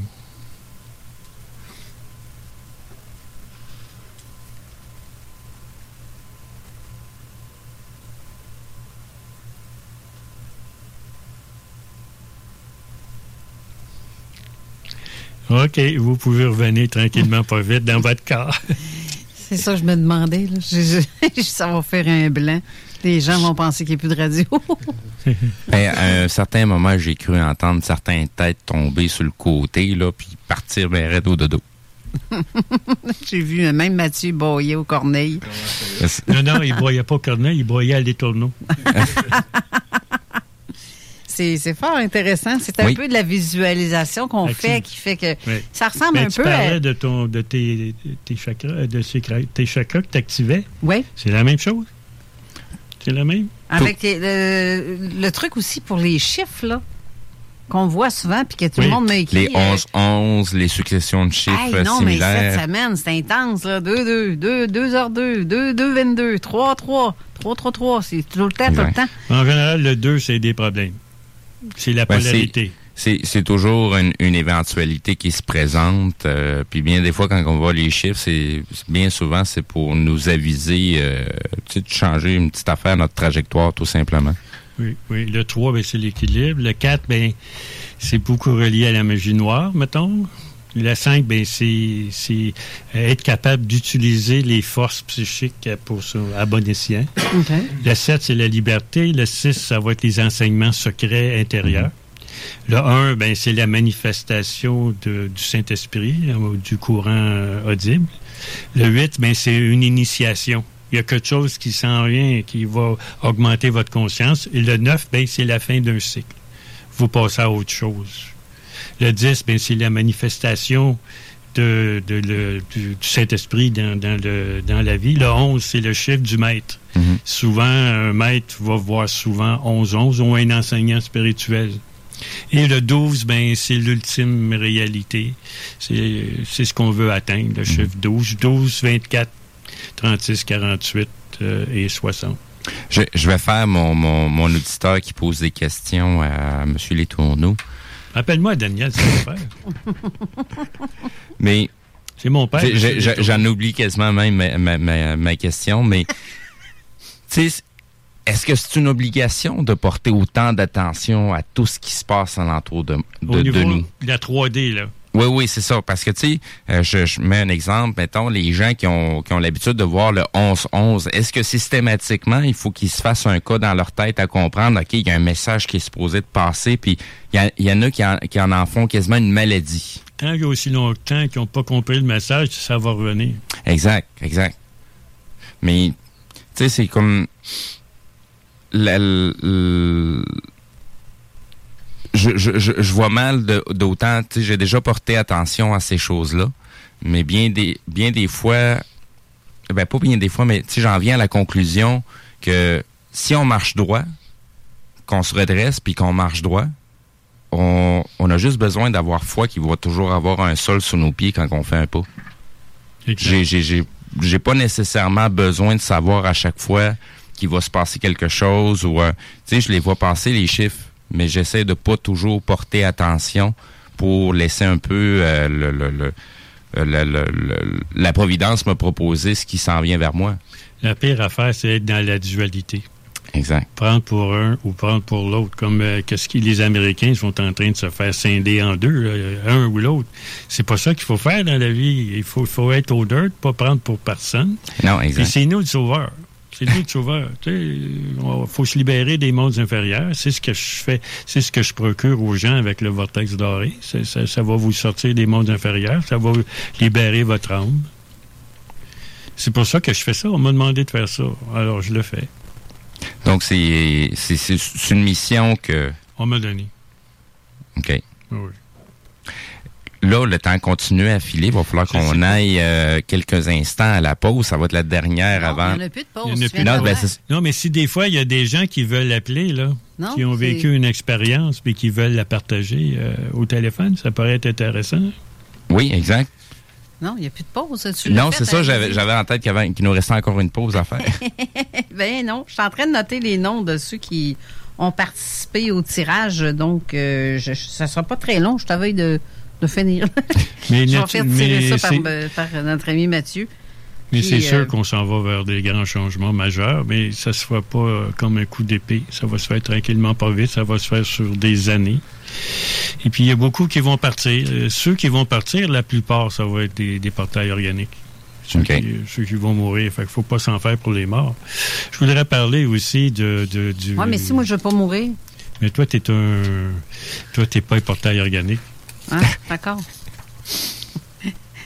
OK, vous pouvez revenir tranquillement, pas vite, dans votre corps. C'est ça que je me demandais. Là. Je- je- ça va faire un blanc. Les gens vont penser qu'il n'y a plus de radio. Ben, à un certain moment, j'ai cru entendre certaines têtes tomber sur le côté, là, puis partir vers au dodo. J'ai vu même Mathieu Boyer au Corneille. non, non, il ne broyait pas Corneille, il broyait à l'étourneau. C'est c'est fort intéressant. C'est un Oui. peu de la visualisation qu'on fait qui fait que Oui. ça ressemble Ben, un tu peu parlais à... de, ton, de tes, tes chakras, de ces tes chakras que tu activais. Oui. C'est la même chose? C'est la même? Avec les- le, le truc aussi pour les chiffres, là, qu'on voit souvent, puis que tout le monde m'a écrit. Les euh, 11-11, les successions de chiffres Hey, non, mais similaires. cette semaine, c'est intense, là. 2-2, 2, 2h2, 2, 2, 22, 3, 3, 3, 3, 3. C'est tout le temps, tout le temps. En général, le 2, c'est des problèmes. C'est la Ben, polarité. C'est c'est toujours une, une éventualité qui se présente. euh, puis bien des fois, quand on voit les chiffres, c'est bien souvent c'est pour nous aviser, euh, de changer une petite affaire, notre trajectoire, tout simplement. Oui, oui. Le 3, ben, c'est l'équilibre. Le 4, ben, c'est beaucoup relié à la magie noire, mettons. Le 5, ben, c'est euh, être capable d'utiliser les forces psychiques pour ça, à bon escient. Le 7, c'est la liberté. Le 6, ça va être les enseignements secrets intérieurs. Le 1, ben, c'est la manifestation de- du Saint-Esprit, euh, du courant euh, audible. Le 8, ben, c'est une initiation. Il y a quelque chose qui s'en vient et qui va augmenter votre conscience. Et le 9, ben, c'est la fin d'un cycle. Vous passez à autre chose. Le 10, ben, c'est la manifestation de, de le- du, Saint-Esprit dans, dans le, dans la vie. Le 11, c'est le chiffre du maître. Souvent, un maître va voir souvent 11-11 ou un enseignant spirituel. Et le 12, ben, c'est l'ultime réalité. C'est ce qu'on veut atteindre, le chiffre 12. 12, 24, 36, 48 euh, et 60. Je, je vais faire mon, mon, mon auditeur qui pose des questions à M. Les Tourneaux. Appelle-moi Daniel, c'est mon père. Mais. C'est mon père. J'en oublie quasiment même ma, ma, ma- ma question, mais. tu sais, est-ce que c'est une obligation de porter autant d'attention à tout ce qui se passe alentour de, Au de, niveau de nous? la 3D, là. Oui, oui, c'est ça. Parce que, tu sais, euh, je, je mets un exemple, mettons, les gens qui ont, qui ont l'habitude de voir le 11-11, est-ce que systématiquement, il faut qu'ils se fassent un cas dans leur tête à comprendre, OK, il y a un message qui est supposé de passer, puis il y, y en a qui en, qui en en font quasiment une maladie. Tant qu'il y a aussi longtemps qu'ils n'ont pas compris le message, ça va revenir. Exact, exact. Mais, tu sais, c'est comme... la- l- je, je, je, je vois mal d'autant, tu sais, j'ai déjà porté attention à ces choses-là, mais bien des, bien des fois, ben pas bien des fois, mais tu sais, j'en viens à la conclusion que si on marche droit, qu'on se redresse puis qu'on marche droit, on, on a juste besoin d'avoir foi qu'il va toujours avoir un sol sous nos pieds quand on fait un pas. J'ai, j'ai, j'ai, j'ai pas nécessairement besoin de savoir à chaque fois qu'il va se passer quelque chose ou, euh, tu sais, je les vois passer les chiffres, mais j'essaie de pas toujours porter attention pour laisser un peu euh, le, le- le- euh, le- la providence me proposer ce qui s'en vient vers moi. La pire affaire, c'est être dans la dualité. Exact. Prendre pour un ou prendre pour l'autre. Comme euh, qu'est-ce que les Américains sont en train de se faire scinder en deux, là, un ou l'autre. C'est pas ça qu'il faut faire dans la vie. Il faut, faut être au dirt, pas prendre pour personne. Non, exact. Puis c'est nous le sauveur. C'est nous le sauveur. Il faut se libérer des mondes inférieurs. C'est ce que je fais. C'est ce que je procure aux gens avec le vortex doré. Ça, ça va vous sortir des mondes inférieurs. Ça va libérer votre âme. C'est pour ça que je fais ça. On m'a demandé de faire ça. Alors, je le fais. Donc, c'est une mission que. On m'a donné. OK. Oui. Là, le temps continue à filer. Il va falloir qu'on aille euh, quelques instants à la pause. Ça va être la dernière avant. Il n'y en a plus de pause. Il y en a tu plus. viens de Non, ben, Non, mais si des fois, il y a des gens qui veulent appeler, là, Non, qui ont vécu une expérience, mais qui veulent la partager euh, au téléphone, ça pourrait être intéressant. Oui, exact. Non, il n'y a plus de pause. Tu Non, c'est ça, hein, j'avais j'avais en tête qu'il nous restait encore une pause à faire. ben non, je suis en train de noter les noms de ceux qui ont participé au tirage, donc euh, je, ça sera pas très long. Je t'avais de, de finir. Mais je vais faire tirer mais ça par, c'est- euh, par notre ami Mathieu. Mais c'est sûr euh, qu'on s'en va vers des grands changements majeurs, mais ça se fera pas euh, comme un coup d'épée. Ça va se faire tranquillement, pas vite. Ça va se faire sur des années. Et puis, il y a beaucoup qui vont partir. Ceux qui vont partir, la plupart, ça va être des, des portails organiques. Ceux, OK. qui, ceux qui vont mourir. Fait qu'il faut pas s'en faire pour les morts. Je voudrais parler aussi de, de- du... Ouais, mais si moi je veux pas mourir, Mais toi, t'es un... Toi, t'es pas un portail organique. Hein, d'accord.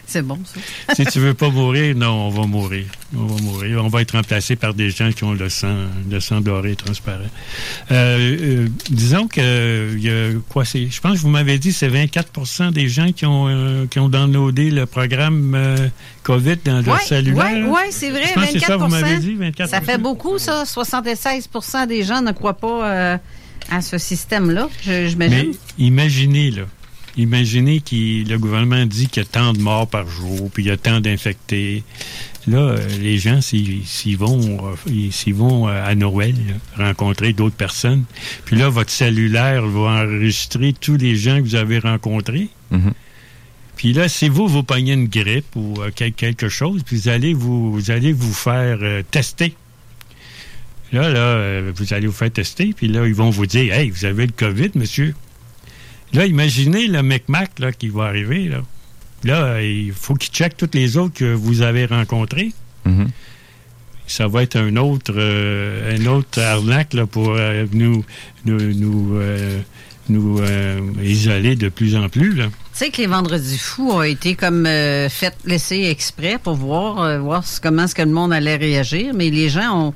C'est bon ça. si tu veux pas mourir, non, on va mourir. On va mourir. On va être remplacé par des gens qui ont le sang, le sang doré et transparent. Euh, euh, disons que euh, il y a quoi c'est. Je pense que vous m'avez dit c'est 24% des gens qui ont euh, qui ont downloadé le programme COVID dans leur Oui, cellulaire. là. ouais, c'est vrai, Je pense que 24 c'est ça, vous m'avez dit, 24 Ça fait beaucoup, ça. 76 des gens ne croient pas à ce système-là, Mais j'imagine. imaginez, là. Imaginez que le gouvernement dit qu'il y a tant de morts par jour, puis il y a tant d'infectés. Là, euh, les gens, s'ils vont, euh, s'ils vont euh, à Noël là, rencontrer d'autres personnes, puis là, votre cellulaire va enregistrer tous les gens que vous avez rencontrés. Mhm. Puis là, si vous, vous pognez une grippe ou euh, quel- quelque chose, puis vous allez vous, vous allez vous faire euh, tester. Là, là, euh, vous allez vous faire tester, puis là, ils vont vous dire, hey, vous avez le COVID, monsieur? Là, imaginez le mec-mac là, qui va arriver. Là, là il faut qu'il check tous les autres que vous avez rencontrés. Mhm. Ça va être un autre, euh, un autre arnaque là, pour euh, nous, nous, nous, euh, nous, euh, isoler de plus en plus. Là. Tu sais que les vendredis fous ont été comme euh, fait laisser exprès pour voir, euh, voir ce- comment est-ce que le monde allait réagir, mais les gens ont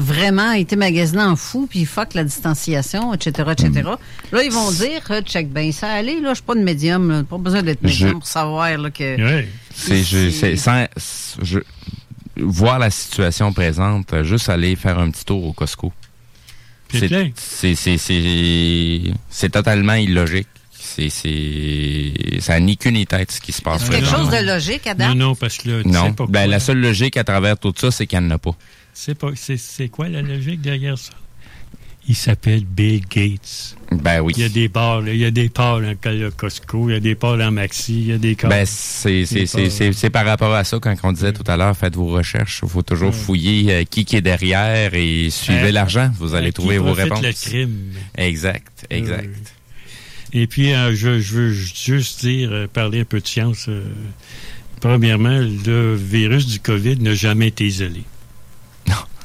vraiment été magasinés en fou, puis fuck la distanciation, etc., etc. Mm. Là, ils vont dire, euh, check bien ça, allez, là, je suis pas de médium, là, pas besoin d'être Je- médium pour savoir là, que... C'est, je, c'est, sans, je, voir la situation présente, euh, juste aller faire un petit tour au Costco. C'est. C'est, c'est, c'est, c'est totalement illogique. C'est, c'est, ça n'a ni tête ce qui se passe. C'est quelque chose de logique, Adam? Non, non, parce que là, tu Non. sais pas Ben, la seule logique à travers tout ça, c'est qu'il n'y en a pas. C'est pas, c'est, c'est quoi la logique derrière ça? Il s'appelle Bill Gates. Ben oui. Il y a des bars, il y a des bars dans Costco, il y a des bars dans Maxi, il y a des. Ben, c'est, par rapport à ça, quand on disait tout à l'heure, faites vos recherches. Il faut toujours fouiller euh, qui qui est derrière et suivez l'argent. Vous allez qui trouver vos réponses. le crime. Exact, exact. Et puis, euh, je, je veux juste dire, euh, parler un peu de science. premièrement, le virus du COVID n'a jamais été isolé.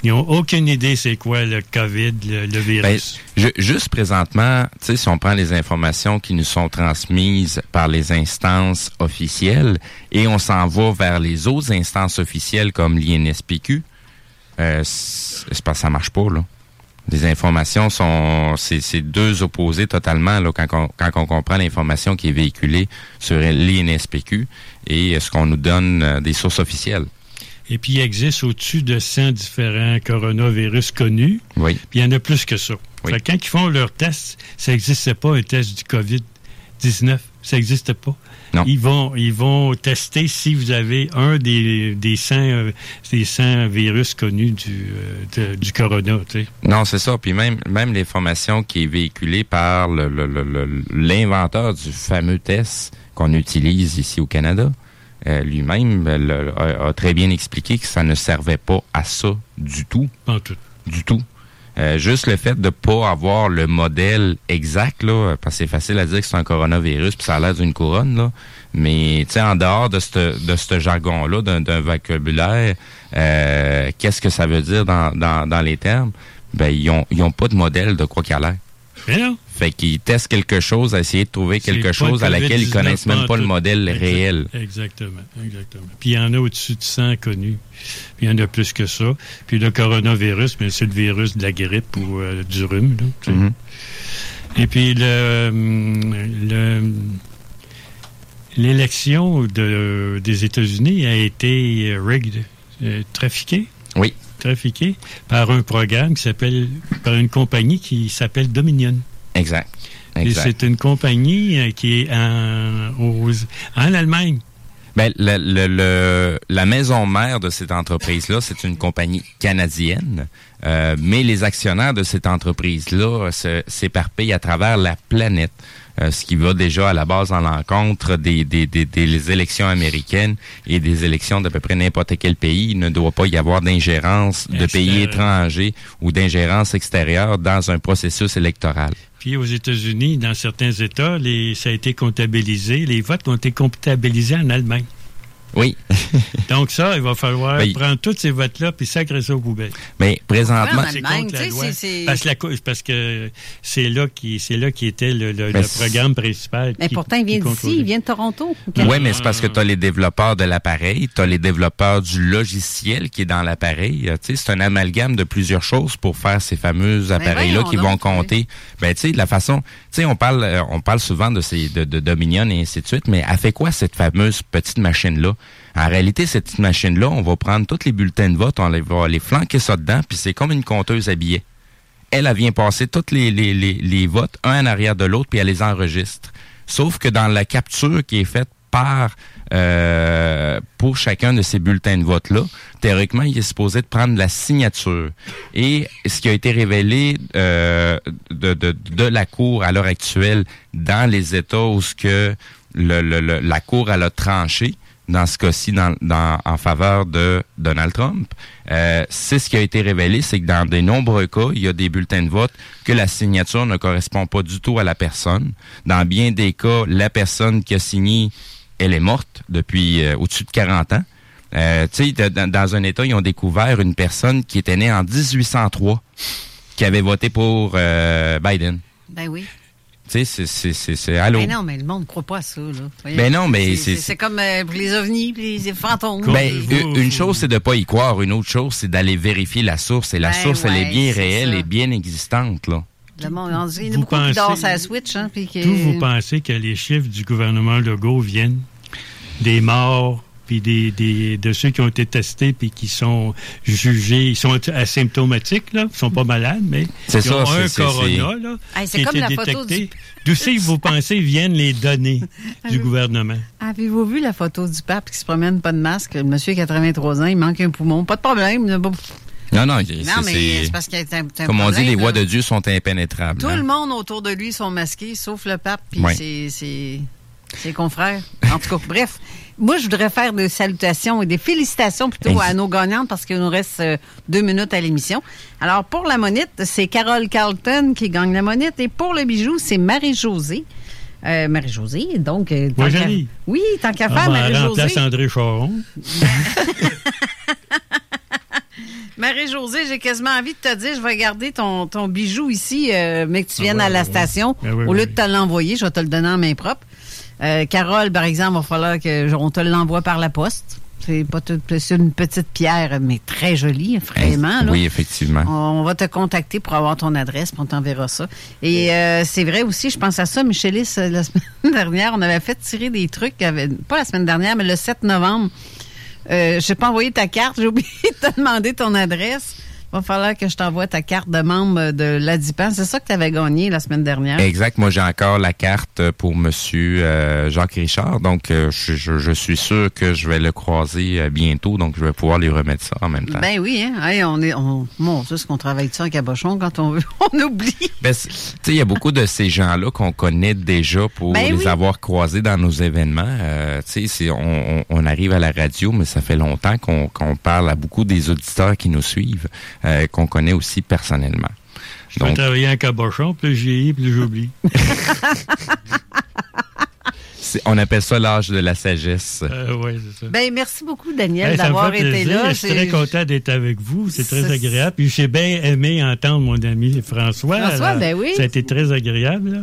Ils n'ont aucune idée c'est quoi le COVID, le, Ben, virus. ju- juste présentement, si on prend les informations qui nous sont transmises par les instances officielles et on s'en va vers les autres instances officielles comme l'INSPQ, euh, c'est que ça marche pas, là. Les informations sont, c'est deux opposés totalement, là, quand on, quand on comprend l'information qui est véhiculée sur l'INSPQ et ce qu'on nous donne euh, des sources officielles. Et puis, il existe au-dessus de 100 différents coronavirus connus. Oui. Puis, il y en a plus que ça. Oui. Fait que quand ils font leur test, ça n'existait pas un test du COVID-19. Ça n'existe pas. Non. Ils vont, ils vont tester si vous avez un des, des 100, euh, des 100 virus connus du, euh, de- du corona. tu sais. Non, c'est ça. Puis même, même l'information qui est véhiculée par le- le- le- le- l'inventeur du fameux test qu'on utilise ici au Canada, euh, lui-même le- a, a très bien expliqué que ça ne servait pas à ça du tout. En tout. Du tout. Euh, juste le fait de pas avoir le modèle exact, là, parce que c'est facile à dire que c'est un coronavirus, puis ça a l'air d'une couronne, là. Mais tu sais, en dehors de ce de ce jargon-là, d'un d'un vocabulaire, euh, qu'est-ce que ça veut dire dans, dans, dans les termes? Ben, ils ont, ils ont pas de modèle de quoi qu'il a l'air. Mais non. Fait qu'ils testent quelque chose, à essayer de trouver quelque chose à laquelle ils COVID-19 connaissent même pas le modèle Exact- réel. Exactement, exactement. Puis il y en a au-dessus de 100 connus. Puis il y en a plus que ça. Puis le coronavirus, mais c'est le virus de la grippe ou euh, du rhume. là, tu sais. Mhm. Et puis le, le- l'élection de, des États-Unis a été euh, rigged, euh, trafiquée? Oui. Trafiquée par un programme qui s'appelle, par une compagnie qui s'appelle Dominion. Exact. Exact. c'est une compagnie euh, qui est en, aux- en Allemagne. Ben, le, le- le- la maison mère de cette entreprise-là, c'est une compagnie canadienne, euh, mais les actionnaires de cette entreprise-là se- s'éparpillent à travers la planète, euh, ce qui va déjà à la base en l'encontre des, des, des, des élections américaines et des élections d'à peu près n'importe quel pays. Il ne doit pas y avoir d'ingérence de pays étrangers ou d'ingérence extérieure dans un processus électoral. Puis aux États-Unis, dans certains États, les, ça a été comptabilisé. Les votes ont été comptabilisés en Allemagne. Oui. Donc ça, il va falloir Ben, prendre tous ces votes-là puis sacrer ça aux poubelles. Mais présentement, C'est contre la loi. Parce, que la co- parce que c'est là qui c'est là qui était le, le- Ben, le c'est- programme principal. Mais qui- pourtant, il vient qui d'ici, il vient de Toronto. Oui, mais c'est parce que tu as les développeurs de l'appareil, tu as les développeurs du logiciel qui est dans l'appareil. Euh, Tu sais, c'est un amalgame de plusieurs choses pour faire ces fameux appareils-là qui vont compter. Ben, tu sais, de la façon, tu sais, on parle, euh, on parle souvent de ces, de, de Dominion et ainsi de suite, mais elle fait quoi cette fameuse petite machine-là? En réalité, cette petite machine-là, on va prendre tous les bulletins de vote, on va les flanquer ça dedans, puis c'est comme une compteuse à billets. Elle, elle vient passer tous les, les, les, votes, un en arrière de l'autre, puis elle les enregistre. Sauf que dans la capture qui est faite par euh, pour chacun de ces bulletins de vote-là, théoriquement, il est supposé de prendre la signature. Et ce qui a été révélé euh, de, de, de la Cour à l'heure actuelle dans les États où ce que la Cour elle a tranché, dans ce cas-ci dans, dans- en faveur de Donald Trump, euh, c'est ce qui a été révélé, c'est que dans de nombreux cas, il y a des bulletins de vote que la signature ne correspond pas du tout à la personne. Dans bien des cas, la personne qui a signé, elle est morte depuis euh, au-dessus de 40 ans. Euh, tu sais, dans un État, ils ont découvert une personne qui était née en 1803, qui avait voté pour euh, Biden. Ben oui. Tu sais, c'est- c'est- c'est c'est- allô. Mais non, mais le monde ne croit pas à ça. Là. Voyez. Ben non, mais C'est- c'est- comme euh, pour les ovnis les fantômes. Ben, une- chose, c'est de pas y croire. Une autre chose, c'est d'aller vérifier la source. Et la Ben source, elle est bien réelle ça. et bien existante, là. Le monde, on dit, il y en a beaucoup qui pensez- dansent à la Switch. Hein, puis. D'où vous pensez que les chiffres du gouvernement Legault viennent des morts, puis des, des, de ceux qui ont été testés, puis qui sont jugés, ils sont asymptomatiques, là, ils sont pas malades, mais ils ça, ont un c'est- corona, c'est- là, Hey, c'est qui a comme été la photo détecté. D'où c'est que vous pensez viennent les données du gouvernement? Avez-vous vu la photo du pape qui se promène pas de masque? Le monsieur a 83 ans, il manque un poumon. Pas de problème. Non, non, c'est- Non, mais c'est- c'est parce qu'il y a un, un Comme on dit, les voies là. de Dieu sont impénétrables. Tout hein. le monde autour de lui sont masqués, sauf le pape puis Ouais. ses, ses- ses confrères. En tout cas, bref. Moi, je voudrais faire des salutations et des félicitations plutôt à nos gagnantes parce qu'il nous reste euh, deux minutes à l'émission. Alors, pour la monite, c'est Carole Carlton qui gagne la monite et pour le bijou, c'est Marie-Josée. Euh, Marie-Josée, donc... euh, tant Oui. Oui, tant qu'à Ah, faire, ben, elle remplace Marie-Josée. André Charon. Marie-Josée, j'ai quasiment envie de te dire, je vais garder ton, ton bijou ici, euh, mais que tu viennes Ah ouais, à la ouais, station. Ben oui, Au oui, lieu de te l'envoyer, je vais te le donner en main propre. Euh, Carole, par exemple, il va falloir que on te l'envoie par la poste. C'est pas tout- c'est une petite pierre, mais très jolie, vraiment. là. Oui, effectivement. On va te contacter pour avoir ton adresse, puis on t'enverra ça. Et euh, c'est vrai aussi, je pense à ça, Michelis, euh, la semaine dernière, on avait fait tirer des trucs, pas la semaine dernière, mais le 7 novembre. Euh, je n'ai pas envoyé ta carte, j'ai oublié de te demander ton adresse. Il va falloir que je t'envoie ta carte de membre de l'ADIPAN. C'est ça que tu avais gagné la semaine dernière. Exact. Moi, j'ai encore la carte pour Monsieur euh, Jacques Richard. Donc, euh, je, je- je suis sûr que je vais le croiser euh, bientôt. Donc, je vais pouvoir lui remettre ça en même temps. Ben oui, hein? Hey, on est, on, mon Dieu, ce qu'on travaille ça en cabochon quand on veut, on oublie. Ben, tu sais, il y a beaucoup de ces gens-là qu'on connaît déjà pour Ben les oui. avoir croisés dans nos événements. Euh, tu sais, c'est- on, on- on arrive à la radio, mais ça fait longtemps qu'on qu'on parle à beaucoup des auditeurs qui nous suivent, euh, qu'on connaît aussi personnellement. Je vais travailler en cabochon, puis j'ai puis j'oublie. On appelle ça l'âge de la sagesse. Euh, oui, c'est ça. Ben, merci beaucoup, Daniel, Hey, d'avoir été là. Je suis très content d'être avec vous. C'est très C'est- agréable. Puis j'ai bien aimé entendre mon ami François. François, là. ben oui. Ça a été très agréable. là.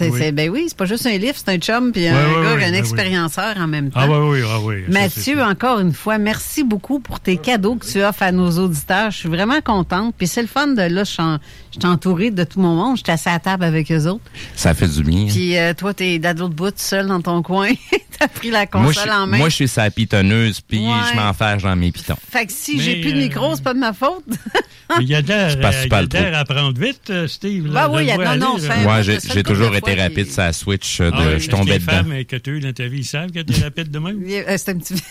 C'est, Oui. c'est- ben oui, c'est pas juste un livre, c'est un chum puis un Ouais, ouais, gars, ouais, un ben expérienceur en même temps. Ah oui, oui, ah oui. Mathieu, encore une fois, merci beaucoup pour tes cadeaux que tu offres à nos auditeurs. Je suis vraiment contente. Puis c'est le fun de là, je suis entourée de tout mon monde. Je suis assis à la table avec eux autres. Ça fait du bien. Puis euh, toi, t'es de l'autre bout, seul dans ton coin. T'as pris la Moi, console je, en main. moi, je suis sa pitonneuse, puis Ouais. je m'enferge dans mes pitons. Fait que si j'ai plus de euh, micro, c'est pas de ma faute. Il y a de l'air euh, à prendre vite, euh, Steve. Bah là, oui, il y a- non, non, Moi, c'est j'ai toujours été été rapide, ça switch euh, de, Ah ouais, je tombais les dedans. femmes que tu as eu dans ta vie, ils savent que tu es rapide de même? Euh, C'est un petit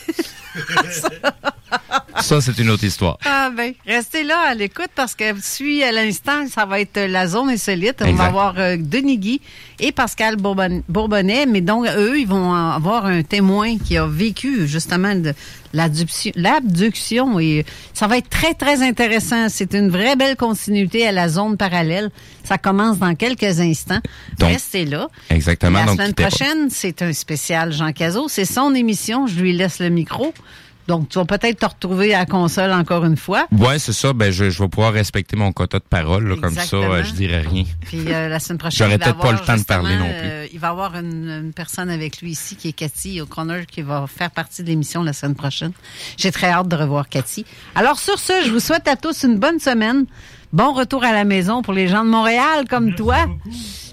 Ça, c'est une autre histoire. Ah ben, restez là à l'écoute parce que suit à l'instant, ça va être la zone insolite. On Exact. va avoir euh, Denis Guy et Pascal Bourbon- Bourbonnais, mais donc eux, ils vont avoir un témoin qui a vécu justement de l'abduction, l'abduction et ça va être très très intéressant. C'est une vraie belle continuité à la zone parallèle. Ça commence dans quelques instants. Donc, Restez là. Exactement. La donc, semaine prochaine, c'est un spécial Jean Cazot. C'est son émission. Je lui laisse le micro. Donc, tu vas peut-être te retrouver à la console encore une fois. Ouais, c'est ça. Ben, je, je vais pouvoir respecter mon quota de parole. là, comme ça, euh, je dirais rien. Puis euh, la semaine prochaine, va peut-être pas le temps de parler non plus. euh, il va y avoir une, une personne avec lui ici qui est Cathy O'Connor qui va faire partie de l'émission la semaine prochaine. J'ai très hâte de revoir Cathy. Alors sur ce, je vous souhaite à tous une bonne semaine. Bon retour à la maison pour les gens de Montréal comme toi.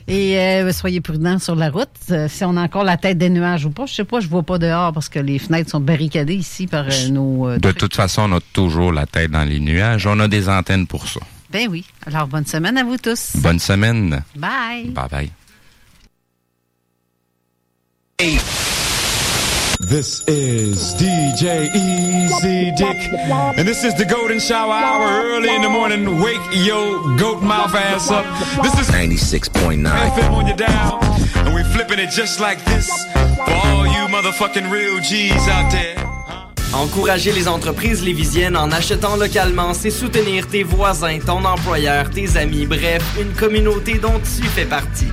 Et euh, soyez prudents sur la route. Euh, si on a encore la tête des nuages ou pas, je sais pas, je vois pas dehors parce que les fenêtres sont barricadées ici par euh, nos. euh, De toute façon, on a toujours la tête dans les nuages. On a des antennes pour ça. Ben oui. Alors bonne semaine à vous tous. Bonne semaine. Bye. Bye bye. This is DJ Easy Dick, and this is the Golden Shower Hour early in the morning. Wake your goat mouth ass up. This is 96.9. FM on your dial, and we flipping it just like this for all you motherfucking real G's out there. Encourager les entreprises lévisiennes en achetant localement, c'est soutenir tes voisins, ton employeur, tes amis, bref, une communauté dont tu fais partie.